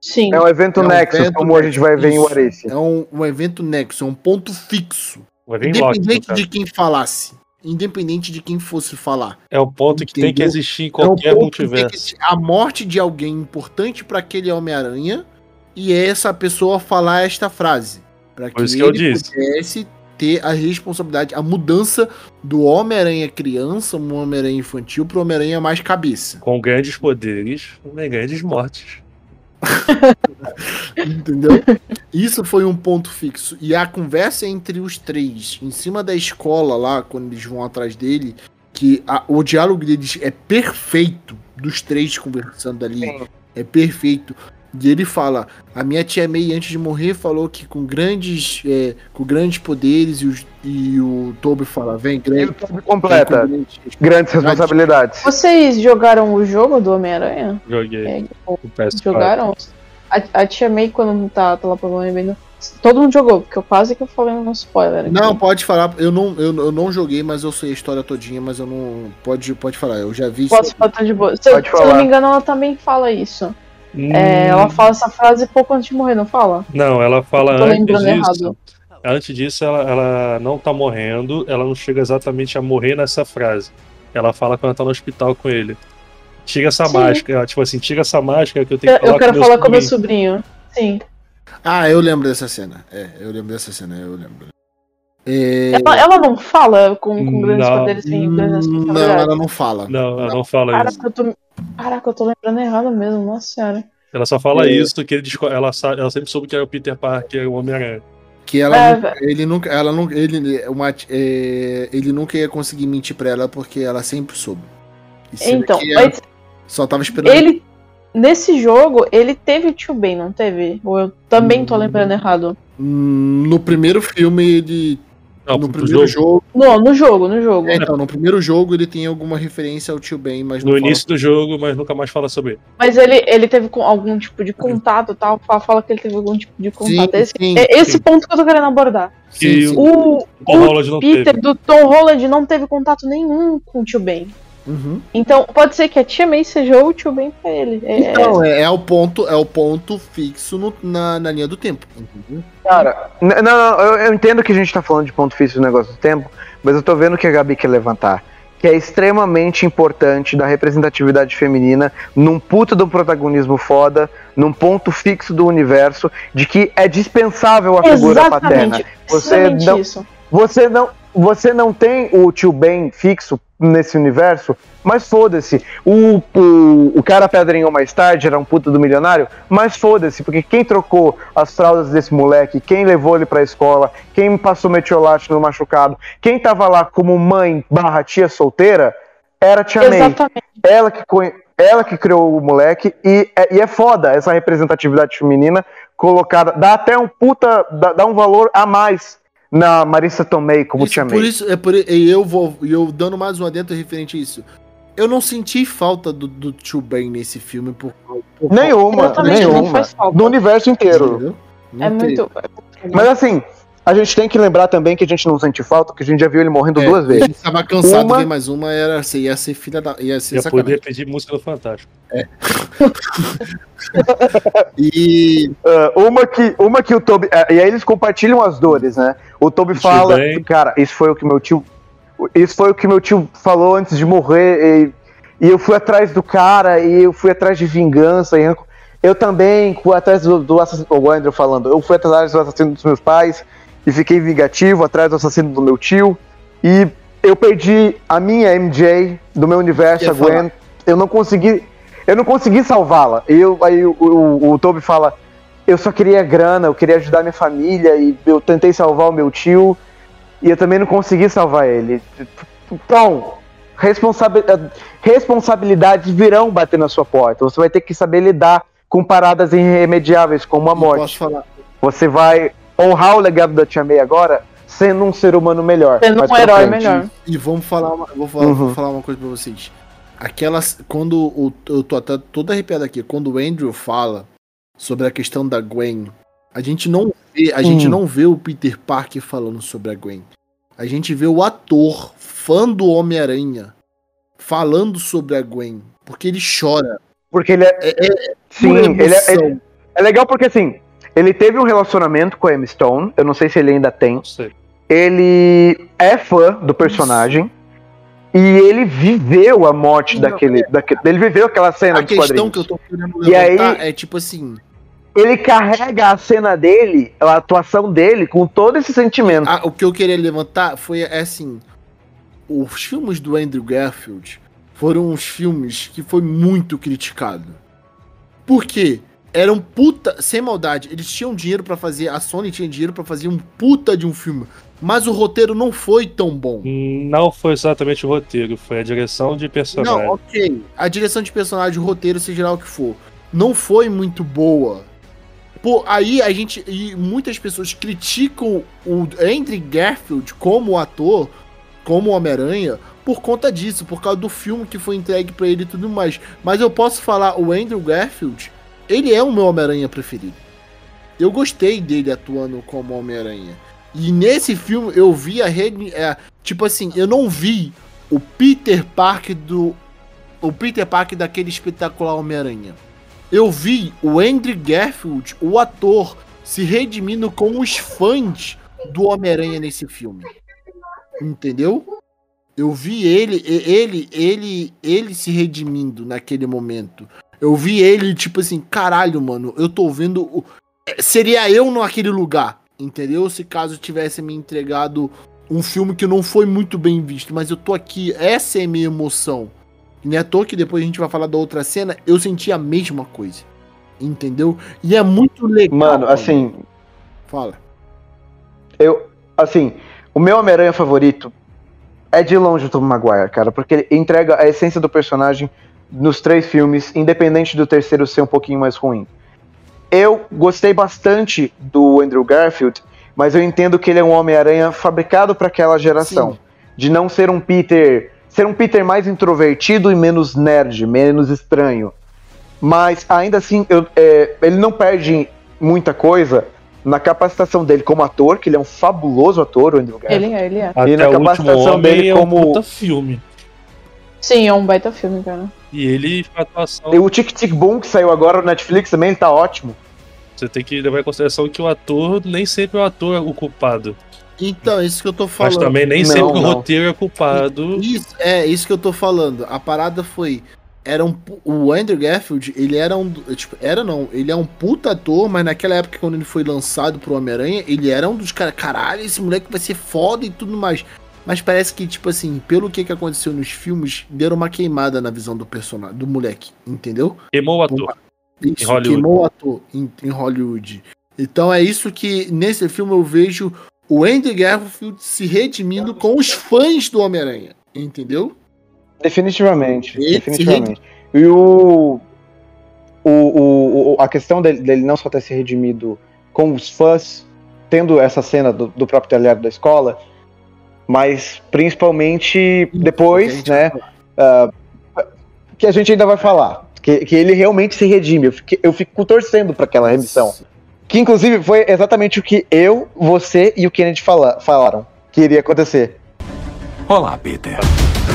Sim. É um evento É um Nexus, evento como a gente vai ver em Isso. Warice. É um, um evento nexo, é um ponto fixo. Independente caso. de quem falasse. Independente de quem fosse falar. É o ponto que tem que Entendeu? existir em É um qualquer ponto que tem que multiverso. a morte de alguém importante para aquele Homem-Aranha e é essa pessoa falar esta frase. Para que que eu ele disse. pudesse ter a responsabilidade, a mudança do Homem-Aranha criança, um Homem-Aranha infantil, para o Homem-Aranha mais cabeça. Com grandes poderes, vem grandes mortes. Entendeu? Isso foi um ponto fixo. E a conversa entre os três, em cima da escola lá, quando eles vão atrás dele, que a- o diálogo deles é perfeito, dos três conversando ali, Sim. é perfeito. E ele fala: a minha tia May, antes de morrer, falou que com grandes, é, com grandes poderes, e, os- e o Toby fala: vem, E grande. o Toby completa. grandes Grandes responsabilidades. Vocês jogaram o jogo do Homem-Aranha? Joguei É, o PS4. jogaram? A, a tia May, quando tá, tá lá pra bem Todo mundo jogou, porque eu quase que eu falei um spoiler. aqui. Não, pode falar. Eu não, eu, eu não joguei, mas eu sei a história todinha, mas eu não. Pode, pode falar. Eu já vi Posso falar de boa. Se, se eu não me engano, ela também fala isso. Hum, É, ela fala essa frase pouco antes de morrer, não fala? Não, ela fala Eu tô antes lembrando disso. errado. Antes disso, ela, ela não tá morrendo, ela não chega exatamente a morrer nessa frase. Ela fala quando ela tá no hospital com ele. Tira essa Sim. máscara. Tipo assim, tira essa máscara que eu tenho que falar eu quero com meu falar com meu sobrinho. sobrinho. Sim. Ah, eu lembro dessa cena. É, eu lembro dessa cena, eu lembro. É, Ela, ela não fala com, com grandes Não. poderes vem grandes Não, ela não fala. Não, ela não fala isso. Caraca, eu tô. Caraca, eu tô lembrando errado mesmo, nossa senhora. Ela só fala É. isso, que ele ela, sa- ela sempre soube que era o Peter Parker, o Homem-Aranha. Que ela, É, nunca- ele nunca, ela não, ele, uma, é, ele nunca ia conseguir mentir pra ela porque ela sempre soube. E se Então, mas só tava esperando. ele. Nesse jogo, ele teve o tio Ben, não teve? Ou eu também tô Hum. lembrando errado? No primeiro filme, ele. Não, no primeiro jogo, jogo. Não, no jogo, no jogo. é, então, no primeiro jogo ele tem alguma referência ao tio Ben, mas não no fala início do jogo, mas nunca mais fala sobre ele. Mas ele, ele teve algum tipo de contato e tal. Fala, que ele teve algum tipo de contato. Sim, esse sim, é esse sim. ponto que eu tô querendo abordar. Sim, E sim. O, O não Peter teve. do Tom Holland não teve contato nenhum com o tio Ben. Uhum. Então, pode ser que a tia May seja o tio Ben pra ele. É, Então, é, é o ponto, é o ponto fixo no- na, na linha do tempo. Entendeu? Cara, não, não, eu, eu entendo que a gente tá falando de ponto fixo do negócio do tempo, mas eu tô vendo que a Gabi quer levantar. Que é extremamente importante da representatividade feminina num puta do protagonismo foda, num ponto fixo do universo, de que é dispensável a figura paterna. Exatamente. Você Exatamente não- isso. Você não, você não tem o tio Ben fixo nesse universo, mas foda-se. O, o, o cara pedrinhou mais tarde era um puta do milionário, mas foda-se, porque quem trocou as fraldas desse moleque, quem levou ele pra escola, quem passou metiolate no machucado, quem tava lá como mãe barra tia solteira, era a tia May. Exatamente. Ela que, ela que criou o moleque e é, e é foda essa representatividade feminina colocada. Dá até um puta. Dá, dá um valor a mais na Marissa Tomei como Isso, tia por May. isso, é por e eu vou e eu dando mais um adentro referente a isso. Eu não senti falta do, do tio Ben nesse filme por, por Nenhuma, nenhuma. faz falta. No universo inteiro. É tem. muito. Mas assim, a gente tem que lembrar também que a gente não sente falta, que a gente já viu ele morrendo É, duas A vezes. gente tava cansado Uma- de ver mais uma, era, ser- ia ser filha da. ia ser Ia poder pedir música do Fantástico. E Ah, uma, que, uma que o Toby. ah, e aí eles compartilham as dores, né? O Toby fala, Ben. cara, isso foi o que meu tio. Isso foi o que meu tio falou antes de morrer. E, e eu fui atrás do cara, e eu fui atrás de vingança. E rancor. eu também fui atrás do, do assassino. O Andrew falando, eu fui atrás do assassino dos meus pais e fiquei vingativo atrás do assassino do meu tio. E eu perdi a minha MJ do meu universo, a Gwen. falar. Eu não consegui. Eu não consegui salvá-la. Eu- aí o, o, o Toby fala: eu só queria grana, eu queria ajudar minha família e eu tentei salvar o meu tio e eu também não consegui salvar ele. Então, responsabi- responsabilidades virão bater na sua porta. Você vai ter que saber lidar com paradas irremediáveis como a morte. Você vai honrar o legado da Tia May agora sendo um ser humano melhor. Sendo um herói frente. melhor. E vamos falar uma, vou falar, Uhum. vou falar uma coisa pra vocês. Aquelas. Quando o, eu tô até todo arrepiado aqui, quando o Andrew fala sobre a questão da Gwen, A gente não vê, a gente Hum. não vê o Peter Parker falando sobre a Gwen. A gente vê o ator, fã do Homem-Aranha, falando sobre a Gwen. Porque ele chora. Porque ele é. É, é Sim, pura ele é, ele- é legal porque assim, ele teve um relacionamento com a Emma Stone. Eu não sei se ele ainda tem. Não sei. Ele é fã do personagem. E ele viveu a morte Não, daquele, daquele. Ele viveu aquela cena A dos questão que eu tô querendo E aí- levantar é tipo assim. Ele carrega a cena dele, a atuação dele, com todo esse sentimento. a- o que eu queria levantar foi é assim. Os filmes do Andrew Garfield foram uns filmes que foi muito criticado. Por quê? Eram puta, sem maldade, eles tinham dinheiro pra fazer, a Sony tinha dinheiro pra fazer um puta de um filme, mas o roteiro não foi tão bom. Não foi exatamente o roteiro, foi a direção de personagem. Não, ok. A direção de personagem, o roteiro, seja lá o que for, não foi muito boa. Pô, aí a gente. E muitas pessoas criticam o Andrew Garfield como ator, como Homem-Aranha, por conta disso, por causa do filme que foi entregue pra ele e tudo mais. Mas eu posso falar, o Andrew Garfield, ele é o meu Homem-Aranha preferido. Eu gostei dele atuando como Homem-Aranha. E nesse filme eu vi a rede. é, tipo assim, eu não vi o Peter Parker do. O Peter Parker daquele espetacular Homem-Aranha. Eu vi o Andrew Garfield, o ator, se redimindo com os fãs do Homem-Aranha nesse filme. Entendeu? Eu vi ele, ele, ele, ele se redimindo naquele momento. Eu vi ele, tipo assim, caralho, mano, eu tô vendo. o- Seria eu naquele lugar, entendeu? Se caso tivesse me entregado um filme que não foi muito bem visto, mas eu tô aqui, essa é a minha emoção. E não é à toa que depois a gente vai falar da outra cena, eu senti a mesma coisa. Entendeu? E é muito legal. Mano, assim, Fala. eu. Assim, o meu Homem-Aranha favorito é de longe o Tom Maguire, cara, porque ele entrega a essência do personagem nos três filmes, independente do terceiro ser um pouquinho mais ruim. Eu gostei bastante do Andrew Garfield, mas eu entendo que ele é um Homem-Aranha fabricado para aquela geração. Sim. De não ser um Peter. Ser um Peter mais introvertido e menos nerd, menos estranho. Mas ainda assim, eu- é, ele não perde muita coisa na capacitação dele como ator, que ele é um fabuloso ator, o Andrew Garfield. Ele é, ele é. Até na o último capacitação homem dele é como- um puta filme. Sim, é um baita filme, cara. E ele, atuação, E o Tic Tic Boom, que saiu agora no Netflix também, ele tá ótimo. você tem que levar em consideração que o ator nem sempre é o ator o culpado. Então, é isso que eu tô Mas falando. também nem Não, sempre o não. roteiro é culpado. Isso, é isso que eu tô falando. A parada foi. Era um, o Andrew Garfield, ele era um. Tipo, era não, ele é um puta ator, mas naquela época, quando ele foi lançado pro Homem-Aranha, ele era um dos caras. Caralho, esse moleque vai ser foda e tudo mais. Mas parece que, tipo assim, pelo que, que aconteceu nos filmes, deram uma queimada na visão do personagem, do moleque, entendeu? Queimou o ator. Isso, Em Hollywood. queimou o ator em, em Hollywood. Então é isso que nesse filme eu vejo o Andrew Garfield se redimindo com os fãs do Homem-Aranha, entendeu? Definitivamente. Esse- definitivamente. E o, o, o, o- A questão dele, dele não só ter se redimido com os fãs, tendo essa cena do, do próprio telhado da escola, mas principalmente depois, né? ah, que a gente ainda vai falar. Que, que ele realmente se redime. Eu, fiquei- eu fico torcendo para aquela remissão. Que inclusive foi exatamente o que eu, você e o Kennedy fala, falaram que iria acontecer. Olá, Peter.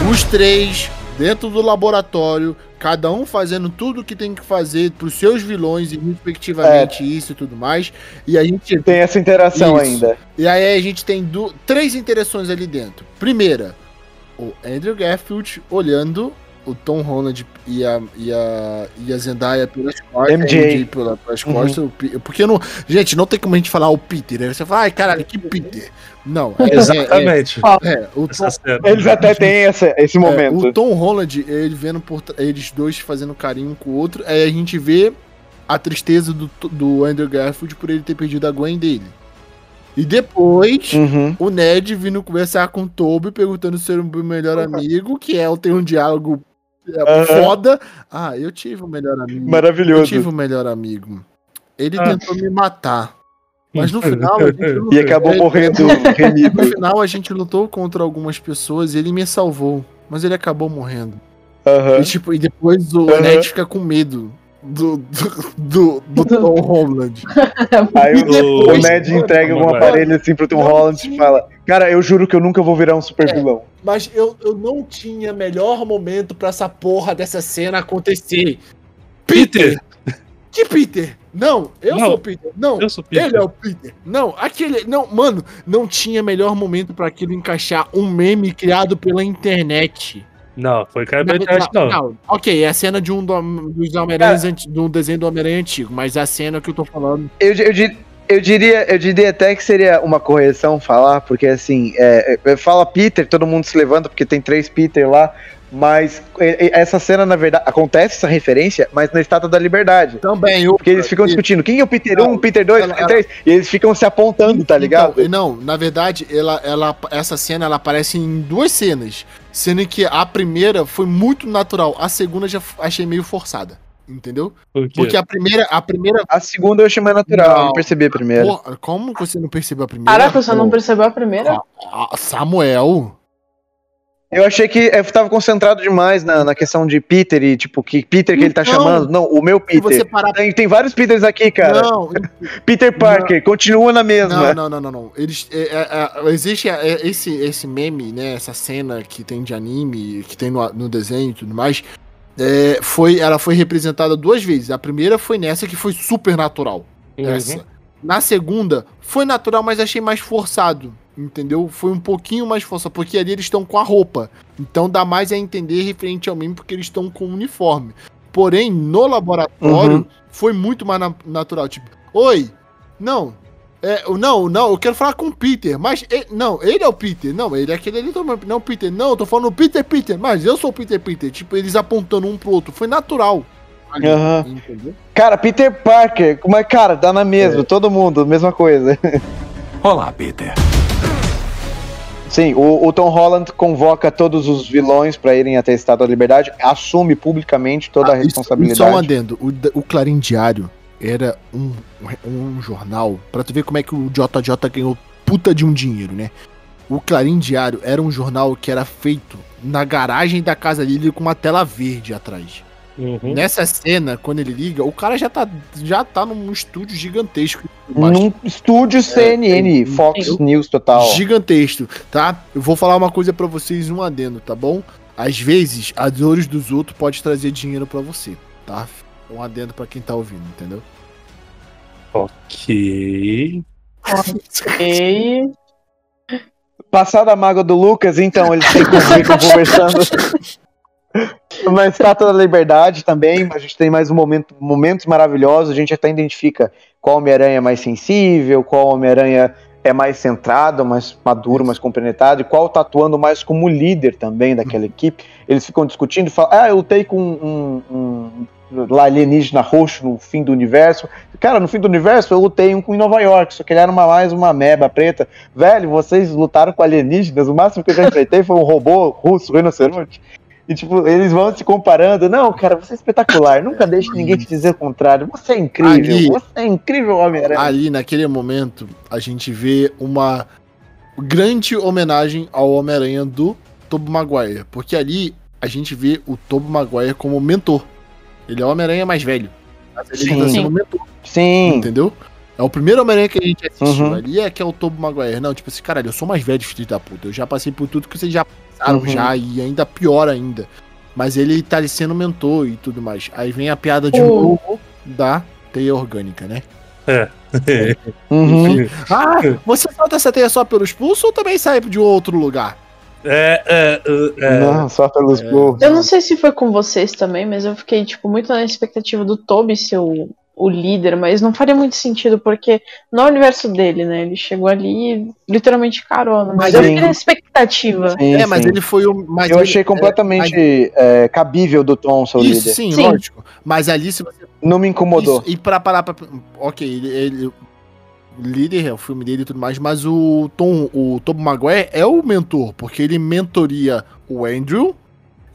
Os três dentro do laboratório, cada um fazendo tudo o que tem que fazer pros seus vilões e respectivamente isso e tudo mais. E a gente Tem essa interação Isso. ainda. E aí a gente tem três interações ali dentro. Primeira, o Andrew Garfield olhando o Tom Holland e a, e a, e a Zendaya pelas costas. MJ. pela- pelas Uhum. costas. Pe- Porque não. Gente, não tem como a gente falar o Peter. Aí você fala, ai caralho, que Peter. Não. é- Exatamente. É, é, o Tom. Eles até têm essa, esse é, momento. o Tom Holland, ele vendo por eles dois fazendo carinho um com o outro, aí a gente vê a tristeza do, do Andrew Garfield por ele ter perdido a Gwen dele. E depois, Uhum. o Ned vindo conversar com o Toby, perguntando se era o meu melhor amigo, que é tem um diálogo é, Aham. foda. Ah, eu tive um melhor amigo. Eu Maravilhoso. tive um melhor amigo. Ele Ah. tentou me matar. Mas no final, a gente lutou- E acabou ele- morrendo No final, a gente lutou contra algumas pessoas e ele me salvou. Mas ele acabou morrendo. E, tipo, e depois o. Ned fica com medo. do, do, do, do Tom Holland. Aí o, depois- o Ned entrega um aparelho assim pro Tom Holland tinha- e fala: Cara, eu juro que eu nunca vou virar um super vilão. Mas eu, eu não tinha melhor momento pra essa porra dessa cena acontecer. Peter! Que Peter? Não, eu Não. sou o Peter. Não, Eu sou Peter. ele é o Peter. Não, aquele. Não, mano, não tinha melhor momento pra aquilo encaixar um meme criado pela internet. Não, foi cara Na- da internet, não. não, ok, é a cena de um do, dos Homem-Aranhas anti- de um desenho do Homem-Aranha antigo, mas a cena que eu tô falando. Eu, eu, di- eu diria, eu diria até que seria uma correção falar, porque assim, é, é, fala Peter, todo mundo se levanta porque tem três Peter lá, mas essa cena, na verdade, acontece essa referência, mas na Estátua da Liberdade. Também, eu. Porque eles ficam discutindo quem é o Peter Não, 1, Peter 2, ela- Peter 3, e eles ficam se apontando, tá ligado? Então, não, na verdade, ela, ela, essa cena ela aparece em duas cenas. Sendo que a primeira foi muito natural, a segunda já achei meio forçada. Entendeu? Por? Porque a primeira. A primeira. A segunda eu achei mais natural, Não. não percebi a primeira. Porra, como você não percebeu a primeira? Caraca, você não percebeu a primeira? a- a Samuel. Eu achei que eu tava concentrado demais na, na questão de Peter e, tipo, que Peter que ele tá Então, chamando. Não, o meu Peter. parar. Tem, tem vários Peters aqui, cara. Não, Peter Parker, continua na mesma. Não, não, não, não, não. Eles, é, é, é, existe é, esse, esse meme, né? Essa cena que tem de anime, que tem no, no desenho e tudo mais. é, foi, ela foi representada duas vezes. A primeira foi nessa que foi super natural. Uhum. Essa. Na segunda, foi natural, mas achei mais forçado. Entendeu? Foi um pouquinho mais forçado, porque ali eles estão com a roupa. Então dá mais a entender referente ao meme, porque eles estão com o uniforme. Porém, no laboratório, Uhum. foi muito mais na- natural. Tipo, oi, não, é, não, não, eu quero falar com o Peter, mas e- não, ele é o Peter, não, ele é aquele ali também, não, Peter, não, eu tô falando Peter, Peter, mas eu sou o Peter, Peter, tipo, eles apontando um pro outro, foi natural. Entendeu? Cara, Peter Parker, mas, cara, dá na mesma, todo mundo, mesma coisa. Olá, Peter. Sim, o, o Tom Holland convoca todos os vilões pra irem até a Estátua da Liberdade, assume publicamente toda a Ah, isso- responsabilidade. Só um adendo, o, o Clarim Diário era um, um jornal, pra tu ver como é que o JJ ganhou puta de um dinheiro, né? O Clarim Diário era um jornal que era feito na garagem da casa dele com uma tela verde atrás. Uhum. Nessa cena, quando ele liga, o cara já tá, já tá num estúdio gigantesco. Num estúdio CNN, Fox eu- News total. Gigantesco, tá? Eu vou falar uma coisa pra vocês, um adendo, tá bom? Às vezes, as dores dos outros pode trazer dinheiro pra você, tá? Um adendo pra quem tá ouvindo, entendeu? Ok. E Passada a mágoa do Lucas, então, eles ficam conversando. Uma estátua da liberdade também, a gente tem mais um momento, momentos maravilhosos, a gente até identifica qual Homem-Aranha é mais sensível, qual Homem-Aranha é mais centrado, mais maduro, mais compenetrado, e qual tá atuando mais como líder também daquela equipe. Eles ficam discutindo, falam, ah, eu lutei com um, um, um alienígena roxo no fim do universo. Cara, no fim do universo eu lutei um com em Nova York, só que ele era uma, mais uma meba preta. Velho, vocês lutaram com alienígenas, o máximo que eu já enfrentei foi um robô russo, rinoceronte. E, tipo, eles vão se comparando. Não, cara, você é espetacular. Nunca deixe ninguém te dizer o contrário. Você é incrível. Ali- Você é incrível, Homem-Aranha. Ali, naquele momento, a gente vê uma grande homenagem ao Homem-Aranha do Tobey Maguire. Porque ali a gente vê o Tobey Maguire como mentor. Ele é o Homem-Aranha mais velho. Mas ele Sim. tá sendo mentor, Sim. entendeu? É o primeiro Homem-Aranha que a gente assistiu. Uhum. Ali é que é o Tobey Maguire. Não, tipo assim, caralho, eu sou mais velho, filho da puta. Eu já passei por tudo que vocês já passaram Uhum. já, e ainda pior ainda. Mas ele tá ali sendo mentor e tudo mais. Aí vem a piada de Oh. novo da teia orgânica, né? Uhum. Ah, você solta essa teia só pelo expulso ou também sai de outro lugar? É, é, é, é. Não, só pelos É. burros. eu não sei se foi com vocês também, mas eu fiquei, tipo, muito na expectativa do Toby ser o, o líder, mas não faria muito sentido, porque no universo dele, né? Ele chegou ali literalmente carona. Mas Mas eu sim. fiquei na expectativa. Sim, é, mas sim. ele foi o. Mas Eu ele- achei completamente é, cabível do Tom, seu Isso, líder. sim, Sim. lógico. Mas ali, se você. Não me incomodou. Isso, e pra parar pra. Ok, ele. ele o líder é o filme dele e tudo mais, mas o Tom, o Tom Maguire é o mentor, porque ele mentoria o Andrew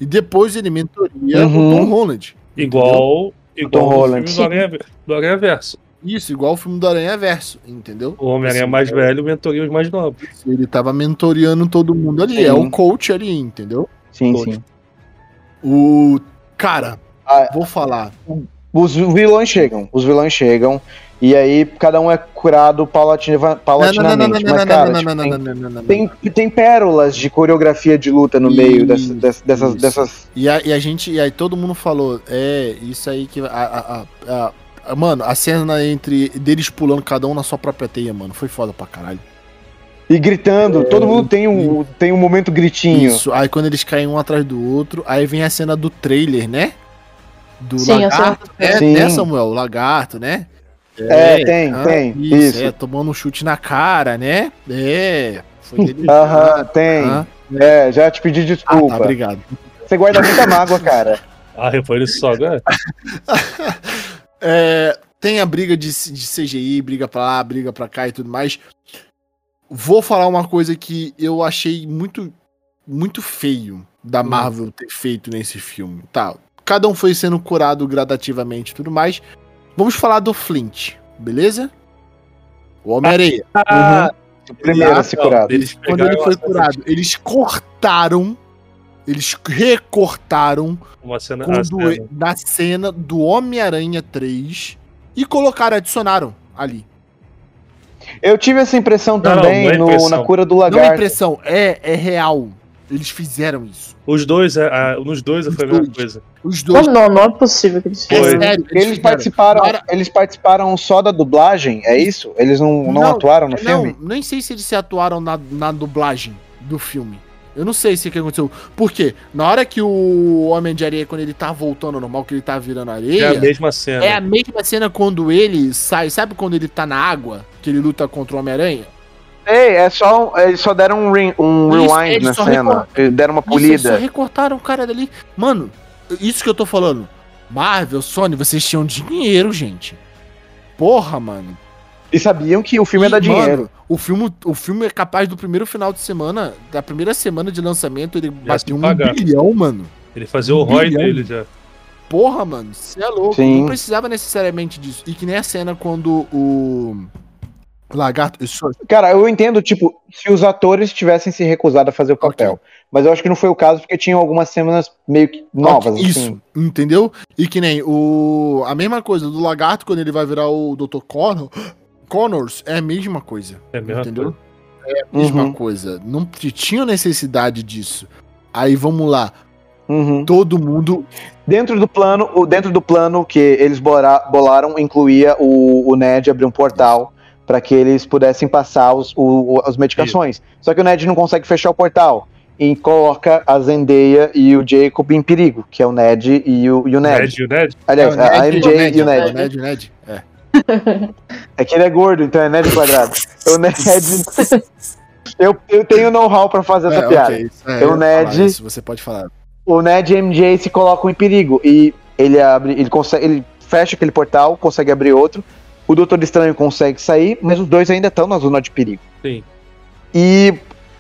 e depois ele mentoria Uhum. o Tom Holland. Igual, igual Tom o Holland. filme do Aranha, do Aranha Verso. Isso, igual o filme do Aranha Verso, entendeu? O Homem-Aranha Sim, mais é. velho mentoria os mais novos. Ele tava mentoreando todo mundo ali, Sim. é o coach ali, entendeu? Sim, Poxa. sim. O. Cara, Ah. vou falar. Os vilões chegam, os vilões chegam. E aí cada um é curado paulatina- paulatinamente. Mas, cara, tem- não, não, não, não. tem, tem pérolas de coreografia de luta no meio dessa- Isso, dessas, dessas. E a, e a gente, e aí todo mundo falou, é, isso aí que. A, a- a- a- mano, a cena entre deles pulando cada um na sua própria teia, mano, foi foda pra caralho. E gritando, todo mundo tem um, tem um momento gritinho. Isso, aí quando eles caem um atrás do outro, aí vem a cena do trailer, né? Do Sim, lagarto, né, trailer. né, Sim. Samuel? O lagarto, né? É, tem, ah, tem, Isso, isso. é, tomando um chute na cara, né? É. Foi. Aham, tem. Ah, É, já te pedi ah, desculpa. tá, obrigado. Você guarda muita mágoa, cara. Ah, foi isso só agora? É, tem a briga de, de CGI, briga pra lá, briga pra cá e tudo mais. Vou falar uma coisa que eu achei muito, muito feio da Marvel ter feito nesse filme. Tá, cada um foi sendo curado gradativamente e tudo mais. Vamos falar do Flint, beleza? O Homem-Areia. Ah, O primeiro a se curado. eles Quando ele foi curado, eles cortaram, eles recortaram Uma cena, quando cena. na cena do Homem-Aranha 3 e colocaram, adicionaram ali. Eu tive essa impressão Não, também não é no- impressão. na cura do Não é lagarto. impressão, é, é real. Eles fizeram isso. Os dois, é, a- nos dois foi a mesma dois. coisa. Os Não, dois. não, não é possível que eles É fizeram. sério, Eles fizeram. participaram, Na hora- eles participaram só da dublagem, é isso? Eles não, não, Não, atuaram no Não, filme? nem sei se eles se atuaram na, na dublagem do filme. Eu não sei se o que aconteceu. Por quê? Na hora que o Homem de Areia, quando ele tá voltando ao normal, que ele tá virando É areia, a mesma cena. é a mesma cena quando ele sai. Sabe quando ele tá na água? Que ele luta contra o Homem-Aranha? Ei, é só. Eles só deram um, re- um rewind eles na cena. deram uma Isso, eles só polida. recortaram o cara dali. Mano, isso que eu tô falando. Marvel, Sony, vocês tinham dinheiro, gente. Porra, mano. E sabiam que o filme ia E, dar dinheiro. mano, o filme, o filme é capaz do primeiro final de semana, da primeira semana de lançamento, ele bateu um pagar. bilhão, mano. Ele fazia o ROI dele já. Porra, mano, você é louco. Sim. Não precisava necessariamente disso. E que nem a cena quando o Lagarto. Isso, Cara, eu entendo, tipo, se os atores tivessem se recusado a fazer o papel. Mas eu acho que não foi o caso, porque tinham algumas cenas meio que novas, Ok, Isso, assim. entendeu? E que nem o. A mesma coisa do lagarto quando ele vai virar o Dr. Connor. Connors é a mesma coisa. É a mesma entendeu? coisa. É a mesma Uhum. coisa. Não tinha necessidade disso. Aí vamos lá. Uhum. Todo mundo. Dentro do plano, dentro do plano que eles bolaram, incluía o, o Ned abrir um portal para que eles pudessem passar os, o- o- as medicações. Só que o Ned não consegue fechar o portal. E coloca a Zendaya e o Jacob em perigo, que é o Ned e o, e o Ned. Ned, o Ned. Aliás, É, o a Ned, MJ e o é, Ned. O Ned, o Ned. É. É que ele é gordo, então é Ned quadrado. o Ned. eu, eu tenho know-how pra fazer essa É, piada. ok, isso, é, É o Ned. isso, você pode falar. O Ned e a MJ se colocam em perigo. E ele abre. Ele consegue. Ele fecha aquele portal, consegue abrir outro. O Doutor Estranho consegue sair, mas os dois ainda estão na zona de perigo. Sim. E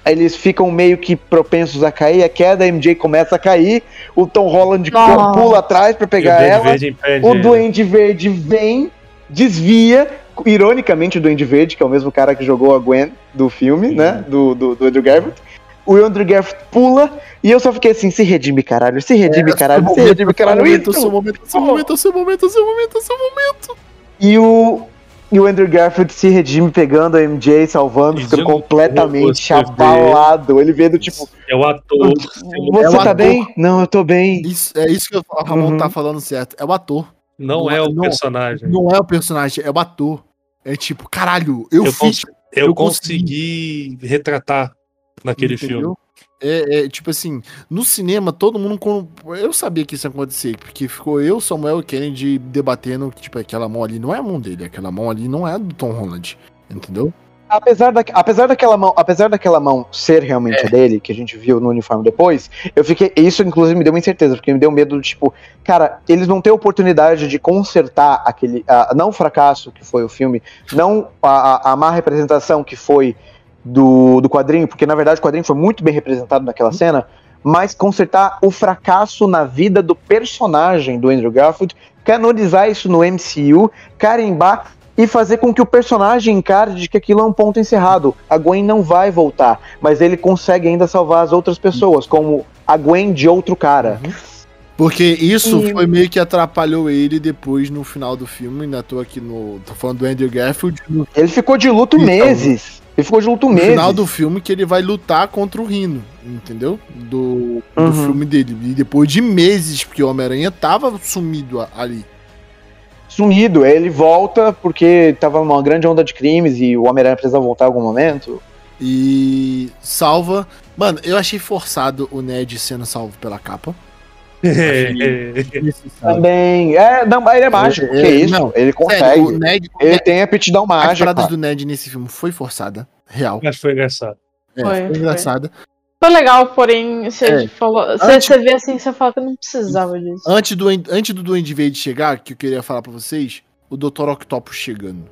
eles ficam meio que propensos a cair. A queda, a MJ começa a cair. O Tom Holland Nossa. pula atrás pra E o pegar ela. O. Duende Verde vem, desvia. Ironicamente, o Duende Verde, que é o mesmo cara que jogou a Gwen do filme, Sim. né? Do, do, do Andrew Garfield. O Andrew Garfield pula e eu só fiquei assim: se redime, caralho, se redime, caralho, se redime, caralho. momento, Isso. seu momento, seu momento, seu momento, seu momento, seu momento. E o, e o Andrew Garfield se redime pegando a MJ, salvando, E ficando completamente abalado. Ele vendo, tipo, É o ator. você É o tá ator. bem? Não, eu tô bem. Isso, é isso que o Ramon Uhum. tá falando certo. É o ator. Não, Não é é- o não- personagem. Não é o personagem, é o ator. É tipo, caralho, eu, Eu fiz. Eu, eu consegui retratar naquele entendeu? filme. É, é, tipo assim, no cinema, todo mundo. Eu sabia que isso ia acontecer, porque ficou eu, Samuel e Kennedy debatendo que, tipo, aquela mão ali não é a mão dele, aquela mão ali não é do Tom Holland. Entendeu? Apesar, da, apesar, daquela mão, apesar daquela mão ser realmente É. dele, que a gente viu no uniforme depois, eu fiquei. Isso, inclusive, me deu uma incerteza, porque me deu medo do tipo, cara, eles não têm oportunidade de consertar aquele. ah, não o fracasso que foi o filme, não a, a, a má representação que foi do, do quadrinho, porque na verdade o quadrinho foi muito bem representado naquela cena, mas consertar o fracasso na vida do personagem do Andrew Garfield, canonizar isso no MCU, carimbar e fazer com que o personagem encare de que aquilo é um ponto encerrado. A Gwen não vai voltar, mas ele consegue ainda salvar as outras pessoas, como a Gwen de outro cara. Porque isso E- foi meio que atrapalhou ele depois no final do filme. Ainda tô aqui no. tô falando do Andrew Garfield. No, Ele ficou de luto Então, meses. Ele ficou de luto no meses. final do filme que ele vai lutar contra o Rino, entendeu? Do, do Uhum. filme dele. E depois de meses, porque o Homem-Aranha tava sumido ali. Sumido. Ele volta porque tava uma grande onda de crimes e o Homem-Aranha precisa voltar em algum momento. E salva. Mano, eu achei forçado o Ned sendo salvo pela capa. Também. É, não, ele é mágico. É, que é, isso? não, ele consegue. Sério, o Ned. Ele tem aptidão As mágica. paradas do Ned nesse filme foi forçada. Real. Mas foi engraçado. É, Foi, foi, engraçada. Foi legal, porém, você É. falou. Você, Antes- você vê assim, você fala que não precisava disso. Antes do, antes do Duende Verde chegar, que eu queria falar pra vocês, o Dr. Octopus chegando.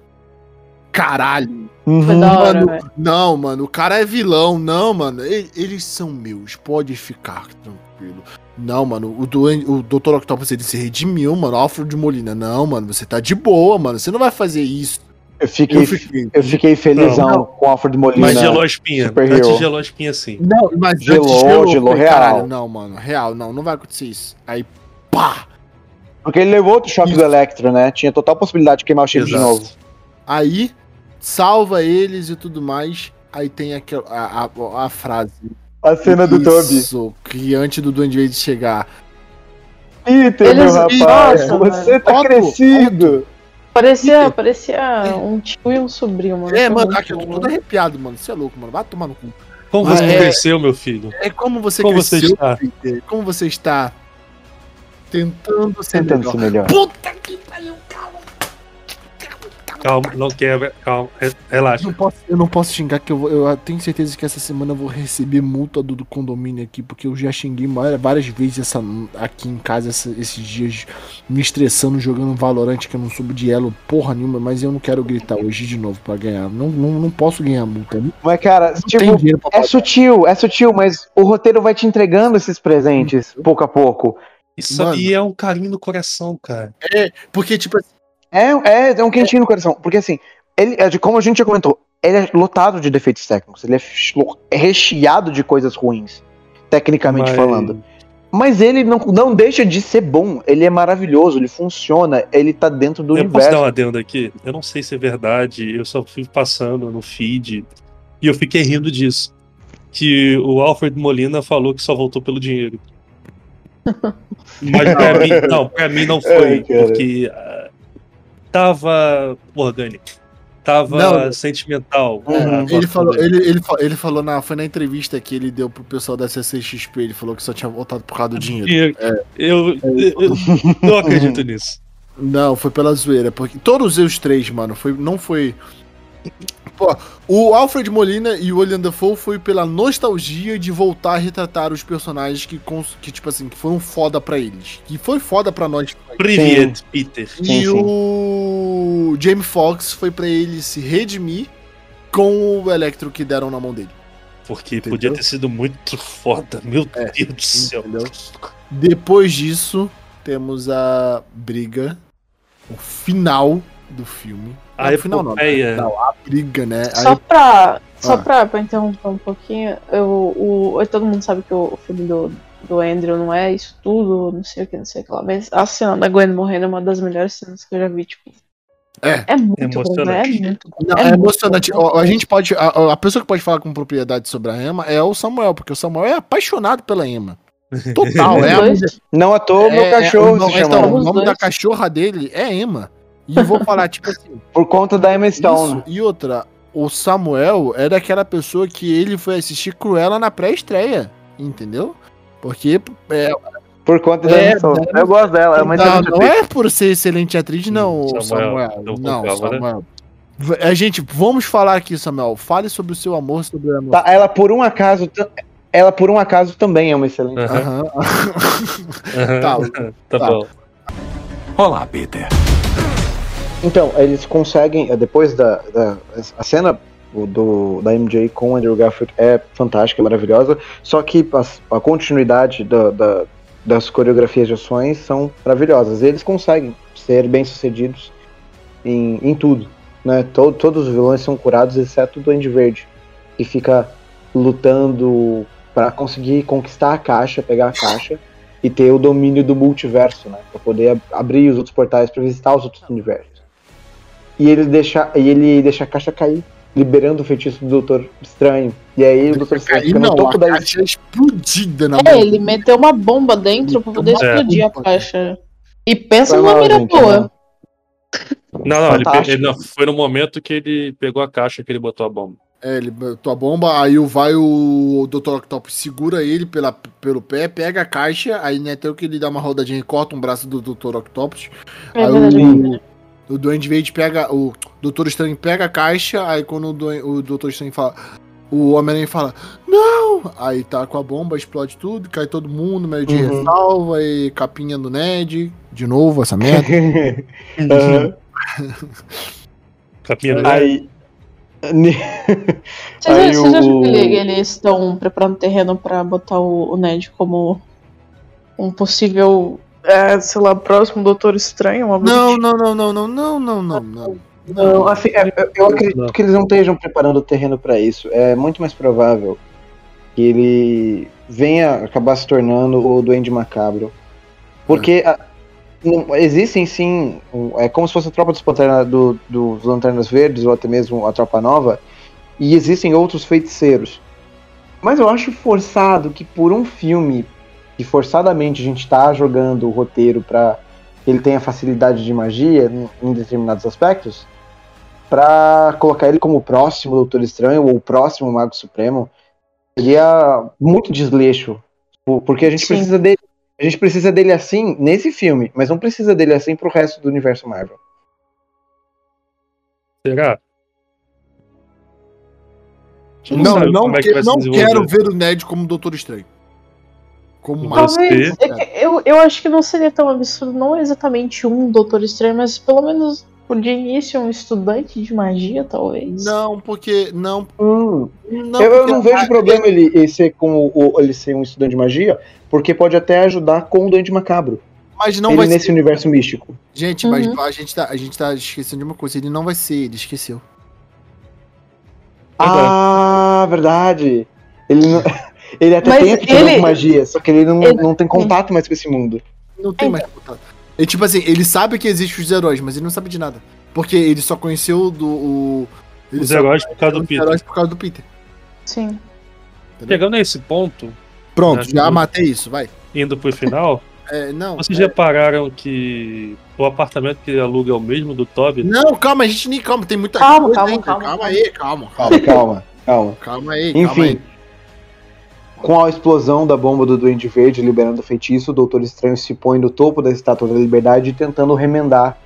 Caralho. Uhum. Hora, Mano, não, mano, o cara é vilão. Não, mano, eles são meus. Pode ficar tranquilo. Não, mano, o, Duende, o Dr. Octopus ele se redimiu, mano. Alfred Molina, não, mano, você tá de boa, mano. Você não vai fazer isso. Eu fiquei, Eu eu fiquei. fiquei, felizão Não. com o Alfred Molina. Mas gelou a espinha. Super Antes gelou a espinha sim. Não, mas Gelou, antes gelou falei, real. caralho, Não, mano, real, não, não vai acontecer isso. Aí, pá! Porque ele levou outro choque do Electro, né? Tinha total possibilidade de queimar o chip de novo. Aí, salva eles e tudo mais. Aí tem aquela, a, a, a frase. A cena do Toby. Isso, que antes do Duende Verde chegar. Peter, Eles- meu rapaz, Nossa, você tá Otto, crescido. Parecia, parecia um tio e um sobrinho, mano. É, Foi mano, aqui eu tô todo arrepiado, mano. Você é louco, mano. Vai tomar no cu. Como Ah, você é. cresceu, meu filho? É como você Como você cresceu, está? Peter. Como você está tentando ser Tentando melhor. ser melhor. Puta que pariu, calma. Calma, não quebra, calma, re- Eu relaxa. não posso, eu não posso xingar, que eu, vou, eu tenho certeza que essa semana eu vou receber multa do, do condomínio aqui, porque eu já xinguei várias vezes essa, aqui em casa essa- esses dias, me estressando, jogando Valorant, que eu não subo de elo porra nenhuma, mas eu não quero gritar hoje de novo pra ganhar. Não, não, não posso ganhar multa. Mas, cara, tipo, é sutil, é sutil, mas o roteiro vai te entregando esses presentes pouco a pouco. Isso Mano. aí é um carinho no coração, cara. Porque, tipo assim, É, é, é um quentinho no coração. Porque assim, ele, é de- como a gente já comentou, ele é lotado de defeitos técnicos. Ele é é recheado de coisas ruins, tecnicamente Mas- falando. Mas ele não, não deixa de ser bom. Ele é maravilhoso, ele funciona, ele tá dentro do Eu posso universo. dar um adendo aqui? Eu não sei se é verdade, eu só fui passando no feed e eu fiquei rindo disso. Que o Alfred Molina falou que só voltou pelo dinheiro. Mas pra mim, não, pra mim não foi, Ai, porque tava orgânico. Tava Não. sentimental. Uhum. a ele falou, dele. ele, ele, ele falou na, foi na entrevista que ele deu pro pessoal da CCXP, ele falou que só tinha voltado por causa do dinheiro. Dinheiro. Eu, eu, eu não acredito nisso. Não, foi pela zoeira, porque todos os três, mano, foi, não foi. Pô, o Alfred Molina e o William Dafoe foi pela nostalgia de voltar a retratar os personagens que, que tipo assim, que foram foda pra eles. Que foi foda pra nós. Privet, Peter. E Sim, sim. o Jamie Foxx foi pra ele se redimir com o Electro que deram na mão dele. Porque Entendeu? podia ter sido muito foda. Meu É, Deus do céu. entendeu? Depois disso, temos a briga, o final do filme. A Não, final não, epopeia. Não, a briga, né? Só pra, só Ah. pra, pra interromper um pouquinho, eu, o, todo mundo sabe que o, o filme do, do Andrew não é isso tudo, não sei o que, não sei o que lá, mas a cena da Gwen morrendo é uma das melhores cenas que eu já vi, tipo. É. É muito bom, Emocionante. né? É muito bom. não, é é, emocionante. bom. A, gente pode. A, a pessoa que pode falar com propriedade sobre a Emma é o Samuel, porque o Samuel é apaixonado pela Emma. Total, é a Não à toa, meu é- cachorro é- se então, chama. o nome dois. da cachorra dele é Emma. E eu vou falar, tipo assim. Por conta da Emma Stone. Isso. E outra, o Samuel era aquela pessoa que ele foi assistir Cruella na pré-estreia. Entendeu? Porque é, Por conta da É, Emma Stone. né? Eu gosto dela, é uma não, não é por ser excelente atriz, não, Samuel, Samuel. não né? Samuel. A gente, vamos falar aqui, Samuel. Fale sobre o seu amor sobre a Tá, ela por um acaso. Ela por um acaso também é uma excelente. Aham. aham. Tá, tá tá. bom. Olá, Peter. Então, eles conseguem, eh, depois da, da a cena do, da MJ com o Andrew Garfield é fantástica, é maravilhosa, só que a, a continuidade da, da- das coreografias de ações são maravilhosas. Eles conseguem ser bem-sucedidos em, em tudo. Né? To- todos os vilões são curados, exceto o Duende Verde, que fica lutando para conseguir conquistar a caixa, pegar a caixa e ter o domínio do multiverso, né? Pra poder ab- abrir os outros portais pra visitar os outros universos. E ele deixa, e ele deixa a caixa cair, liberando o feitiço do Doutor Estranho. E aí o Doutor Estranho fica no topo a da caixa é explodida na É, mão. ele meteu uma bomba dentro pra poder É. explodir a caixa. E pensa numa mira boa. Não, não, ele, ele não- foi no momento que ele pegou a caixa que ele botou a bomba. É, ele botou a bomba, aí o- vai o Dr. Octopus segura ele pela, pelo pé, pega a caixa, aí né, até que ele dá uma rodadinha e corta um braço do Dr. Octopus. É aí verdade. o, o Duende Verde pega. O Doutor Estranho pega a caixa, aí quando o, Duen- o Doutor Estranho fala. O Homem-Aranha fala, não! Aí tá com a bomba, explode tudo, cai todo mundo, meio de Uhum. ressalva e capinha do Ned. De novo, essa merda. Aham. Capinha do Aí. ne- Vocês, Aí vocês acham o- que ele- eles estão preparando terreno pra botar o, o Ned como um possível, é, sei lá, próximo Doutor Estranho? Uma não, não, não, não, não, não, não, não, não. Não, assim, é, eu- acredito Não. que eles não estejam preparando o terreno para isso. É muito mais provável que ele venha acabar se tornando o Duende Macabro. Porque a- não- existem sim. um- É como se fosse a tropa dos, Panterna, do, dos Lanternas Verdes, ou até mesmo a Tropa Nova. E existem outros feiticeiros. Mas eu acho forçado que por um filme que forçadamente a gente tá jogando o roteiro para ele tenha facilidade de magia em- determinados aspectos, Pra colocar ele como o próximo Doutor Estranho ou o próximo Mago Supremo seria muito desleixo, Por- porque a gente Sim. precisa dele, a gente precisa dele assim nesse filme, mas não precisa dele assim pro resto do universo Marvel. Será? Não, não, como é que não quero ver o Ned como Doutor Estranho. Como Mas- Mago. Talvez. É eu, eu acho que não seria tão absurdo, não exatamente um Doutor Estranho, mas pelo menos de início um estudante de magia, talvez. Não, porque. Não. Hum, não eu, eu porque- não vejo problema ele, ele ser como o- ele ser um estudante de magia, porque pode até ajudar com o Duende Macabro. Mas não ele vai nesse ser. universo místico. Gente, mas Uhum. a gente, tá, a gente tá esquecendo de uma coisa. Ele não vai ser, ele esqueceu. Ah, verdade. Ele, não- ele até Mas tem aptidão ele- magia, só que ele não, ele- não tem contato mais com esse mundo. Não tem mais contato. Ele, tipo assim, ele sabe que existem os heróis, mas ele não sabe de nada. Porque ele só conheceu do. O, ele Os heróis por causa do conheceu os Peter. heróis por causa do Peter. Sim. Chegando a esse ponto, Pronto, Acho já que- matei isso, vai. indo pro final, É, não. vocês é- repararam que o apartamento que ele aluga é o mesmo do Toby? Não, calma, a gente nem calma, tem muita Calma, coisa calma, calma, Calma calma. aí, calma, calma. Calma, calma, calma. Calma aí, calma Enfim, aí. Com a explosão da bomba do Duende Verde liberando o feitiço, o Doutor Estranho se põe no topo da Estátua da Liberdade tentando remendar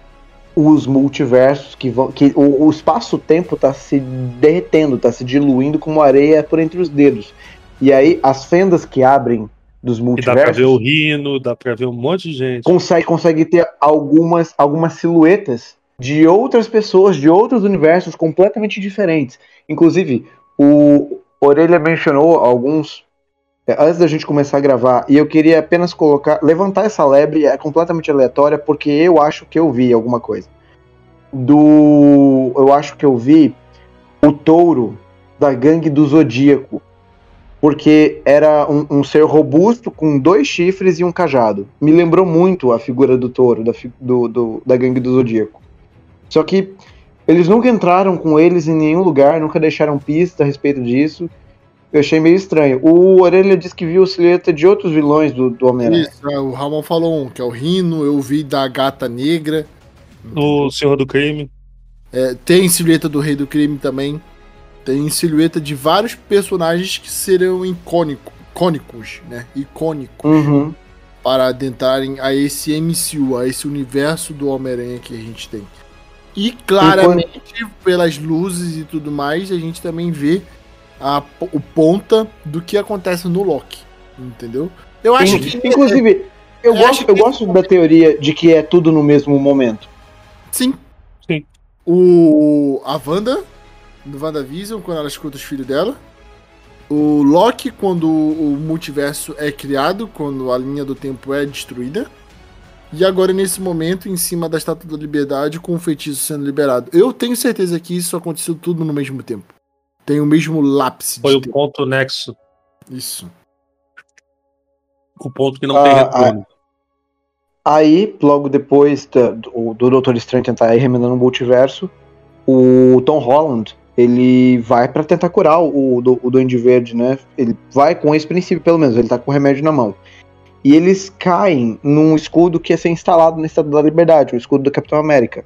os multiversos que vão. que o, o espaço-tempo tá se derretendo, tá se diluindo como areia por entre os dedos. E aí as fendas que abrem dos Que dá pra ver o multiversos Rino, dá pra ver um monte de gente. consegue, consegue ter algumas, algumas silhuetas de outras pessoas, de outros universos completamente diferentes. Inclusive, o Orelha mencionou alguns antes da gente começar a gravar, e eu queria apenas colocar, levantar essa lebre, é completamente aleatória, porque eu acho que eu vi alguma coisa. Do. Eu acho que eu vi o touro da gangue do Zodíaco. Porque era um, um ser robusto com dois chifres e um cajado. Me lembrou muito a figura do touro, da, do, do- da gangue do Zodíaco. Só que eles nunca entraram com eles em nenhum lugar, nunca deixaram pista a respeito disso. Eu achei meio estranho. O Orelha disse que viu silhueta de outros vilões do, do Homem-Aranha. Isso, é, o Ramon falou um, que é o Rino, eu vi da Gata Negra. O Senhor do Crime. É, tem silhueta do Rei do Crime também. Tem silhueta de vários personagens que serão icônico, icônicos, né? Icônicos Uhum. para adentrarem a esse MCU, a esse universo do Homem-Aranha que a gente tem. E claramente, pelas luzes e tudo mais, a gente também vê a, o ponta do que acontece no Loki. Entendeu? Eu acho In- que. Inclusive, eu, eu gosto, eu gosto da teoria de que é tudo no mesmo momento. Sim. Sim. O, a Wanda, do WandaVision, quando ela escuta os filhos dela. O Loki, quando o multiverso é criado, quando a linha do tempo é destruída. E agora, nesse momento, em cima da Estátua da Liberdade, com o feitiço sendo liberado. Eu tenho certeza que isso aconteceu tudo no mesmo tempo. Tem o mesmo lápis Foi de o tempo. ponto nexo. Isso. O ponto que não Ah, tem retorno. Aí, logo depois do, do Doutor Estranho tentar ir remendando o multiverso, o Tom Holland ele vai pra tentar curar o, do- o Duende Verde, né? Ele vai com esse princípio, pelo menos, ele tá com o remédio na mão. E eles caem num escudo que ia ser instalado na Estátua da Liberdade, o escudo do Capitão América.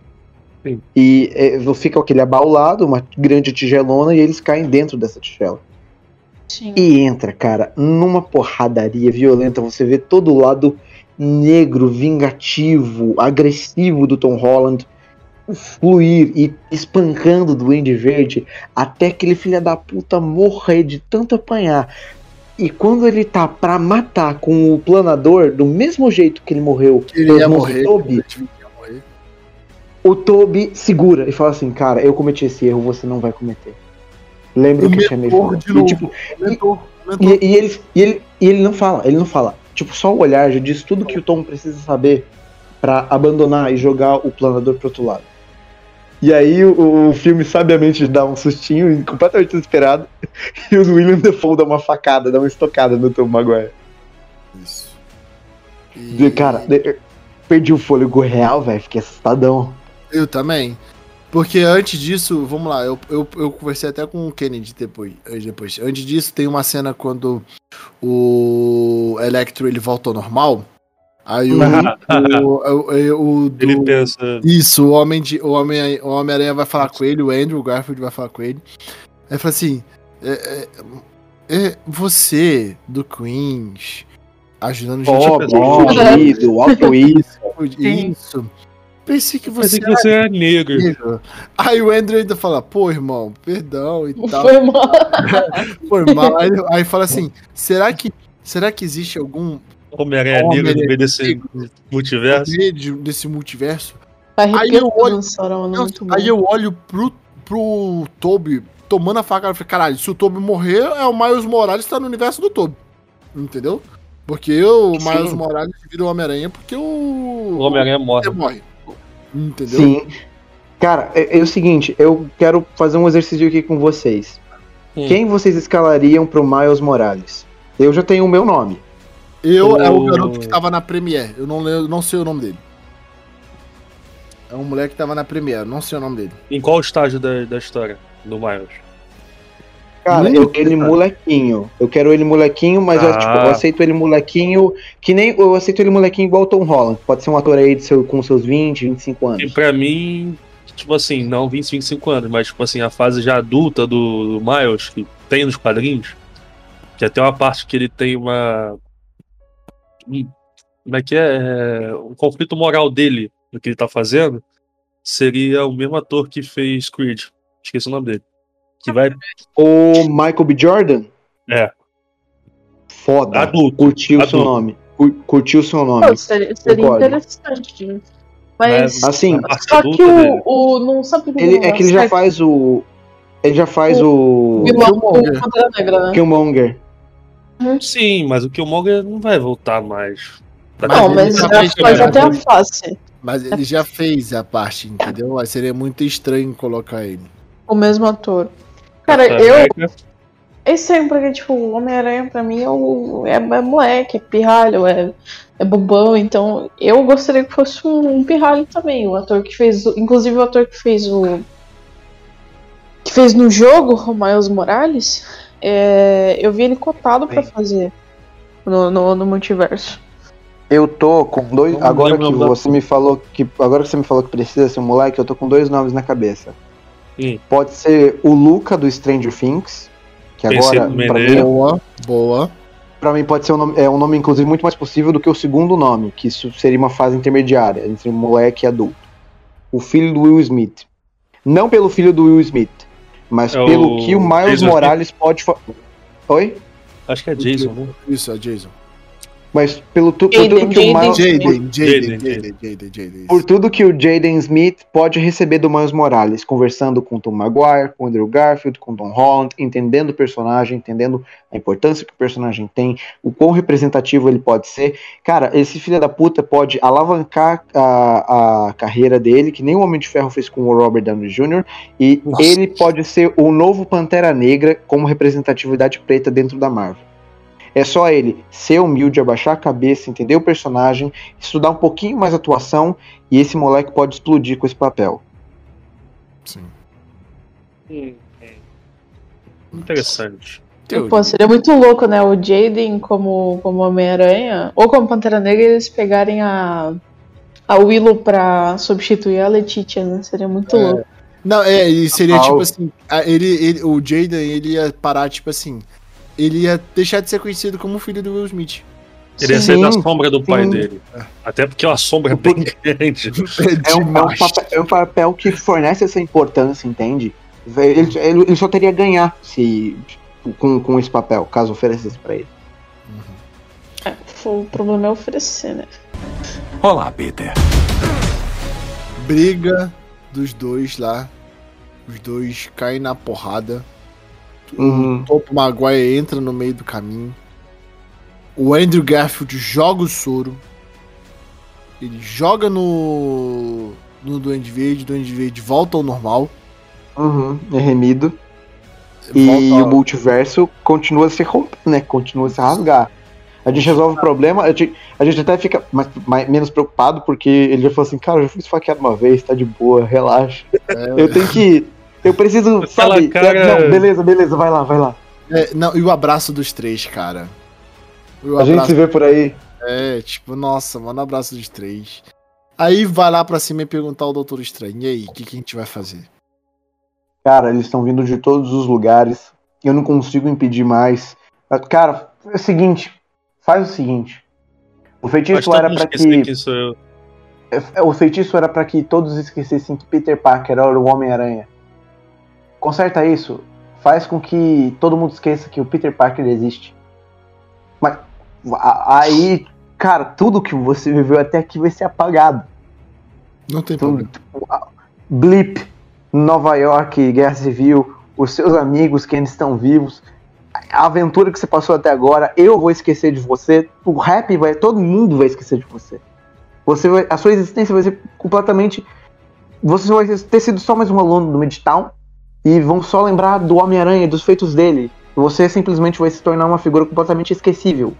Sim. E é, fica aquele abaulado, uma grande tigelona, e eles caem dentro dessa tigela. Sim. E entra, cara, numa porradaria violenta. Você vê todo o lado negro, vingativo, agressivo do Tom Holland fluir e espancando o Duende Verde até aquele filho da puta morrer de tanto apanhar. E quando ele tá pra matar com o planador, do mesmo jeito que ele morreu, Ele ia do morrer. Toby, morrer. O Toby segura e fala assim: Cara, eu cometi esse erro, você não vai cometer. Lembra O que eu tinha me mentor falado. de E, tipo, Mentor, mentor. E, e ele, e, ele, e ele não fala, ele não fala. Tipo, só o olhar já diz tudo que o Tom precisa saber pra abandonar e jogar o planador pro outro lado. E aí o, o filme sabiamente dá um sustinho, completamente desesperado, e o William Defoe dá uma facada, dá uma estocada no Tom Maguire. Isso. E, cara, de- perdi o fôlego real, velho, fiquei assustadão. Eu também. Porque antes disso, vamos lá, eu, eu, eu conversei até com o Kennedy depois, eh, depois. Antes disso, tem uma cena quando o Electro ele volta ao normal. Aí o. o, o, o do- Ele pensa. Isso, o Homem de, o Homem, o Homem-Aranha vai falar com ele, o Andrew Garfield vai falar com ele. Aí fala assim: é, é, é, você, do Queens, ajudando gente a bom, querido, altruísta. Isso. Pensei que Pensei você que você é negro. Negro. Aí o Andrew ainda fala, pô, irmão, perdão e tal. Foi mal. Foi mal. Aí, aí fala assim, será que, será que existe algum Homem-Aranha Homem negro no meio desse multiverso. desse multiverso? Tá Aí eu olho- bom. aí eu olho pro, pro Toby tomando a faca e falei, caralho, se o Toby morrer, é o Miles Morales que tá no universo do Toby. Entendeu? Porque o Sim. Miles Morales vira o Homem-Aranha porque o. O Homem-Aranha morre. Morre. Entendeu? Sim. Cara, é, é o seguinte, eu quero fazer um exercício aqui com vocês. Hum. Quem vocês escalariam pro Miles Morales? Eu já tenho o meu nome. Eu é o O- garoto que tava na Premiere. Eu não, lembro, não sei o nome dele. É um moleque que tava na Premiere, não sei o nome dele. Em qual estágio da, da história do Miles? Cara, Hum, eu quero ele molequinho. Eu quero ele molequinho, mas eu, Ah. tipo, eu aceito ele molequinho. Que nem. Eu aceito ele molequinho igual o Tom Holland. Pode ser um ator aí de seu, com seus 20, 25 E anos. pra mim, tipo assim, não 20, 25 anos, mas tipo assim, a fase já adulta do, do Miles, que tem nos quadrinhos, que até uma parte que ele tem uma. um- Como é que é? É, Um conflito moral dele no que ele tá fazendo seria o mesmo ator que fez Creed. Esqueci o nome dele. Que vai. O Michael B. Jordan? É. Foda. Adulto. Curtiu o seu nome. Cur- Curtiu o seu nome. Pô, seria, seria interessante. Mas. Né? Assim, A parte Só que o, o. Não sabe o ele, é que ele já faz o. Ele já faz o. do Killmonger. Pantera Negra, né? Killmonger. Sim, mas o Killmonger não vai voltar mais. Pra Mas Não, ele mas já fez faz até a face. Mas ele já fez a parte, entendeu? Aí seria muito estranho colocar ele. O mesmo ator. Cara, eu. É estranho, porque, tipo, o Homem-Aranha pra mim é, o, é, é moleque, é pirralho, é, é bobão, então eu gostaria que fosse um, um pirralho também. O ator que fez. o- Inclusive o ator que fez o. Que fez no jogo, o Miles Morales, é, eu vi ele cotado pra Sim. fazer no, no, no multiverso. Eu tô com dois. Agora que você me falou que. Agora que você me falou que precisa ser um moleque, eu tô com dois nomes na cabeça. Hum. Pode ser o Luca do Stranger Things. Que Pensei agora, pra mim, Boa, boa. pra mim, pode ser um nome, é um nome, inclusive, muito mais possível do que o segundo nome, que isso seria uma fase intermediária entre moleque e adulto. O filho do Will Smith. Não pelo filho do Will Smith, mas É pelo o que o Miles Jason Morales pode fa- Oi? Acho que é Jason, né? Isso, é Jason. Mas pelo tu, por Jaden, tudo que o Jaden. Miles. Jaden, Jaden, Jaden, Jaden, Jaden, Jaden. Por tudo que o Jaden Smith pode receber do Miles Morales, conversando com Tom Maguire, com Andrew Garfield, com Tom Holland, entendendo o personagem, entendendo a importância que o personagem tem, o quão representativo ele pode ser. Cara, esse filho da puta pode alavancar a, a carreira dele, que nem o Homem de Ferro fez com o Robert Downey Jr., e Nossa. ele pode ser o novo Pantera Negra como representatividade preta dentro da Marvel. É só ele ser humilde, abaixar a cabeça, entender o personagem, estudar um pouquinho mais a atuação e esse moleque pode explodir com esse papel. Sim. Hum, hum. Interessante. Teoria. Pô, seria muito louco, né? O Jaden como, como Homem-Aranha, ou como Pantera Negra, eles pegarem a, a Willow pra substituir a Letitia, né? Seria muito É. louco. Não, é, e seria tipo assim, ele, ele, o Jaden, ele ia parar, tipo assim, ele ia deixar de ser conhecido como o filho do Will Smith. Ele ia ser da sombra do pai sim. dele. Até porque é uma sombra bem grande. É um, é um papel, é um papel que fornece essa importância, entende? Ele, ele- ele só teria a ganhar se, com, com esse papel, caso oferecesse pra ele. É, o problema é oferecer, né? Olá, Peter. Briga dos dois lá. Os dois caem na porrada. Uhum. O Topo Maguire entra no meio do caminho. O Andrew Garfield joga o soro. Ele joga no. no Duende Verde. Duende Verde volta ao normal. Uhum, é remido. E volta o multiverso continua a se romper, né? Continua a se rasgar. A gente resolve o problema, a gente, a gente até fica mais, mais- menos preocupado, porque ele já falou assim, cara, eu já fui esfaqueado uma vez, tá de boa, relaxa. É, Eu tenho que. Eu preciso, Aquela sabe? cara- Não, beleza, beleza, vai lá, vai lá. é, não, e o abraço dos três, cara. O A gente se vê por aí. É, tipo, nossa, mano, abraço dos três. Aí vai lá pra cima e perguntar ao Doutor Estranho. E aí, o que, que a gente vai fazer? Cara, eles estão vindo de todos os lugares. Eu não consigo impedir mais. Ah, Cara, é o seguinte. Faz o seguinte. O feitiço era esquecer que. que isso é- É, O feitiço era pra que todos esquecessem que Peter Parker era o Homem-Aranha. Conserta isso. Faz com que todo mundo esqueça que o Peter Parker existe. Mas aí, cara, tudo que você viveu até aqui vai ser apagado. Não tem Tudo. problema. Blip, Nova York, Guerra Civil, os seus amigos que ainda estão vivos, a aventura que você passou até agora, eu vou esquecer de você, o rap vai, todo mundo vai esquecer de você. Você vai, a sua existência vai ser completamente, você vai ter sido só mais um aluno do Midtown e vão só lembrar do Homem-Aranha, e dos feitos dele. Você simplesmente vai se tornar uma figura completamente esquecível.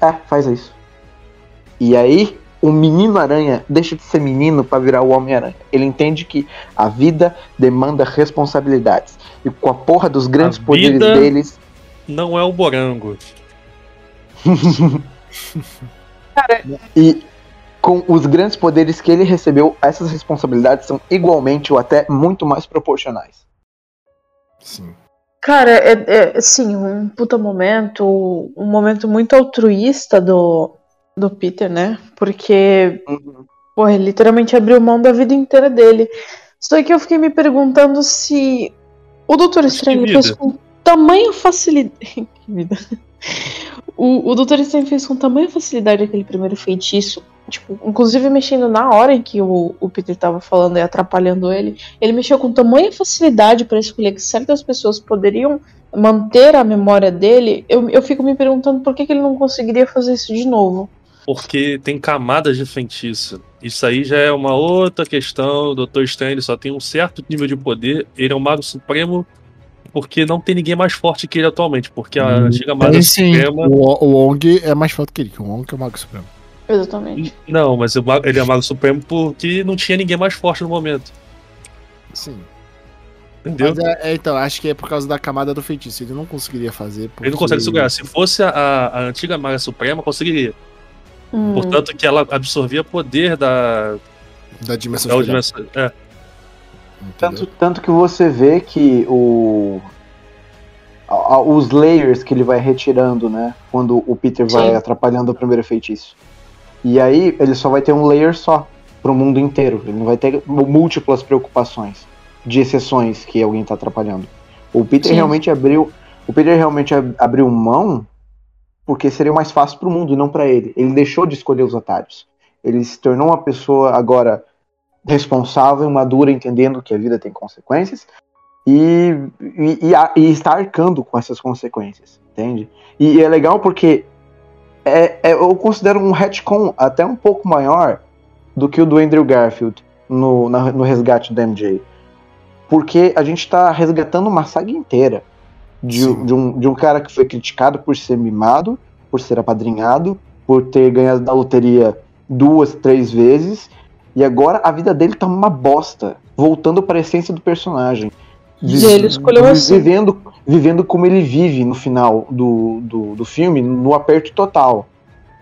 É, faz isso. E aí, o menino aranha deixa de ser menino pra virar o Homem-Aranha. Ele entende que a vida demanda responsabilidades. E com a porra dos grandes A poderes vida- deles. Não é o Morango. E com os grandes poderes que ele recebeu, essas responsabilidades são igualmente ou até muito mais proporcionais. Sim. Cara, é, é sim, um puta momento, um momento muito altruísta do, do Peter, né? Porque, porra, ele literalmente abriu mão da vida inteira dele. Só que eu fiquei me perguntando se o Doutor Estranho fez com tamanha facilidade. Que vida. O, o Doutor Estranho fez com tamanha facilidade aquele primeiro feitiço. Tipo, inclusive mexendo na hora em que o, o Peter tava falando e atrapalhando ele. Ele mexeu com tamanha facilidade para escolher que certas pessoas poderiam manter a memória dele. Eu, eu fico me perguntando por que, que ele não conseguiria fazer isso de novo. Porque tem camadas de feitiço. Isso aí já é uma outra questão. O Dr. Strange só tem um certo nível de poder. Ele é o Mago Supremo porque não tem ninguém mais forte que ele atualmente. Porque a Hum, antiga Maga Tem sim. Suprema. O, o Wong é mais forte que ele, que o Wong é o Mago Supremo. Exatamente. Não, mas o Ma- ele é Mago Supremo porque não tinha ninguém mais forte no momento. Sim. Entendeu? Mas é, é, então, acho que é por causa da camada do feitiço. Ele não conseguiria fazer. Porque... Ele não consegue segurar. Se fosse a, a antiga Maga Suprema, conseguiria. Hum. Portanto, que ela absorvia poder da, Da dimensão da dimensão. É, Tanto, tanto que você vê que o. a- a- Os layers que ele vai retirando, né? Quando o Peter vai Sim. atrapalhando o primeiro feitiço. E aí ele só vai ter um layer só pro mundo inteiro. Ele não vai ter múltiplas preocupações de exceções que alguém tá atrapalhando. O Peter Sim. realmente abriu. O Peter realmente ab- abriu mão porque seria mais fácil pro mundo e não pra ele. Ele deixou de escolher os atalhos. Ele se tornou uma pessoa agora responsável, madura, entendendo que a vida tem consequências e, e, e, e está arcando com essas consequências, entende? E, é legal porque é, é- eu considero um retcon até um pouco maior do que o do Andrew Garfield no, na- no resgate da MJ. Porque a gente está resgatando uma saga inteira De, de, um, de um cara que foi criticado por ser mimado, por ser apadrinhado, por ter ganhado da loteria duas, três vezes, e agora a vida dele tá uma bosta, voltando para a essência do personagem. E ele escolheu assim. Vivendo, vivendo como ele vive no final do, do, do filme, no aperto total.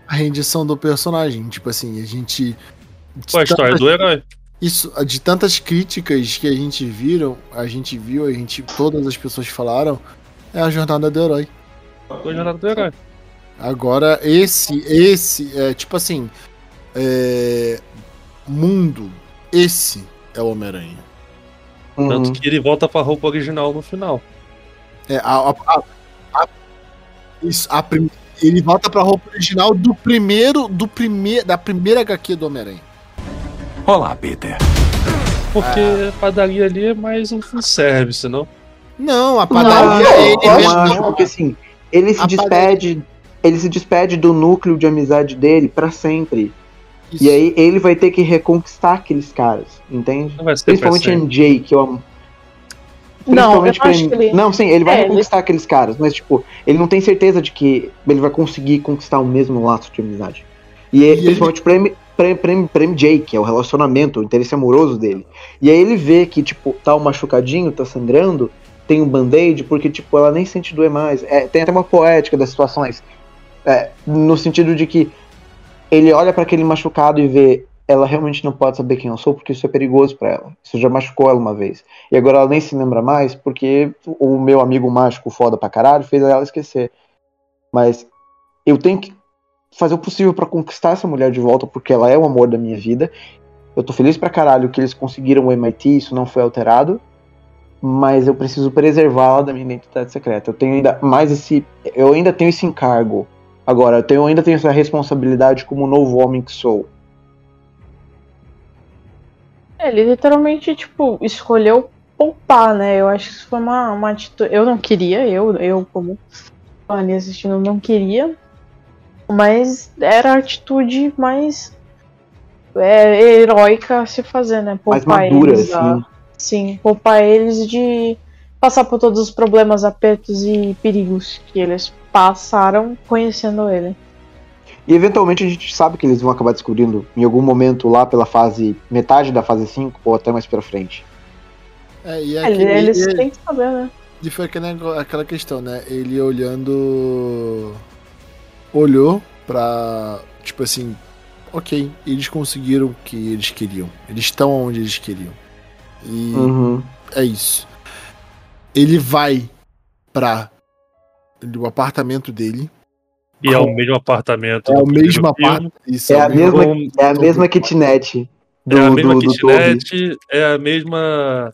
A rendição do personagem. Tipo assim, a gente. de Pô, a história tantas- do herói. Isso, de tantas críticas que a gente viram, a gente viu, a gente, todas as pessoas falaram, é a jornada do herói. Foi a jornada do herói. Agora, esse, esse, é tipo assim, é, mundo, esse é o Homem-Aranha. Uhum. Tanto que ele volta pra roupa original no final. É, a, a- a- a- isso, a prim- ele volta pra roupa original do primeiro, do primeiro, da primeira HQ do Homem-Aranha. Olá, Peter. Porque Ah. a padaria ali é mais um service, não? Não, a Não, padaria é ele eu mesmo. acho, porque assim, ele se A despede, ele se despede do núcleo de amizade dele pra sempre. Isso. E aí ele vai ter que reconquistar aqueles caras, entende? Principalmente sempre. MJ, que eu amo. Não, eu Principalmente não acho que ele. Não, sim, ele vai É, ele- reconquistar aqueles caras, mas tipo, ele não tem certeza de que ele vai conseguir conquistar o mesmo laço de amizade. E, ele- principalmente pra, M- pra, pra, pra MJ, que é o relacionamento, o interesse amoroso dele. E aí ele vê que, tipo, tá um machucadinho, tá sangrando, tem um band-aid, porque, tipo, ela nem sente doer mais. É, tem até uma poética das situações. É, no sentido de que ele olha pra aquele machucado e vê ela realmente não pode saber quem eu sou porque isso é perigoso pra ela. Isso já machucou ela uma vez. E agora ela nem se lembra mais porque o meu amigo mágico foda pra caralho fez ela esquecer. Mas eu tenho que fazer o possível pra conquistar essa mulher de volta porque ela é o amor da minha vida. Eu tô feliz pra caralho que eles conseguiram o MIT, isso não foi alterado. Mas eu preciso preservá-la da minha identidade secreta. Eu tenho ainda mais esse. Eu ainda tenho esse encargo. Agora, eu, tenho, ainda tenho essa responsabilidade como novo homem que sou. É, Ele literalmente, tipo, escolheu poupar, né? Eu acho que isso foi uma, uma atitude. Eu não queria, eu, eu como ali assistindo, não queria. Mas era a atitude mais é, heróica a se fazer, né? Mais Poupar madura, eles assim. Sim, poupar eles de passar por todos os problemas, apertos e perigos que eles passaram conhecendo ele. E eventualmente a gente sabe que eles vão acabar descobrindo em algum momento lá pela fase. metade da fase 5 ou até mais pra frente. É, e, é aquele- eles e- têm que saber, né? E foi aquele nego- aquela questão, né? Ele olhando. Olhou pra. Tipo assim. Ok, eles conseguiram o que eles queriam. Eles estão onde eles queriam. E Uhum. é isso. Ele vai pra. O apartamento dele. E é Com- o mesmo apartamento. É do o mesmo apartamento. Isso, É a o mesmo- mesma, é a mesma kitnet do, É a mesma do, do kitnet, é a mesma.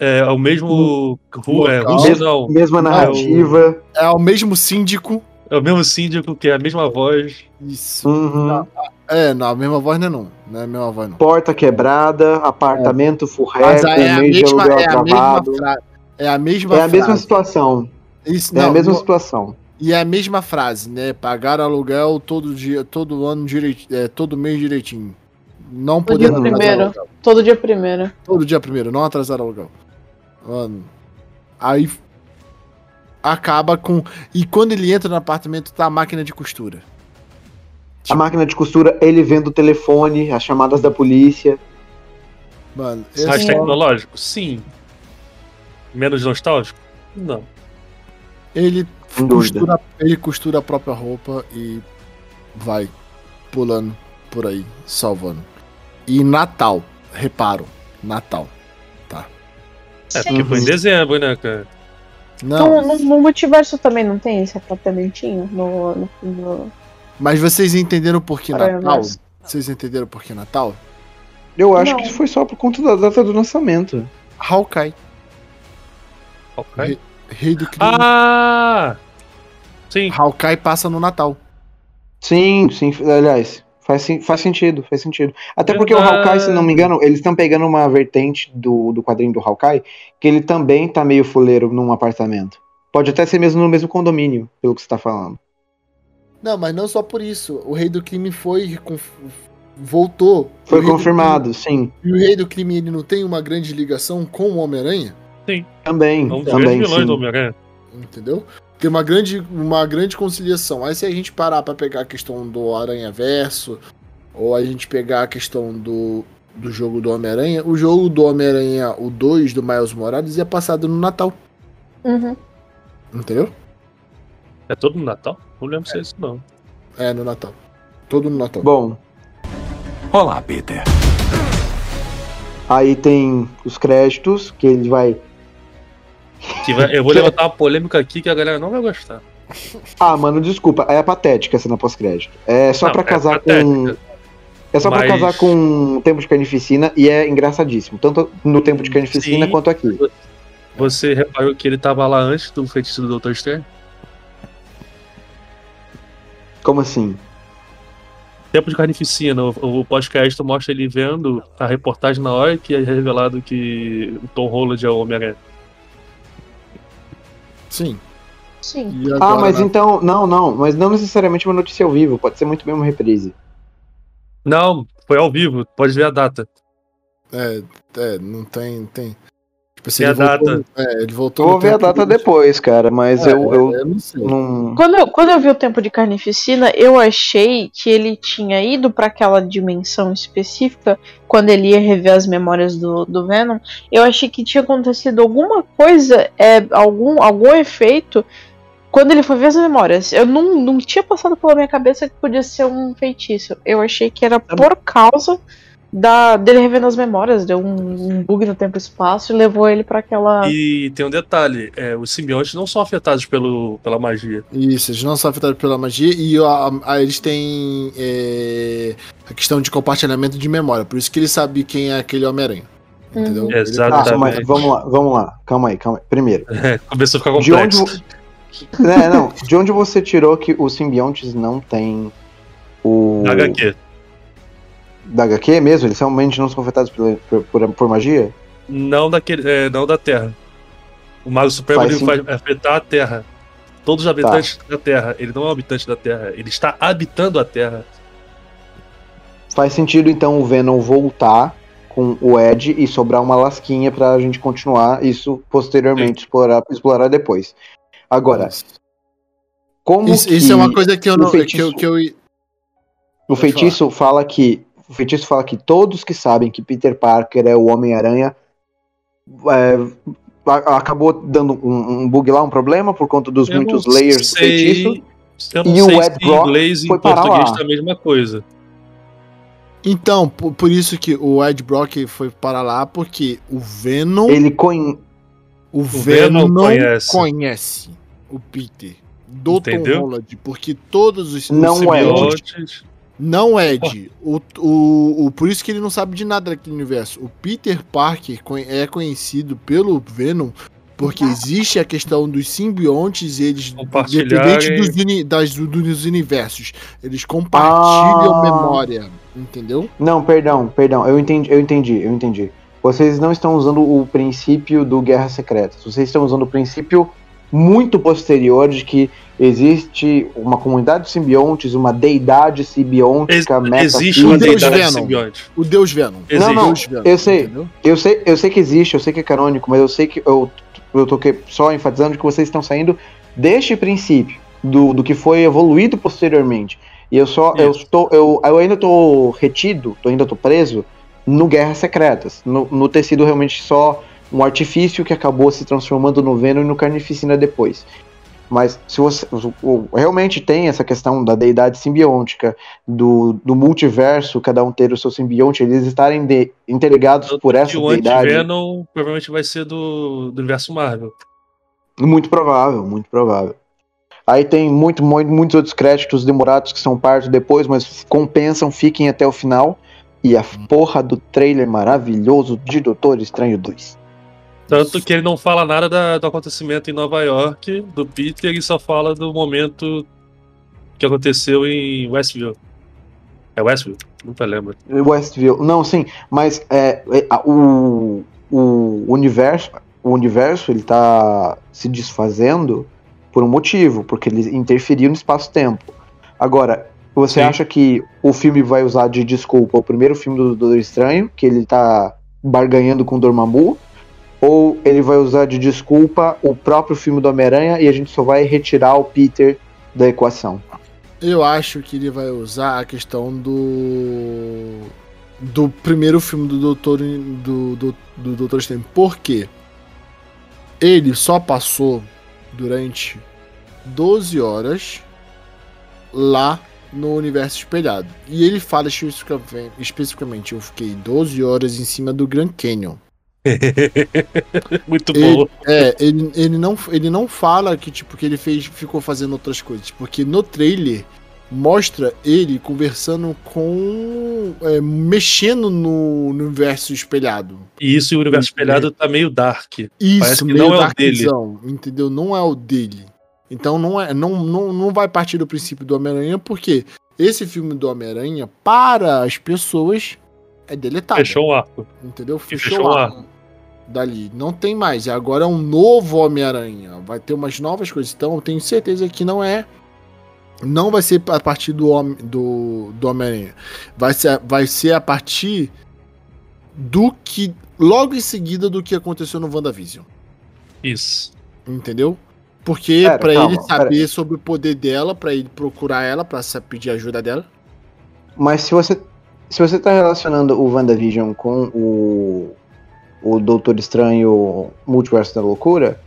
É o mesmo. Ru, é, não. Mesma narrativa. É o mesmo síndico. É o mesmo síndico, que é a mesma voz. Isso. Uhum. É, não, a mesma voz não é não. Não é a mesma voz não. Porta quebrada, apartamento furreco, Mas é a mesma, é a mesma frase. É a mesma É a mesma situação. Isso, É a mesma não- situação. E é a mesma frase, né? Pagar aluguel todo dia, todo ano direit, é, todo mês direitinho. Não Todo dia podendo atrasar primeiro. aluguel. Todo dia primeiro. Todo dia primeiro, não atrasar aluguel. Mano. Aí acaba com. E quando ele entra no apartamento, tá a máquina de costura. A máquina de costura, ele vendo o telefone, as chamadas da polícia. Mano, é Mais tecnológico? Sim. Menos nostálgico? Não. Ele costura, ele costura a própria roupa e vai pulando por aí, salvando. E Natal, reparo, Natal. É, porque foi em dezembro, né, cara? Não, No, no- no multiverso também não tem esse apartamentinho? No, no, no... mas vocês entenderam por que. Natal? Vocês entenderam por que Natal? Eu acho Não. que foi só por conta da data do lançamento. Hawkeye, Ok. Rei do crime. Ah! Sim. Hawkeye passa no Natal. Sim, sim, aliás, faz, faz sentido, faz sentido. Até porque o. Hawkeye, se não me engano, eles estão pegando uma vertente do, do quadrinho do Hawkeye, que ele também tá meio fuleiro num apartamento. Pode até ser mesmo no mesmo condomínio, pelo que você tá falando. Não, mas não só por isso. O rei do crime foi voltou. Foi confirmado, sim. E o rei do crime ele não tem uma grande ligação com o Homem-Aranha? Também, É um dos também, vilões do sim. Homem-Aranha. Entendeu? Tem uma grande, uma grande conciliação. Aí se a gente parar pra pegar a questão do Aranha Verso, ou a gente pegar a questão do, do jogo do Homem-Aranha, o jogo do Homem-Aranha, o 2 do Miles Morales, é passado no Natal. Uhum. Entendeu? É todo no Natal? Não lembro se é isso, não. É, no Natal. Todo no Natal. Bom, Olá, Peter. aí tem os créditos, que ele vai. Que vai- eu vou levantar uma polêmica aqui que a galera não vai gostar. Ah, mano, desculpa, é patética a cena pós-crédito. É só Não, pra é casar com. É só pra Mas- casar com o tempo de carnificina e é engraçadíssimo. Tanto no tempo de carnificina Sim. quanto aqui. Você reparou que ele tava lá antes do feitiço do Dr. Stern? Como assim? Tempo de carnificina, o, o podcast mostra ele vendo a reportagem na hora que é revelado que o Tom Holland é o Homem-Aranha. Sim. Sim. Ah, agora, mas né? então. Não, não. Mas não necessariamente uma notícia ao vivo. Pode ser muito bem uma reprise. Não, foi ao vivo, pode ver a data. É, é, não tem. tem. Tipo assim, Tem a ele voltou- data. É, ele voltou. Eu vou ver a data do- depois, cara. Mas É, eu, eu eu não sei. não. Quando eu, quando eu vi o tempo de carnificina, eu achei que ele tinha ido pra aquela dimensão específica quando ele ia rever as memórias do, do Venom. Eu achei que tinha acontecido alguma coisa, é, algum, algum efeito quando ele foi ver as memórias. Eu não, não tinha passado pela minha cabeça que podia ser um feitiço. Eu achei que era por causa da, dele revendo as memórias. Deu um, um bug no tempo e espaço e levou ele pra aquela. E tem um detalhe: é, os simbiontes não são afetados pelo, pela magia. Isso, eles não são afetados pela magia e a- a- eles têm é, a questão de compartilhamento de memória. Por isso que ele sabe quem é aquele Homem-Aranha. Entendeu? Uhum. Ele- Exato. Ah, mas Exatamente. vamos lá, vamos lá. Calma aí, calma aí. Primeiro. Começou a ficar De onde, complexo. vo- né, não, de onde você tirou que os simbiontes não têm o. HQ. Da HQ mesmo? Eles realmente não são afetados por, por, por magia? Não, daquele, é, não da Terra. O Mago Supremo Faz ele vai afetar a Terra. Todos os habitantes da Terra. Ele não é um habitante da Terra. Ele está habitando a Terra. Faz sentido então o Venom voltar com o Ed e sobrar uma lasquinha pra gente continuar isso posteriormente, explorar, explorar depois. Agora, como Isso, que isso é uma coisa que eu o não. Que feitiço- eu, que eu, o feitiço fala que o feitiço fala que todos que sabem que Peter Parker é o Homem-Aranha é, acabou dando um, um bug lá, um problema por conta dos Eu muitos não layers do feitiço. Eu não E o sei Ed se Brock em inglês e em português lá. tá a mesma coisa. Então, por, por isso que o Ed Brock foi para lá, porque o Venom. Ele conhe... o Venom Venom conhece. conhece. o Peter. Do Entendeu? Tom Holland, porque todos os Não os é. Não, Ed. O, o, o, por isso que ele não sabe de nada daquele universo. O Peter Parker é conhecido pelo Venom porque existe a questão dos simbiontes e eles, independente dos, uni, das, dos universos, eles compartilham Ah. memória. Entendeu? Não, perdão, perdão. Eu entendi, eu entendi, eu entendi. Vocês não estão usando o princípio do Guerra Secretas. Vocês estão usando o princípio muito posterior de que existe uma comunidade de simbiontes, uma deidade Ex- simbiótica, existe uma O Deus deidade Venom. simbionte. O Deus Venom. Existe. Não, não, Deus Venom, eu sei. entendeu? Eu sei, eu sei que existe, eu sei que é canônico, mas eu sei que eu, eu tô que- só enfatizando que vocês estão saindo deste princípio, do, do que foi evoluído posteriormente. E eu só, eu estou, eu, eu ainda tô retido, tô, ainda tô preso no Guerras Secretas, no, no ter sido realmente só um artifício que acabou se transformando no Venom e no Carnificina depois. Mas se você o- o- realmente tem essa questão da deidade simbiótica, do, do multiverso, cada um ter o seu simbionte, eles estarem de- interligados por essa o deidade. Anti-Venom provavelmente vai ser do, do universo Marvel. Muito provável, muito provável. Aí tem muito, muito, muitos outros créditos demorados que são parte depois, mas compensam, fiquem até o final. E a porra do trailer maravilhoso de Doutor Estranho 2. Tanto que ele não fala nada da- do acontecimento em Nova York, do Peter, e só fala do momento que aconteceu em Westview. É Westview? Nunca lembro. Westview. Não, sim, mas é, é, o, o universo, o universo ele tá se desfazendo por um motivo, porque ele interferiu no espaço-tempo. Agora, você Sim. acha que o filme vai usar de desculpa o primeiro filme do Doutor Estranho, que ele tá barganhando com o Dormammu? Ou ele vai usar de desculpa o próprio filme do Homem-Aranha e a gente só vai retirar o Peter da equação? Eu acho que ele vai usar a questão do. do primeiro filme do Doutor. do, do, do Doutor Estranho. Por quê? Ele só passou durante 12 horas lá no universo espelhado. E ele fala especificamente, especificamente eu fiquei 12 horas em cima do Grand Canyon. Muito Ele, bom. é, ele, ele, não, ele não fala que tipo que ele fez, ficou fazendo outras coisas, porque no trailer mostra ele conversando com. é, mexendo no, no universo espelhado. E isso e o universo espelhado tá meio dark. Isso, Parece que não é o dele. entendeu? Não é o dele. Então não, é, não, não, não vai partir do princípio do Homem-Aranha, porque esse filme do Homem-Aranha, para as pessoas, é deletado. Fechou o arco. Entendeu? Fechou, fechou o arco dali. Não tem mais. E Agora é um novo Homem-Aranha. Vai ter umas novas coisas. Então eu tenho certeza que não é. Não vai ser a partir do, Homem- do, do Homem-Aranha. Vai ser, vai ser a partir do que. Logo em seguida do que aconteceu no WandaVision. Isso. Entendeu? Porque Pera, pra calma, ele saber sobre o poder dela, pra ele procurar ela, pra sa- pedir ajuda dela. Mas se você se você tá relacionando o WandaVision com o o Doutor Estranho Multiverso da Loucura,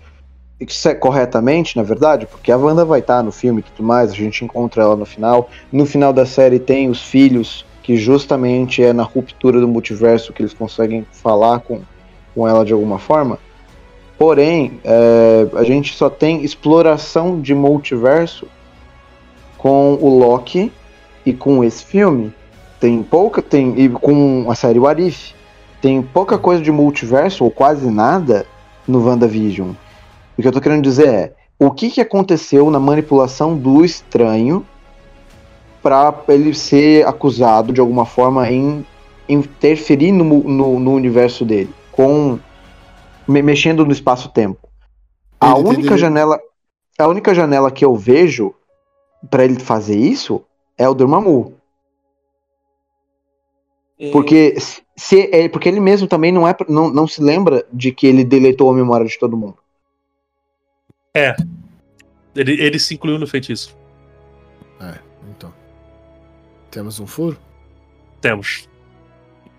isso é corretamente, na verdade, porque a Wanda vai estar no filme e tudo mais, a gente encontra ela no final. No final da série tem os filhos, que justamente é na ruptura do multiverso que eles conseguem falar com, com ela de alguma forma. Porém, é, a gente só tem exploração de multiverso com o Loki e com esse filme. Tem pouca, tem e com a série What If, tem pouca coisa de multiverso ou quase nada no WandaVision. O que eu tô querendo dizer é, o que, que aconteceu na manipulação do estranho para ele ser acusado de alguma forma em interferir no, no, no universo dele, com me- mexendo no espaço-tempo. A Ele única entendeu? janela, a única janela que eu vejo para ele fazer isso é o Dormammu. Porque se é, porque ele mesmo também não é não, não se lembra de que ele deletou a memória de todo mundo. Ele, ele se incluiu no feitiço. Então. Temos um furo? Temos.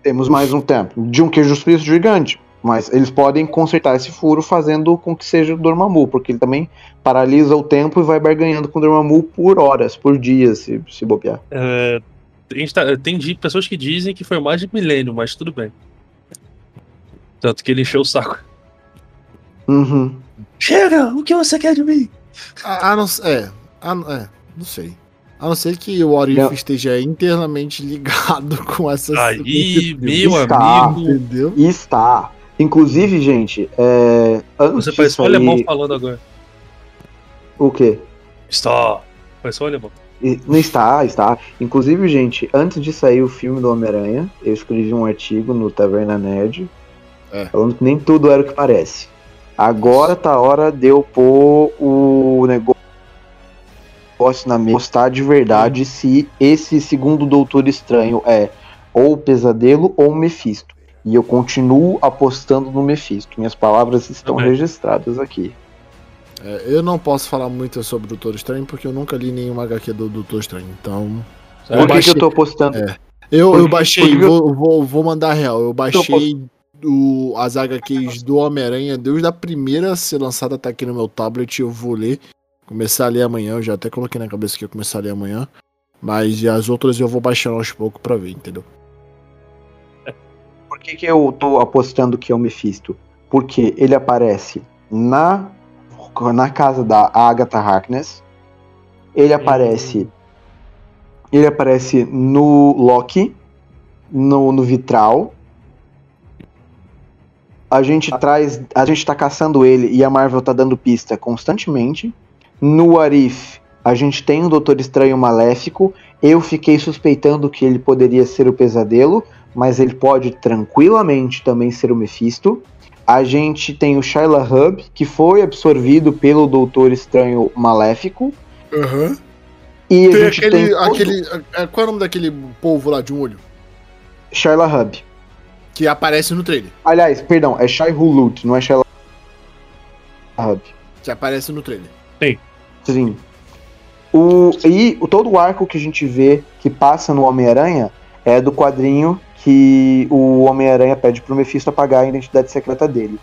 Temos mais um tempo de um queijo suíço gigante, mas eles podem consertar esse furo fazendo com que seja o Dormammu, porque ele também paralisa o tempo e vai barganhando com o Dormammu por horas, por dias, se, se bobear. É, tá- tem pessoas que dizem que foi mais de milênio, mas tudo bem. Tanto que ele encheu o saco. Uhum. Chega! O que você quer de mim? A, a não, é, a, é, não sei. A não ser que o Orif Não. esteja internamente ligado com essas. Aí, com meu Está. amigo. Entendeu? Está. Inclusive, gente, é, antes Você parece um alemão falando agora. O quê? Está. Parece um alemão. Não está, está. Inclusive, gente, antes de sair o filme do Homem-Aranha, eu escrevi um artigo no Taverna Nerd É. falando que nem tudo era o que parece. Agora tá a hora de eu pôr o negócio na mesa, mostrar de verdade se esse segundo Doutor Estranho é ou o Pesadelo ou o Mephisto. E eu continuo apostando no Mephisto. Minhas palavras estão registradas aqui. É, eu não posso falar muito sobre o Doutor Estranho porque eu nunca li nenhuma HQ do Doutor Estranho. Então. Por que, que baixei- eu tô apostando? É. Eu, Por eu que- baixei, que eu- vou, vou, vou mandar real. Eu baixei o, as HQs do Homem-Aranha desde a primeira a ser lançada, tá aqui no meu tablet. Eu vou ler. Começar a ler amanhã. Eu já até coloquei na cabeça que ia começar a ler amanhã. Mas as outras eu vou baixando aos poucos pra ver, entendeu? Por que, que eu tô apostando que é o Mephisto? Porque ele aparece na, na casa da Agatha Harkness. Ele aparece. Ele aparece no Loki. No, no Vitral. A gente traz. A gente tá caçando ele e a Marvel tá dando pista constantemente. No Arif, a gente tem o Doutor Estranho Maléfico. Eu fiquei suspeitando que ele poderia ser o pesadelo mas ele pode tranquilamente também ser o Mephisto. A gente tem o Shyla Hub, que foi absorvido pelo Doutor Estranho Maléfico. Aham. E a Tem gente aquele. tem aquele é, qual é o nome daquele povo lá de um olho? Shyla Hub. Que aparece no trailer. Aliás, perdão, é Shai Hulud, não é Shai Hub. Que aparece no trailer. Sim. O, e o, todo o arco que a gente vê que passa no Homem-Aranha é do quadrinho que o Homem-Aranha pede pro Mephisto apagar a identidade secreta dele.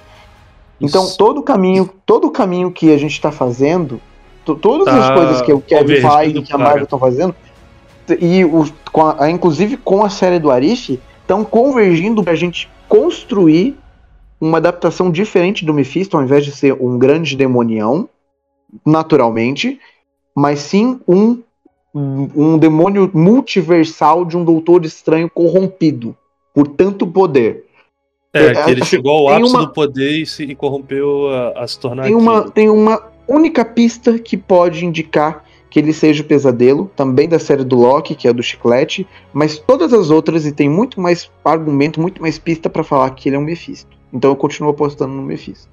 Então, Isso. todo o caminho, todo o caminho que a gente tá fazendo, to- todas as Tá coisas que o Kevin Feige e que a Marvel estão fazendo, e os- com a- inclusive com a série do Arif, estão convergindo pra gente construir uma adaptação diferente do Mephisto, ao invés de ser um grande demonião, naturalmente, mas sim um, um demônio multiversal de um doutor estranho corrompido por tanto poder. É, É, que ele assim, chegou ao ápice uma- do poder e, se, e corrompeu a, a se tornar Tem uma, aquilo. tem uma única pista que pode indicar que ele seja o pesadelo, também da série do Loki, que é do Chiclete, mas todas as outras, e tem muito mais argumento, muito mais pista pra falar que ele é um Mephisto. Então eu continuo apostando no Mephisto.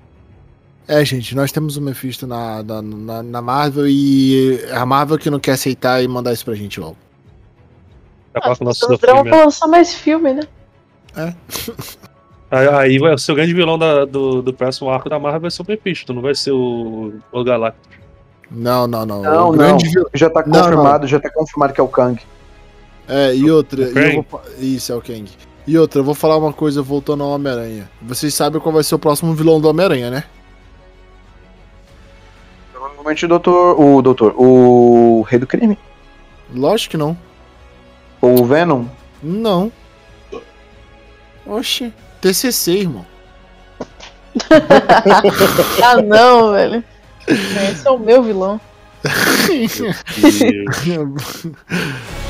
É, gente, nós temos o Mephisto na, na, na, na Marvel e a Marvel que não quer aceitar e mandar isso pra gente logo. Acabar com o nosso O vai lançar mais filme, né? Aí, aí vai, o seu grande vilão da- do, do próximo arco da Marvel vai ser o Mephisto, não vai ser o, o Galactus. Não, não, não. Não, o grande não. vilão- Já tá Não, confirmado, já tá confirmado que é o Kang. É, e outra. e vou Isso, é o Kang. E outra, eu vou falar uma coisa voltando ao Homem-Aranha. Vocês sabem qual vai ser o próximo vilão do Homem-Aranha, né? Provavelmente o doutor. O doutor. O Rei do Crime. Lógico que não. Ou o Venom. Não. Oxi. TCC, irmão. Ah, não, velho. Esse é o meu vilão. E-